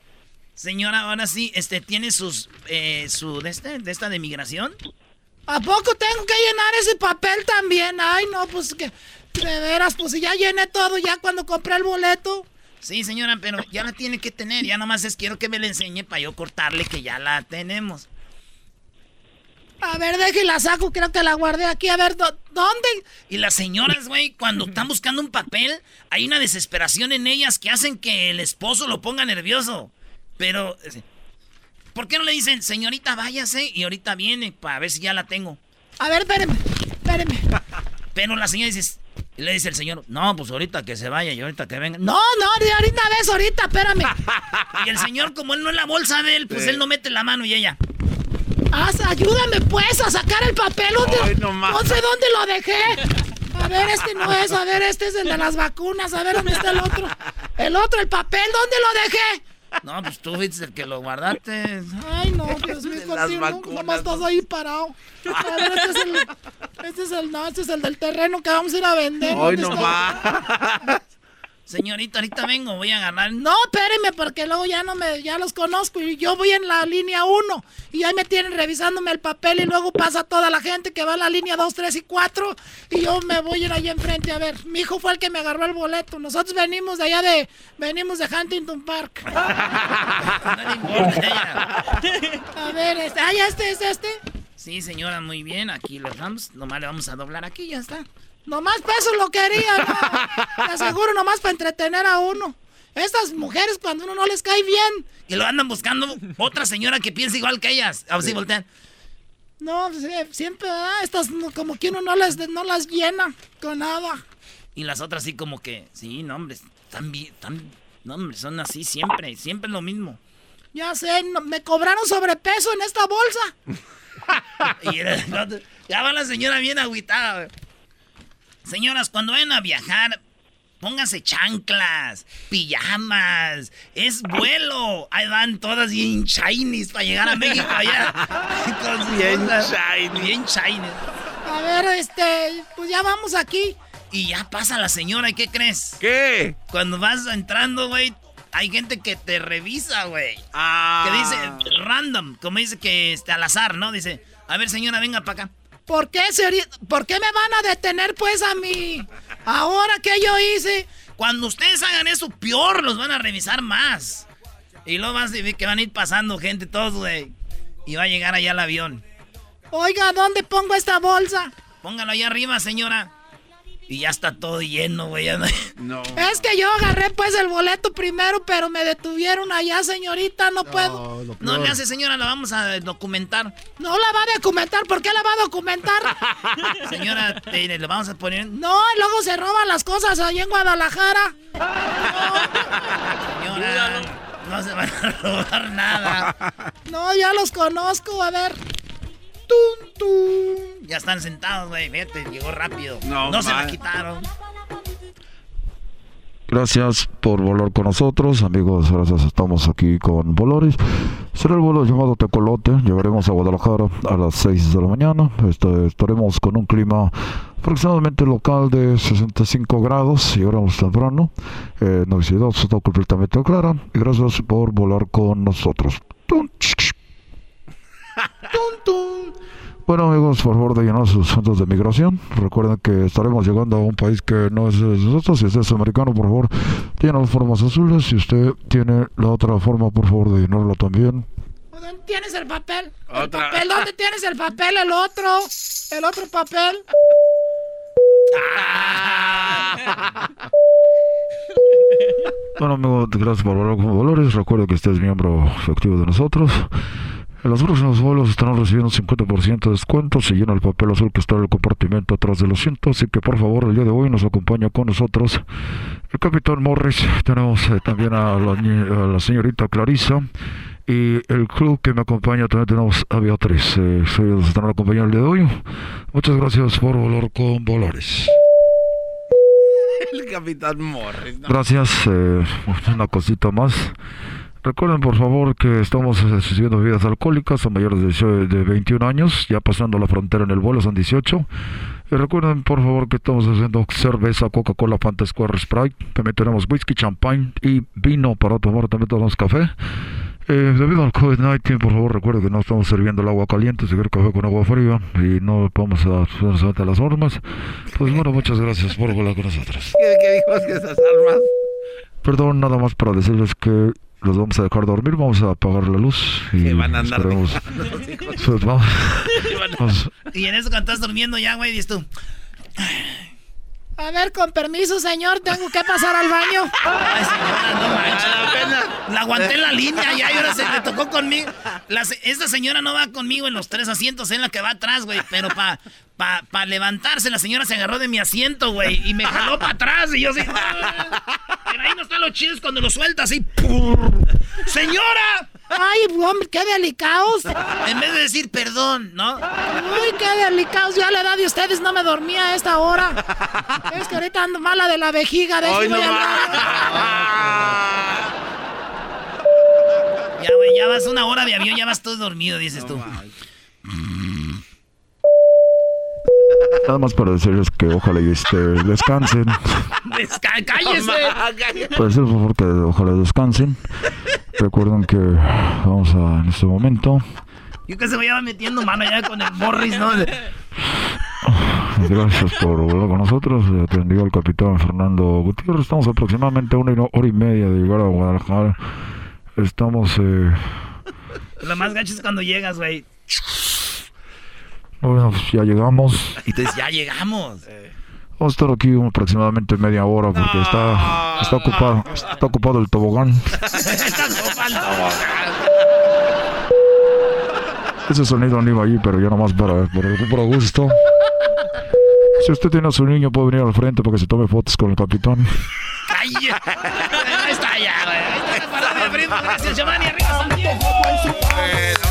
Señora, ahora sí, este, ¿tiene sus, eh, su, de, este, de esta de migración? ¿A poco tengo que llenar ese papel también? Ay, no, pues que, de veras, pues si ya llené todo ya cuando compré el boleto. Sí, señora, pero ya la tiene que tener. Ya nomás es quiero que me la enseñe para yo cortarle que ya la tenemos. A ver, deje y la saco, creo que la guardé aquí. A ver, ¿dó- ¿dónde? Y las señoras, güey, cuando están buscando un papel, hay una desesperación en ellas que hacen que el esposo lo ponga nervioso. Pero, eh, ¿por qué no le dicen, señorita, váyase y ahorita viene para ver si ya la tengo? A ver, espéreme, espéreme. Pero la señora dice, y le dice el señor, no, pues ahorita que se vaya y ahorita que venga. No, no, de ahorita ves, ahorita, espérame. y el señor, como él no es la bolsa de él, pues Sí. él no mete la mano y ella. Haz, ayúdame pues a sacar el papel. ¿Dónde, Ay, no no sé dónde lo dejé. A ver, este no es, a ver, este es el de las vacunas, a ver dónde está el otro. El otro, el papel, ¿dónde lo dejé? No, pues tú fuiste el que lo guardaste. Ay, no, mío, las contigo, vacunas, nomás estás ahí parado. A ver, este es el, este es el, no, este es el del terreno que vamos a ir a vender. Hoy ¿Dónde no más. Señorita, ahorita vengo, voy a agarrar. No, espéreme, porque luego ya no me, ya los conozco y yo voy en la línea 1 y ahí me tienen revisándome el papel y luego pasa toda la gente que va a la línea 2, 3 y 4 y yo me voy a ir ahí enfrente a ver. Mi hijo fue el que me agarró el boleto. Nosotros venimos de allá de, venimos de Huntington Park. no le importa ella. A ver, este, ah, ya este es este. Sí, señora, muy bien. Aquí lo dejamos. Nomás le vamos a doblar aquí ya está. Nomás para eso lo quería, ¿no? Te aseguro, nomás para entretener a uno. Estas mujeres, cuando uno no les cae bien, y lo andan buscando otra señora que piensa igual que ellas. Así voltean. No, siempre, ¿verdad? Estas no- como que uno no las, no las llena con nada. Y las otras sí como que, sí, no, hombre, están bien, no, hombre, son así siempre, siempre es lo mismo. Ya sé, no- me cobraron sobrepeso en esta bolsa. y era- ya va la señora bien agüitada. güey. Señoras, cuando vayan a viajar, pónganse chanclas, pijamas, es vuelo. Ahí van todas bien shinies para llegar a México allá. Bien shiny. Bien shiny. A ver, este, pues ya vamos aquí. Y ya pasa la señora, ¿y qué crees? ¿Qué? Cuando vas entrando, güey, hay gente que te revisa, güey. Ah. Que dice random, como dice que este, al azar, ¿no? Dice, a ver, señora, venga para acá. ¿Por qué, señorita? ¿Por qué me van a detener, pues, a mí? Ahora que yo hice, Cuando ustedes hagan eso, peor los van a revisar más. Y luego vas a ver que van a ir pasando gente, todos, güey. Y va a llegar allá el avión. Oiga, ¿dónde pongo esta bolsa? Póngalo allá arriba, señora. Y ya está todo lleno, güey. No. Es que yo agarré pues el boleto primero, pero me detuvieron allá, señorita. No, puedo. No le hace, señora, la vamos a documentar. No la va a documentar. ¿Por qué la va a documentar? señora, le vamos a poner. No, luego se roban las cosas allá en Guadalajara. Señora, no se van a robar nada. No, ya los conozco. A ver. Ya están sentados, güey. Vete, llegó rápido. No, se la quitaron. Gracias por volar con nosotros, amigos. Gracias, estamos aquí con Volaris. Será el vuelo llamado Tecolote. Llegaremos a Guadalajara a las 6 de la mañana. Este, estaremos con un clima aproximadamente local de 65 grados. Llegaremos temprano. Eh, no visibilidad está completamente clara. Y gracias por volar con nosotros. Bueno amigos, por favor de llenar sus centros de migración. Recuerden que estaremos llegando a un país que no es de nosotros. Si usted es americano, por favor, tiene las formas azules. Si usted tiene la otra forma, por favor de llenarlo también. ¿Dónde tienes el papel? ¿El papel? ¿Dónde tienes el papel? El otro. El otro papel. Bueno amigos, gracias por volar con valores. Recuerde que usted es miembro efectivo de nosotros. En los próximos vuelos estarán recibiendo un 50% de descuento si llena el papel azul que está en el compartimento atrás del asiento. Así que por favor, el día de hoy nos acompaña con nosotros el capitán Morris. Tenemos eh, también a la, señorita Clarisa. Y el club que me acompaña también tenemos a Beatriz. Eh, ellos estarán acompañando el día de hoy. Muchas gracias por volar con Volares. El capitán Morris. Gracias. Eh, una cosita más. Recuerden por favor que estamos recibiendo bebidas alcohólicas a mayores de, de 21 años, ya pasando la frontera en el vuelo son 18. Y recuerden por favor que estamos haciendo cerveza, Coca-Cola, Fanta Square, Sprite. También tenemos whisky, champagne y vino para tomar. También tenemos café. Eh, debido al COVID-19, por favor recuerden que no estamos sirviendo el agua caliente, si café con agua fría y no vamos a las normas. Pues bueno, muchas gracias por volar con nosotros. ¿Qué, qué que esas armas? Perdón, nada más para decirles que los vamos a dejar dormir, vamos a apagar la luz y van a andar esperemos, pues, vamos, Y en eso cuando estás durmiendo ya, güey, dices tú. A ver, con permiso, señor, tengo que pasar al baño. Ay, señora, no manches. La aguanté en la línea ya y ahora se le tocó conmigo. esta señora no va conmigo en los tres asientos, en la que va atrás, güey. Pero para pa, pa levantarse, la señora se agarró de mi asiento, güey. Y me jaló para atrás. Y yo así. Pero ahí no están los chiles cuando lo sueltas así. ¡Señora! Ay, hombre, qué delicados. En vez de decir perdón, ¿no? Uy, qué delicados. Ya a la edad de ustedes no me dormía a esta hora. Es que ahorita ando mala de la vejiga. De Ay, no ya, güey, ya vas una hora de avión, ya vas todo dormido, dices tú. Nada más para decirles que ojalá y este, descansen. ¡Cállese! Para decirles, por favor, que ojalá descansen. Recuerden que vamos a, en este momento. Yo que se vaya metiendo mano ya con el Morris, ¿no? Gracias por volver con nosotros. Atendió al capitán Fernando Gutiérrez. Estamos aproximadamente una hora y media de llegar a Guadalajara. Estamos. Eh... Lo más gacho es cuando llegas, güey. Bueno, pues ya llegamos. Y entonces ya llegamos. Vamos a estar aquí aproximadamente media hora porque está, está ocupado está ocupado el tobogán. está ocupado el tobogán. Ese sonido no iba allí, pero ya nomás para, para, para gusto. Si usted tiene a su niño, puede venir al frente para que se tome fotos con el capitán. ¡Ay! Está ya, güey. Ahí está la parodia, primo. Gracias, Giovanni. Arriba, Santiago. Bueno,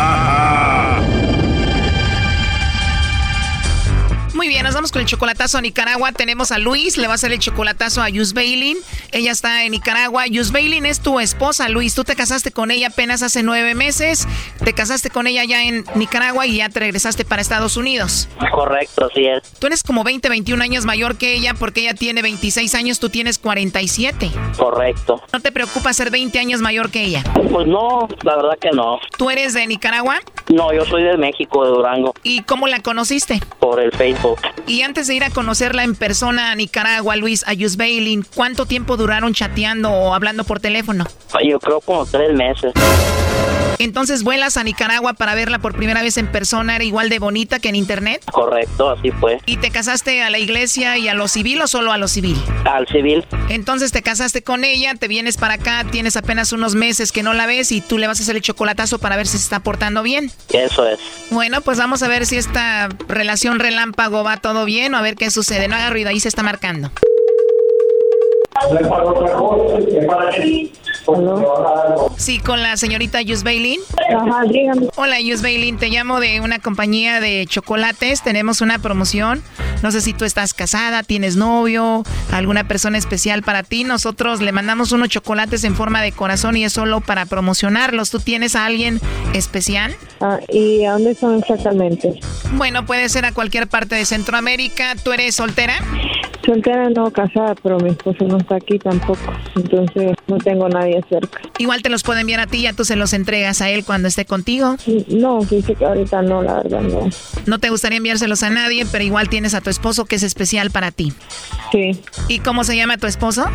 bien nos vamos con el chocolatazo a Nicaragua. Tenemos a Luis, le va a hacer el chocolatazo a Yus Bailin. Ella está en Nicaragua. Yus Bailin es tu esposa, Luis. Tú te casaste con ella apenas hace nueve meses. Te casaste con ella ya en Nicaragua y ya te regresaste para Estados Unidos. Correcto, así es. Tú eres como 20, 21 años mayor que ella porque ella tiene 26 años, tú tienes 47. Correcto. ¿No te preocupa ser 20 años mayor que ella? Pues no, la verdad que no. ¿Tú eres de Nicaragua? No, yo soy de México, de Durango. ¿Y cómo la conociste? Por el Facebook. Y antes de ir a conocerla en persona a Nicaragua, Luis, a Bailin, ¿cuánto tiempo duraron chateando o hablando por teléfono? Yo creo como tres meses. Entonces vuelas a Nicaragua para verla por primera vez en persona, ¿era igual de bonita que en internet? Correcto, así fue. ¿Y te casaste a la iglesia y a lo civil o solo a lo civil? Al civil. Entonces te casaste con ella, te vienes para acá, tienes apenas unos meses que no la ves y tú le vas a hacer el chocolatazo para ver si se está portando bien. Eso es. Bueno, pues vamos a ver si esta relación relámpago va todo bien o a ver qué sucede. No haga ruido, ahí se está marcando. Sí, con la señorita Yus Bailin. Ajá, dígame. Hola, Yus Bailin. Te llamo de una compañía de chocolates. Tenemos una promoción. No sé si tú estás casada, tienes novio, alguna persona especial para ti. Nosotros le mandamos unos chocolates en forma de corazón y es solo para promocionarlos. ¿Tú tienes a alguien especial? Ah, ¿Y a dónde son exactamente? Bueno, puede ser a cualquier parte de Centroamérica. ¿Tú eres soltera? Soltera no, casada, pero mi esposo no está aquí tampoco. Entonces no tengo nadie cerca. Igual te los puedo enviar a ti, ya tú se los entregas a él cuando esté contigo. No, dice que ahorita no, la verdad no. No te gustaría enviárselos a nadie, pero igual tienes a tu esposo que es especial para ti. Sí. ¿Y cómo se llama tu esposo?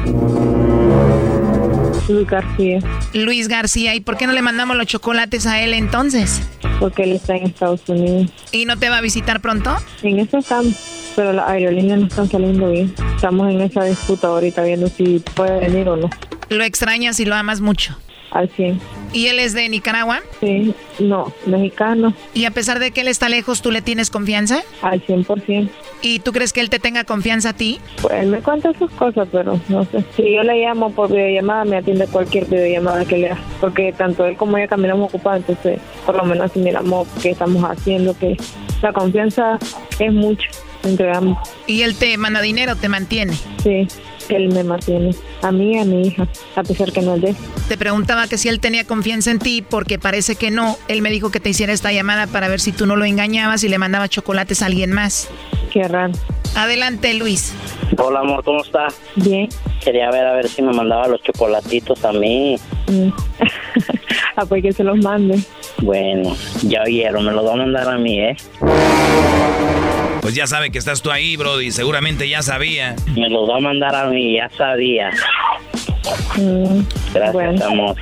Luis García. Luis García. ¿Y por qué no le mandamos los chocolates a él entonces? Porque él está en Estados Unidos. ¿Y no te va a visitar pronto? En eso estamos, pero las aerolíneas no están saliendo bien. Estamos en esa disputa ahorita viendo si puede venir o no. ¿Lo extrañas y lo amas mucho? Al 100. ¿Y él es de Nicaragua? Sí, no, mexicano. ¿Y a pesar de que él está lejos, tú le tienes confianza? Al 100%. ¿Y tú crees que él te tenga confianza a ti? Pues él me cuenta sus cosas, pero no sé. Si yo le llamo por videollamada, me atiende cualquier videollamada que le haga. Porque tanto él como ella caminamos ocupados, entonces por lo menos si miramos qué estamos haciendo, que la confianza es mucho entre ambos. ¿Y él te manda dinero, te mantiene? Sí, él me mantiene. A mí y a mi hija, a pesar que no es de él. Te preguntaba que si él tenía confianza en ti, porque parece que no. Él me dijo que te hiciera esta llamada para ver si tú no lo engañabas y le mandaba chocolates a alguien más. Qué raro. Adelante, Luis. Hola, amor, ¿cómo está? Bien. Quería ver a ver si me mandaba los chocolatitos a mí. Mm. ah, pues que se los mande. Bueno, ya oyeron, me los va a mandar a mí, ¿eh? Pues ya sabe que estás tú ahí, Brody. Seguramente ya sabía. Me los va a mandar a mí, ya sabía. Mm, Gracias, bueno. amor.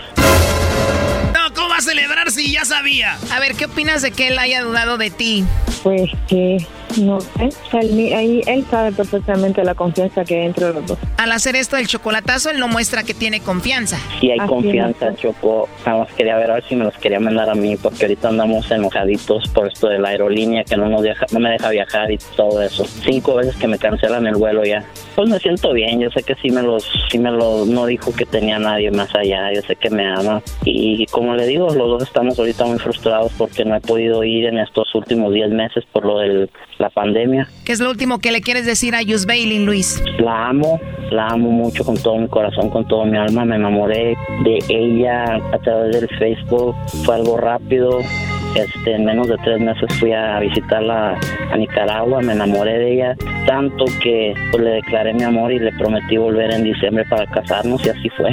No, ¿cómo va a celebrar si ya sabía? A ver, ¿qué opinas de que él haya dudado de ti? Pues que no sé. Ahí, él sabe perfectamente la confianza que hay entre los dos. Al hacer esto del chocolatazo, él no muestra que tiene confianza. Sí hay Así confianza, es. Choco. Nada más quería ver a ver si me los quería mandar a mí, porque ahorita andamos enojaditos por esto de la aerolínea que no nos deja, no me deja viajar y todo eso. Cinco veces que me cancelan el vuelo ya. Pues me siento bien, yo sé que sí me los, sí me lo, no dijo que tenía nadie más allá, yo sé que me ama. Y como le digo, los dos estamos ahorita muy frustrados porque no he podido ir en estos últimos 10 meses por lo de la pandemia. ¿Qué es lo último que le quieres decir a Yus Bailin, Luis? La amo, la amo mucho con todo mi corazón, con todo mi alma. Me enamoré de ella a través del Facebook. Fue algo rápido. Este, en menos de tres meses fui a visitarla a Nicaragua, me enamoré de ella tanto que pues, le declaré mi amor y le prometí volver en diciembre para casarnos y así fue.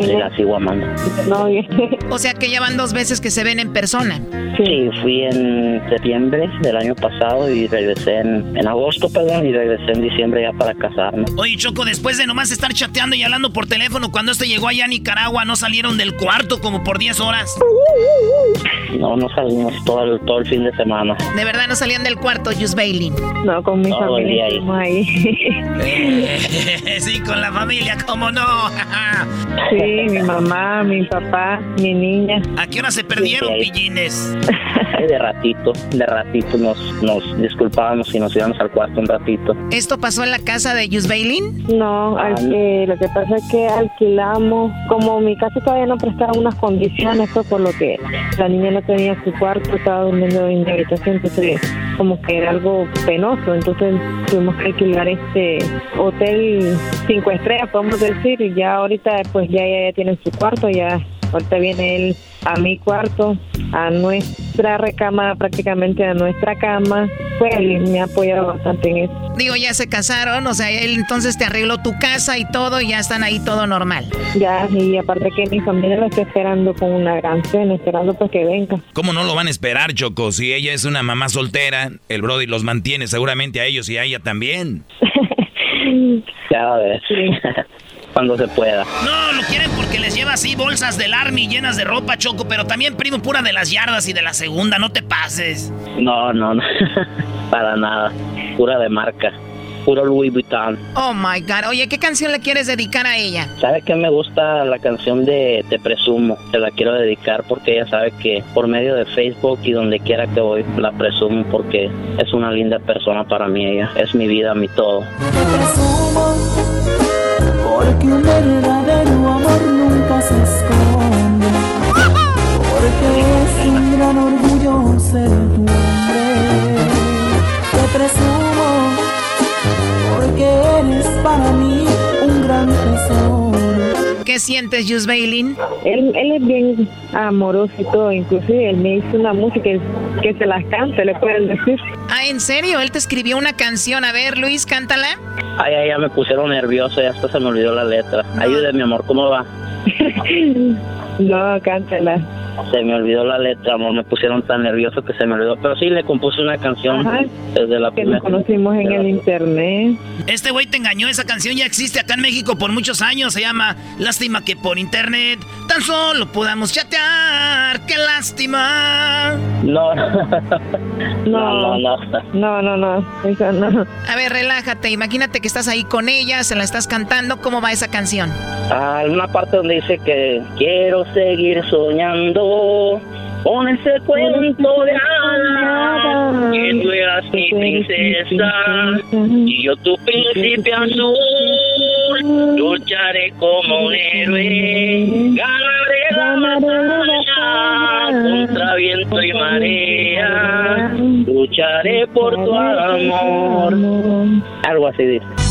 Y la sigo amando. O sea que ya van dos veces que se ven en persona. Sí, fui en septiembre del año pasado y regresé en, en agosto, perdón, y regresé en diciembre ya para casarnos. Oye, Choco, después de nomás estar chateando y hablando por teléfono, cuando este llegó allá a Nicaragua, ¿no salieron del cuarto como por 10 horas? No, no salimos todo el, todo el fin de semana. De verdad no salían del cuarto, Yus Bailin. No, con mi Todo el familia día ahí. sí, con la familia, ¿cómo no? sí, mi mamá, mi papá, mi niña. ¿A qué hora se perdieron, Sí, pillines? De ratito, de ratito nos, nos disculpábamos y nos íbamos al cuarto un ratito. ¿Esto pasó en la casa de Yus Bailin? No, al- eh, lo que pasa es que alquilamos, como mi casa todavía no prestaba unas condiciones, fue por lo que la niña no tenía su cuarto, estaba durmiendo en mi habitación, entonces como que era algo penoso, entonces tuvimos que alquilar este hotel cinco estrellas, podemos decir, y ya ahorita pues ya ya, ya tiene su cuarto, ya ahorita viene él a mi cuarto, a nuestra recámara, prácticamente a nuestra cama, pues él me ha apoyado bastante en eso. Digo, ya se casaron, o sea, él entonces te arregló tu casa y todo, y ya están ahí todo normal. Ya, y aparte que mi familia lo está esperando con una gran cena, esperando pues que venga. ¿Cómo no lo van a esperar, Choco? Si ella es una mamá soltera, el Brody los mantiene seguramente a ellos y a ella también. Ya a ver. Cuando se pueda. No, lo quieren porque les lleva así bolsas del Army llenas de ropa, Choco, pero también primo pura de las yardas y de la segunda, no te pases. No, no, no. Para nada. Pura de marca. Puro Louis Vuitton. Oh my god. Oye, ¿qué canción le quieres dedicar a ella? ¿Sabe que me gusta la canción de Te Presumo? Te la quiero dedicar porque ella sabe que por medio de Facebook y donde quiera que voy la presumo porque es una linda persona para mí ella. Es mi vida, mi todo. Porque un verdadero amor nunca se esconde. Porque es un gran orgullo ser tu hombre. Te presumo, porque eres para mí un gran tesoro. ¿Qué sientes, Jus Bailin? Él, él es bien amoroso y todo, inclusive él me hizo una música que se las cante, le pueden decir. Ah, ¿en serio? Él te escribió una canción. A ver, Luis, cántala. Ay, ay, ya me pusieron nervioso, ya hasta se me olvidó la letra. Ayúdame, mi amor, ¿cómo va? no, cántala. Se me olvidó la letra, amor, me pusieron tan nervioso que se me olvidó. Pero sí, le compuse una canción Ajá. desde la Que primera. nos conocimos en el internet. Este güey te engañó, esa canción ya existe acá en México por muchos años, se llama Lástima que por internet tan solo podamos chatear, qué lástima. No, No, no, no. no, no, no, esa no. A ver, relájate, imagínate que estás ahí con ella, se la estás cantando, ¿cómo va esa canción? Ah, una parte donde dice que quiero seguir soñando con ese cuento de hadas que tú eras mi princesa y yo tu príncipe azul. Lucharé como un héroe ganaré la batalla contra viento y marea. Lucharé por tu amor. Algo así dice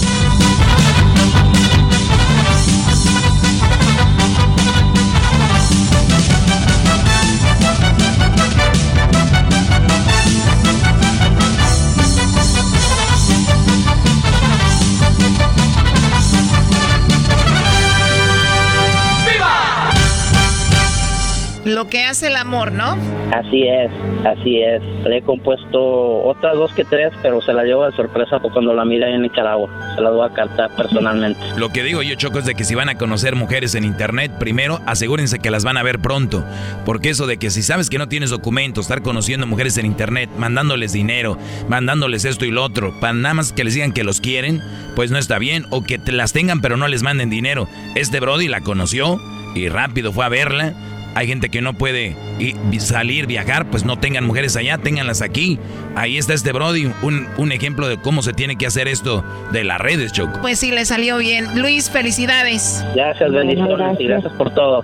Lo que hace el amor, ¿no? Así es, así es. Le he compuesto otras dos que tres, pero se la llevo de sorpresa cuando la mira en Nicaragua. Se la voy a cantar personalmente. Lo que digo yo, Choco, es de que si van a conocer mujeres en internet, primero asegúrense que las van a ver pronto. Porque eso de que si sabes que no tienes documentos, estar conociendo mujeres en internet, mandándoles dinero, mandándoles esto y lo otro, para nada más que les digan que los quieren, pues no está bien. O que te las tengan pero no les manden dinero. Este Brody la conoció y rápido fue a verla. Hay gente que no puede salir, viajar, pues no tengan mujeres allá, ténganlas aquí. Ahí está este Brody, un, un ejemplo de cómo se tiene que hacer esto de las redes, Choco. Pues sí, le salió bien. Luis, felicidades. Gracias, bendiciones y gracias por todo.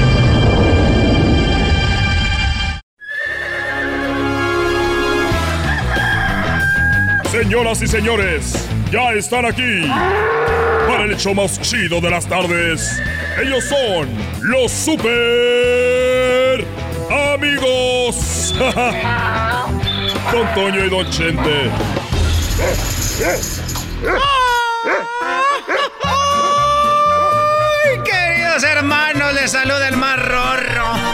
Señoras y señores, ya están aquí para el hecho más chido de las tardes. Ellos son los super amigos. Don Toño y Don Chente. ¡Ay, queridos hermanos! Les saluda el más rorro.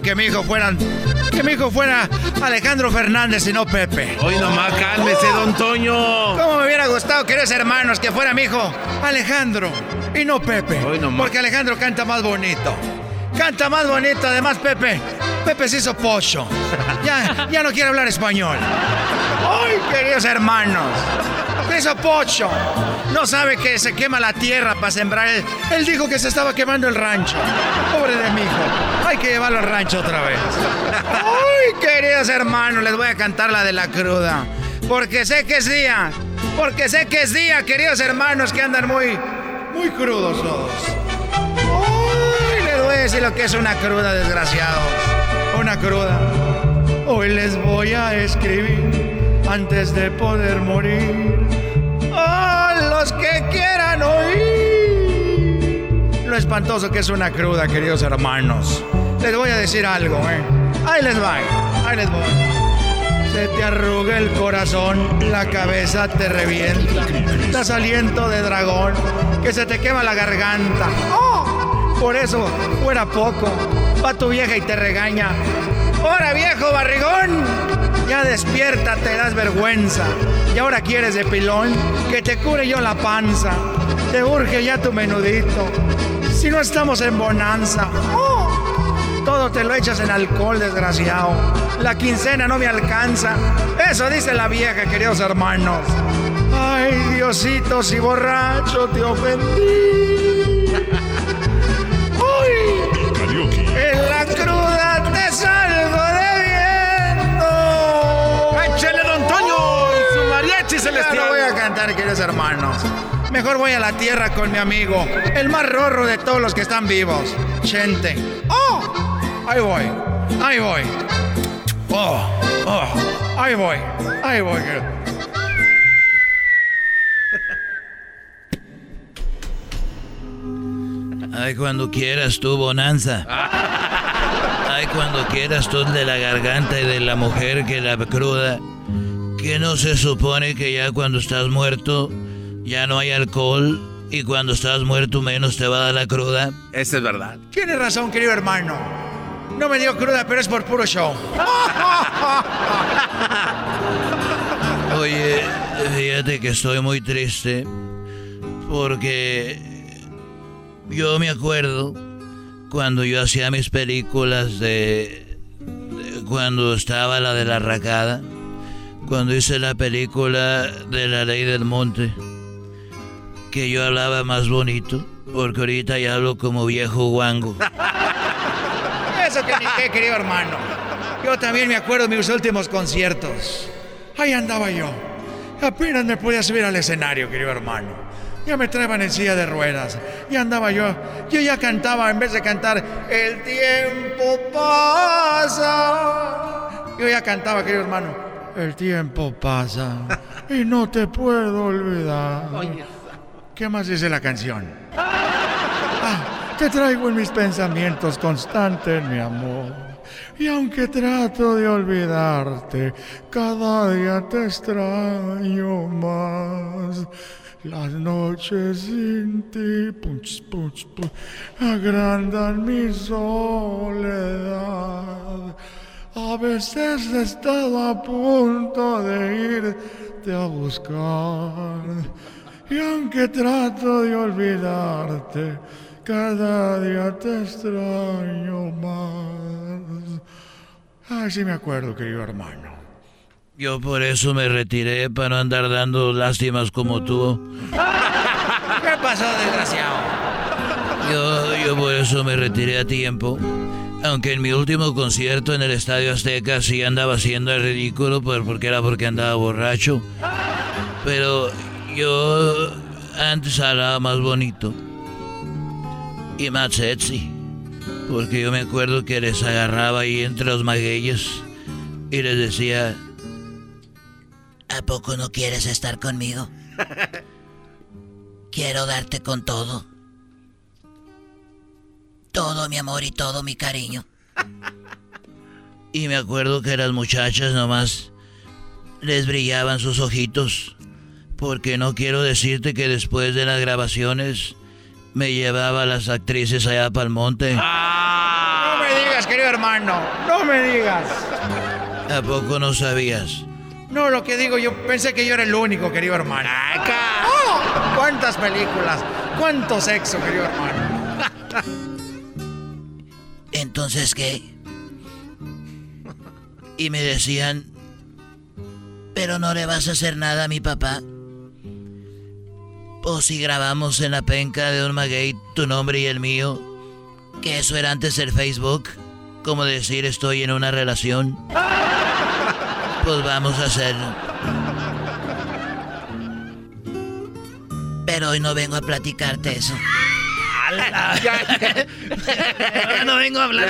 Que mi hijo fueran... Que mi hijo fuera Alejandro Fernández y no Pepe. Hoy nomás cálmese, don Toño. ¿Cómo me hubiera gustado, queridos hermanos, que fuera mi hijo Alejandro y no Pepe? Porque Alejandro canta más bonito. Canta más bonito, además Pepe. Pepe se hizo pocho. Ya, ya no quiere hablar español. ¡Ay, queridos hermanos! Hizo pocho. No sabe que se quema la tierra para sembrar. Él, él dijo que se estaba quemando el rancho. Pobre de mi hijo. Hay que llevarlo al rancho otra vez. ¡Ay, queridos hermanos! Les voy a cantar la de la cruda. Porque sé que es día. Porque sé que es día, queridos hermanos, que andan muy, muy crudos todos. ¡Ay! Les voy a decir lo que es una cruda, desgraciado. Una cruda. Hoy les voy a escribir antes de poder morir. A los que quieran oír. Lo espantoso que es una cruda, queridos hermanos. Les voy a decir algo, ¿eh? Ahí les va, ahí les voy. Se te arruga el corazón, la cabeza te revienta. Das aliento de dragón, que se te quema la garganta. ¡Oh! Por eso, fuera poco. Va tu vieja y te regaña. ¡Hora viejo barrigón! Ya despierta, te das vergüenza. Y ahora quieres de pilón que te cure yo la panza. Te urge ya tu menudito. Si no estamos en bonanza. ¡Oh! Todo te lo echas en alcohol, desgraciado. La quincena no me alcanza. Eso dice la vieja, queridos hermanos. Ay, Diosito, si borracho te ofendí. En la cruda te salgo cantar, queridos hermanos. Mejor voy a la tierra con mi amigo, el más rorro de todos los que están vivos, Chente. ¡Oh! Ahí voy, ahí voy. ¡Oh! ¡Oh! Ahí voy, ahí voy. Ay, cuando quieras tú, Bonanza. Ay, cuando quieras tú de la garganta y de la mujer que la cruda. Que no se supone que ya cuando estás muerto ya no hay alcohol y cuando estás muerto menos te va a dar la cruda. Esa es verdad. Tienes razón, querido hermano. No me dio cruda, pero es por puro show. Oye, fíjate que estoy muy triste porque yo me acuerdo cuando yo hacía mis películas de, de cuando estaba la de la racada, cuando hice la película de la ley del monte, que yo hablaba más bonito, porque ahorita ya hablo como viejo guango. Eso que ni qué, querido hermano. Yo también me acuerdo de mis últimos conciertos. Ahí andaba yo. Apenas me podía subir al escenario, querido hermano. Ya me traían en silla de ruedas. Y andaba yo. Yo ya cantaba, en vez de cantar, el tiempo pasa. Yo ya cantaba, querido hermano. El tiempo pasa y no te puedo olvidar. ¿Qué más dice la canción? Ah, te traigo en mis pensamientos constantes, mi amor. Y aunque trato de olvidarte, cada día te extraño más. Las noches sin ti punch, punch, punch, agrandan mi soledad. A veces he estado a punto de irte a buscar. Y aunque trato de olvidarte, cada día te extraño más. Ay, sí me acuerdo, querido hermano. Yo por eso me retiré para no andar dando lástimas como tú. ¿Qué pasó, desgraciado? Yo, yo por eso me retiré a tiempo. Aunque en mi último concierto en el Estadio Azteca sí andaba haciendo el ridículo, por- porque era porque andaba borracho. Pero yo antes hablaba más bonito. Y más sexy. Porque yo me acuerdo que les agarraba ahí entre los magueyes y les decía, ¿a poco no quieres estar conmigo? Quiero darte con todo. Todo mi amor y todo mi cariño. Y me acuerdo que las muchachas nomás les brillaban sus ojitos. Porque no quiero decirte que después de las grabaciones me llevaba a las actrices allá para el monte. No me digas, querido hermano. No me digas. ¿A poco no sabías? No, lo que digo, yo pensé que yo era el único, querido hermano. ¡Oh! ¿Cuántas películas? ¿Cuánto sexo, querido hermano? Entonces, ¿qué? Y me decían, pero no le vas a hacer nada a mi papá. O si grabamos en la penca de un maguey tu nombre y el mío, que eso era antes el Facebook, como decir estoy en una relación. Pues vamos a hacerlo. Pero hoy no vengo a platicarte eso. ya, no vengo a hablar.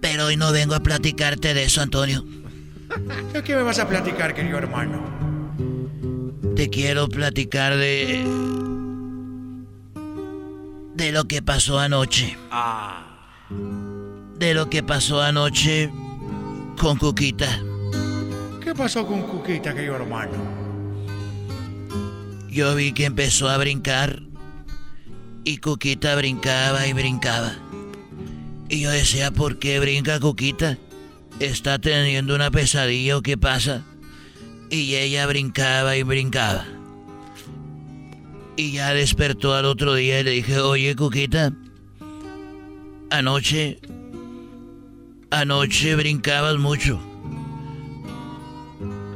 Pero hoy no vengo a platicarte de eso, Antonio. ¿Qué me vas a platicar, querido hermano? Te quiero platicar de. de lo que pasó anoche. Ah. De lo que pasó anoche con Cuquita. ¿Qué pasó con Cuquita, querido hermano? Yo vi que empezó a brincar y Cuquita brincaba y brincaba. Y yo decía, ¿por qué brinca Cuquita? ¿Está teniendo una pesadilla o qué pasa? Y ella brincaba y brincaba. Y ya despertó al otro día y le dije, oye Cuquita, anoche, anoche brincabas mucho.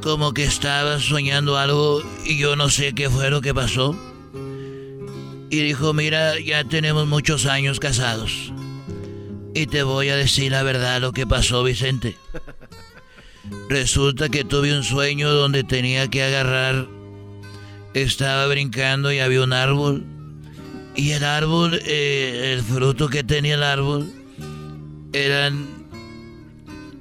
Como que estabas soñando algo y yo no sé qué fue lo que pasó. Y dijo, mira, ya tenemos muchos años casados. Y te voy a decir la verdad lo que pasó, Vicente. Resulta que tuve un sueño donde tenía que agarrar. Estaba brincando y había un árbol. Y el árbol, eh, el fruto que tenía el árbol, eran.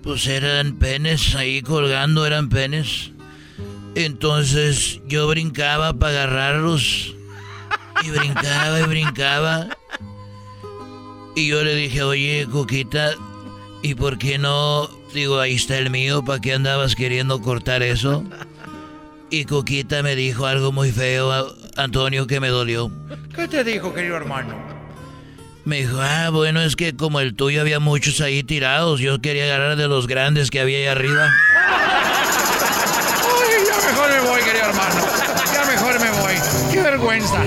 Pues eran penes ahí colgando, eran penes. Entonces yo brincaba para agarrarlos. Y brincaba y brincaba. Y yo le dije, oye, Cuquita, ¿y por qué no? Digo, ahí está el mío, ¿para qué andabas queriendo cortar eso? Y Cuquita me dijo algo muy feo, Antonio, que me dolió. ¿Qué te dijo, querido hermano? Me dijo, ah, bueno, es que como el tuyo había muchos ahí tirados, yo quería agarrar de los grandes que había ahí arriba. Uy, ya mejor me voy, querido hermano. Ya mejor me voy. ¡Qué vergüenza!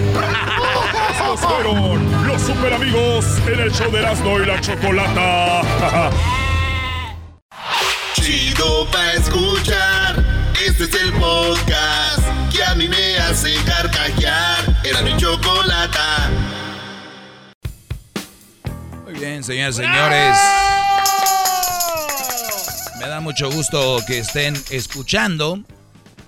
Los super amigos en el show de Erasmo y la Chocolata. Chido pa' escuchar. Este es el podcast que a mí me hace carcajear. Era mi chocolata. Muy bien, señoras y señores. Me da mucho gusto que estén escuchando.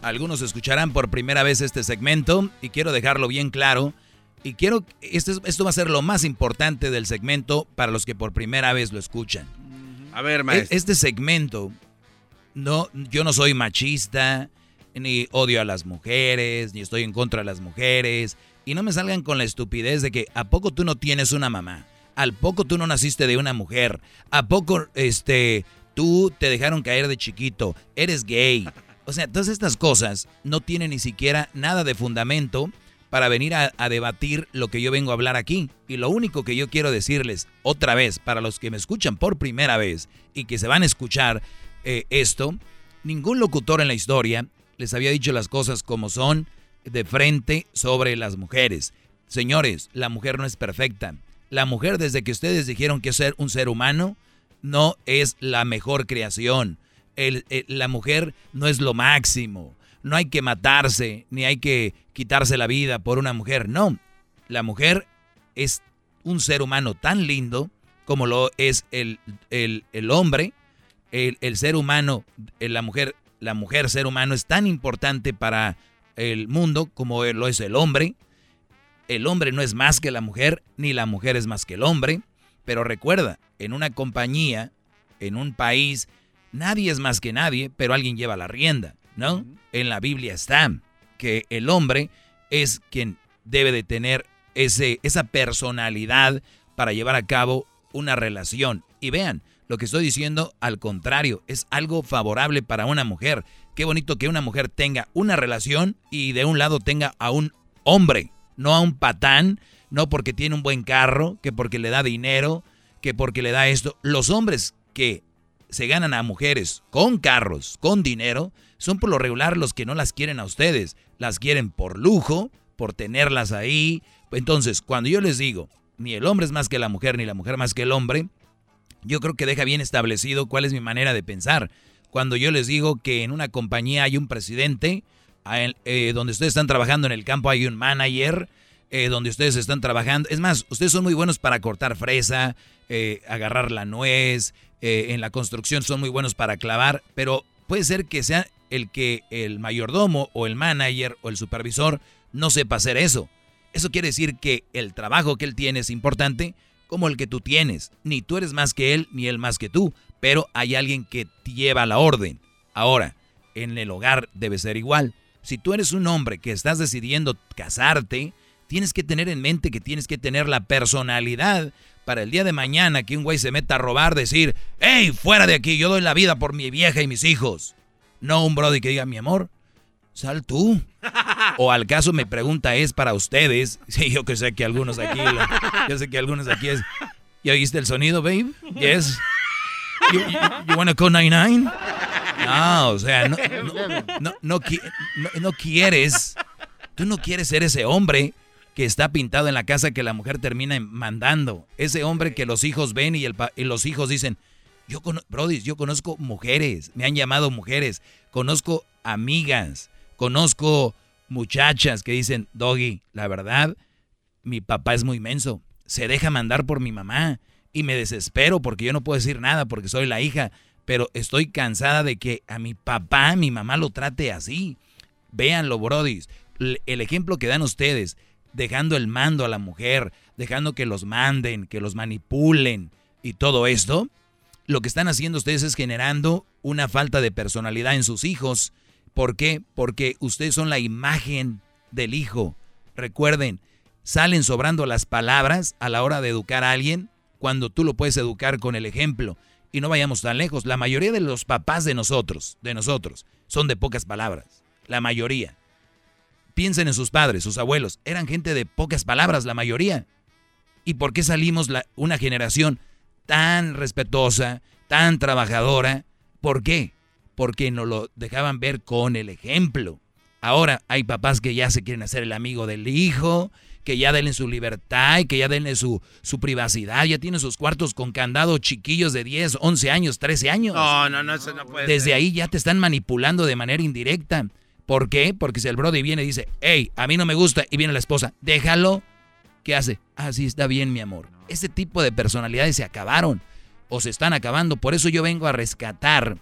Algunos escucharán por primera vez este segmento y quiero dejarlo bien claro. Y quiero, esto, esto va a ser lo más importante del segmento para los que por primera vez lo escuchan. A ver, E- maestro. Este segmento, no, yo no soy machista, ni odio a las mujeres, ni estoy en contra de las mujeres. Y no me salgan con la estupidez de que ¿a poco tú no tienes una mamá? ¿Al poco tú no naciste de una mujer? ¿A poco este tú te dejaron caer de chiquito? ¿Eres gay? O sea, todas estas cosas no tienen ni siquiera nada de fundamento para venir a, debatir lo que yo vengo a hablar aquí. Y lo único que yo quiero decirles otra vez, para los que me escuchan por primera vez y que se van a escuchar eh, esto, ningún locutor en la historia les había dicho las cosas como son de frente sobre las mujeres. Señores, la mujer no es perfecta. La mujer desde que ustedes dijeron que ser un ser humano, no es la mejor creación. El- la mujer no es lo máximo. No hay que matarse, ni hay que quitarse la vida por una mujer. No, la mujer es un ser humano tan lindo como lo es el, el- el hombre. El, el ser humano, la mujer, la mujer ser humano es tan importante para el mundo como lo es el hombre. El hombre no es más que la mujer, ni la mujer es más que el hombre. Pero recuerda, en una compañía, en un país, nadie es más que nadie, pero alguien lleva la rienda, ¿no? En la Biblia está que el hombre es quien debe de tener ese, esa personalidad para llevar a cabo una relación. Y vean, lo que estoy diciendo, al contrario, es algo favorable para una mujer. Qué bonito que una mujer tenga una relación y de un lado tenga a un hombre, no a un patán, no porque tiene un buen carro, que porque le da dinero, que porque le da esto. Los hombres que se ganan a mujeres con carros, con dinero, son por lo regular los que no las quieren a ustedes. Las quieren por lujo, por tenerlas ahí. Entonces, cuando yo les digo, ni el hombre es más que la mujer, ni la mujer más que el hombre, yo creo que deja bien establecido cuál es mi manera de pensar. Cuando yo les digo que en una compañía hay un presidente, eh, donde ustedes están trabajando en el campo hay un manager, eh, donde ustedes están trabajando. Es más, ustedes son muy buenos para cortar fresa, eh, agarrar la nuez, en la construcción son muy buenos para clavar, pero puede ser que sea el que el mayordomo o el manager o el supervisor no sepa hacer eso. Eso quiere decir que el trabajo que él tiene es importante como el que tú tienes. Ni tú eres más que él, ni él más que tú, pero hay alguien que te lleva la orden. Ahora, en el hogar debe ser igual. Si tú eres un hombre que estás decidiendo casarte, tienes que tener en mente que tienes que tener la personalidad para el día de mañana que un güey se meta a robar, decir, hey, fuera de aquí, yo doy la vida por mi vieja y mis hijos. No un brody que diga, mi amor, sal tú. O al caso mi pregunta es para ustedes, sí, yo que sé que algunos aquí, yo sé que algunos aquí es, ¿ya oíste el sonido, babe? Yes. You, you, wanna call 99? No, o sea, no, no, no, no, quieres, tú no quieres ser ese hombre que está pintado en la casa que la mujer termina mandando. Ese hombre que los hijos ven y, el, y los hijos dicen, yo, Brody, yo conozco mujeres, me han llamado mujeres, conozco amigas, conozco muchachas que dicen, Doggy, la verdad, mi papá es muy menso, se deja mandar por mi mamá y me desespero porque yo no puedo decir nada porque soy la hija, pero estoy cansada de que a mi papá, mi mamá lo trate así. Véanlo, brodis. El ejemplo que dan ustedes, dejando el mando a la mujer, dejando que los manden, que los manipulen y todo esto, lo que están haciendo ustedes es generando una falta de personalidad en sus hijos. ¿Por qué? Porque ustedes son la imagen del hijo. Recuerden, salen sobrando las palabras a la hora de educar a alguien cuando tú lo puedes educar con el ejemplo. Y no vayamos tan lejos. La mayoría de los papás de nosotros, de nosotros, son de pocas palabras. La mayoría. Piensen en sus padres, sus abuelos. Eran gente de pocas palabras, la mayoría. ¿Y por qué salimos una generación tan respetuosa, tan trabajadora? ¿Por qué? Porque nos lo dejaban ver con el ejemplo. Ahora hay papás que ya se quieren hacer el amigo del hijo, que ya denle su libertad y que ya denle su, su privacidad. Ya tiene sus cuartos con candado chiquillos de 10, 11 años, 13 años. No, no, no, eso no puede Desde ahí ya te están manipulando de manera indirecta. ¿Por qué? Porque si el brody viene y dice, hey, a mí no me gusta, y viene la esposa, déjalo. ¿Qué hace? Ah, sí, está bien, mi amor. Ese tipo de personalidades se acabaron o se están acabando. Por eso yo vengo a rescatar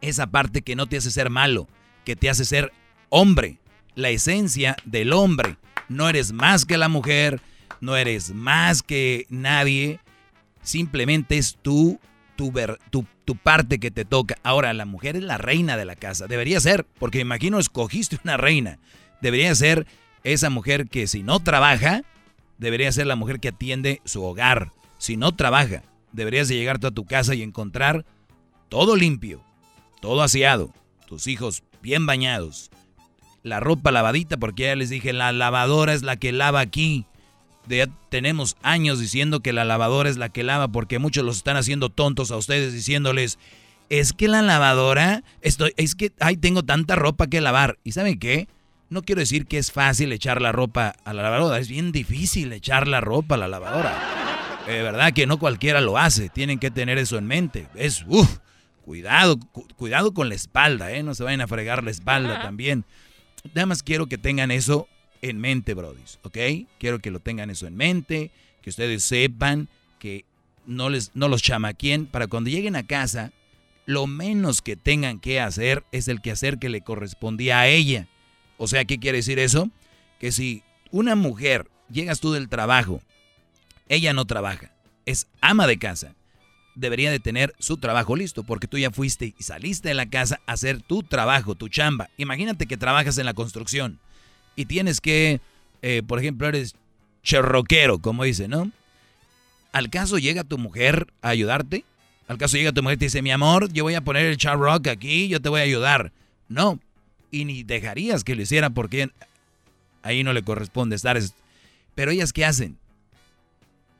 esa parte que no te hace ser malo, que te hace ser hombre. La esencia del hombre. No eres más que la mujer, no eres más que nadie, simplemente es tú, tu, tu, tu, parte que te toca. Ahora, la mujer es la reina de la casa, debería ser, porque imagino escogiste una reina, debería ser esa mujer que si no trabaja, debería ser la mujer que atiende su hogar. Si no trabaja, deberías de llegar a tu casa y encontrar todo limpio, todo aseado, tus hijos bien bañados, la ropa lavadita, porque ya les dije, la lavadora es la que lava aquí. Ya tenemos años diciendo que la lavadora es la que lava, porque muchos los están haciendo tontos a ustedes diciéndoles, es que la lavadora, estoy, es que, ay, tengo tanta ropa que lavar. ¿Y saben qué? No quiero decir que es fácil echar la ropa a la lavadora, es bien difícil echar la ropa a la lavadora. De verdad que no cualquiera lo hace, tienen que tener eso en mente. Es, uff, cuidado, cuidado con la espalda, ¿eh? No se vayan a fregar la espalda también. Nada más quiero que tengan eso en mente, brodis, ¿ok? Quiero que lo tengan eso en mente, que ustedes sepan que no, les, no los chamaquien para cuando lleguen a casa, lo menos que tengan que hacer es el que hacer que le correspondía a ella. O sea, ¿qué quiere decir eso? Que si una mujer, llegas tú del trabajo, ella no trabaja, es ama de casa, debería de tener su trabajo listo, porque tú ya fuiste y saliste de la casa a hacer tu trabajo, tu chamba. Imagínate que trabajas en la construcción y tienes que, eh, por ejemplo, eres cherroquero, como dice, ¿no? ¿Al caso llega tu mujer a ayudarte? ¿Al caso llega tu mujer y te dice, mi amor, yo voy a poner el charrock aquí, yo te voy a ayudar? No, y ni dejarías que lo hiciera porque ahí no le corresponde estar. Pero ellas, ¿qué hacen?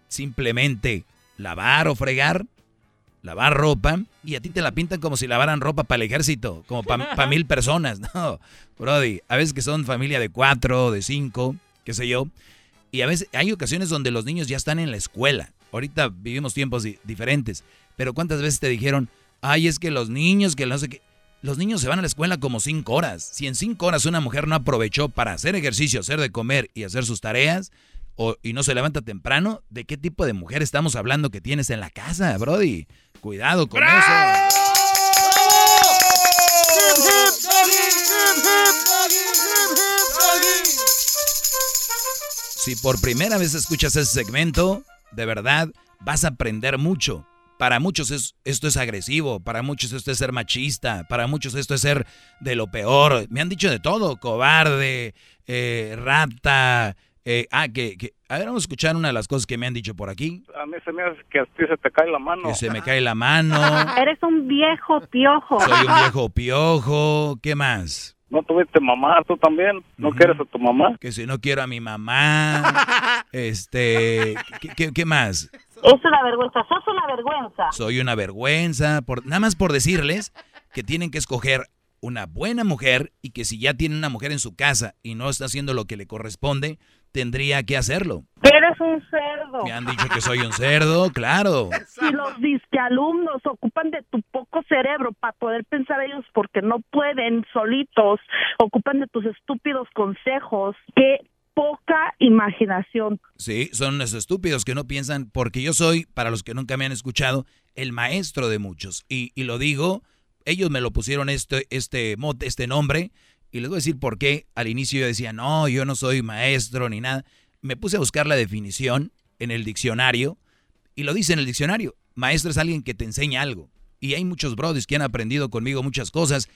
Simplemente lavar o fregar lavar ropa y a ti te la pintan como si lavaran ropa para el ejército, como para mil personas. No, Brody, a veces que son familia de cuatro, de cinco, qué sé yo. Y a veces hay ocasiones donde los niños ya están en la escuela. ahorita vivimos tiempos diferentes, pero ¿cuántas veces te dijeron, ay, es que los niños, que no sé qué? Los niños se van a la escuela como cinco horas. Si en cinco horas una mujer no aprovechó para hacer ejercicio, hacer de comer y hacer sus tareas, o, y no se levanta temprano, ¿de qué tipo de mujer estamos hablando que tienes en la casa, Brody? Cuidado con eso. Si por primera vez escuchas ese segmento, de verdad vas a aprender mucho. Para muchos esto es agresivo, para muchos esto es ser machista, para muchos esto es ser de lo peor. Me han dicho de todo, cobarde, eh, rata. Eh, ah, que, que, A ver, vamos a escuchar una de las cosas que me han dicho por aquí. A mí se me hace que a ti se te cae la mano. Que se me cae la mano. Eres un viejo piojo. Soy un viejo piojo. ¿Qué más? ¿No tuviste mamá tú también? ¿No quieres a tu mamá? Que si no quiero a mi mamá. este, ¿qué, qué más? Es una vergüenza, sos una vergüenza. Soy una vergüenza, por, nada más por decirles que tienen que escoger una buena mujer y que si ya tiene una mujer en su casa y no está haciendo lo que le corresponde, tendría que hacerlo. Eres un cerdo. Me han dicho que soy un cerdo, claro. Si los disque alumnos ocupan de tu poco cerebro para poder pensar ellos porque no pueden solitos, ocupan de tus estúpidos consejos, que poca imaginación. Sí, son unos estúpidos que no piensan, porque yo soy, para los que nunca me han escuchado, el maestro de muchos. Y, y lo digo, ellos me lo pusieron este, este, este nombre, y les voy a decir por qué. Al inicio yo decía, no, yo no soy maestro ni nada. Me puse a buscar la definición en el diccionario, y lo dice en el diccionario. Maestro es alguien que te enseña algo. Y hay muchos brothers que han aprendido conmigo muchas cosas.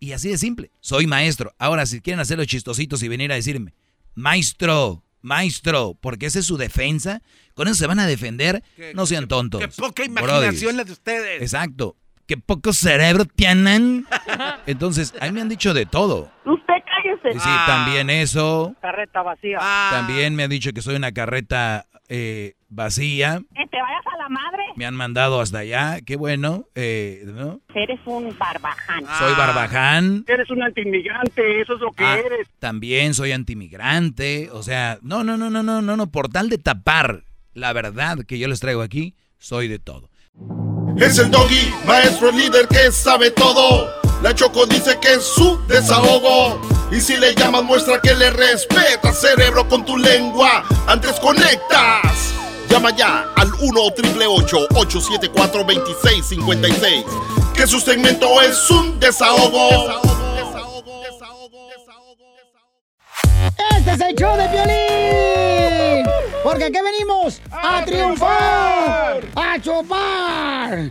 Y así de simple, soy maestro. Ahora, si quieren hacer los chistositos y venir a decirme, Maestro, maestro, porque esa es su defensa. Con eso se van a defender. No sean tontos. Qué poca imaginación la de ustedes. Exacto. Qué poco cerebro tienen. Entonces, a mí me han dicho de todo. Usted cállese. Sí, también eso. Carreta vacía. También me han dicho que soy una carreta eh, vacía. Que te vayas a la madre. Me han mandado hasta allá. Qué bueno. Eh, ¿no? Eres un barbaján. Soy barbaján. Eres un antimigrante, eso es lo que Ah, eres. También soy antimigrante. O sea, no, no, no, no, no, no, no. Por tal de tapar la verdad que yo les traigo aquí, soy de todo. Es el doggy, maestro líder que sabe todo. La Choco dice que es su desahogo. Y si le llamas, muestra que le respeta, cerebro, con tu lengua. Antes conectas. Llama ya al 1-888-874-2656. Que su segmento es un desahogo. Este es el show de Piolín. Porque aquí venimos a, triunfar, a chupar.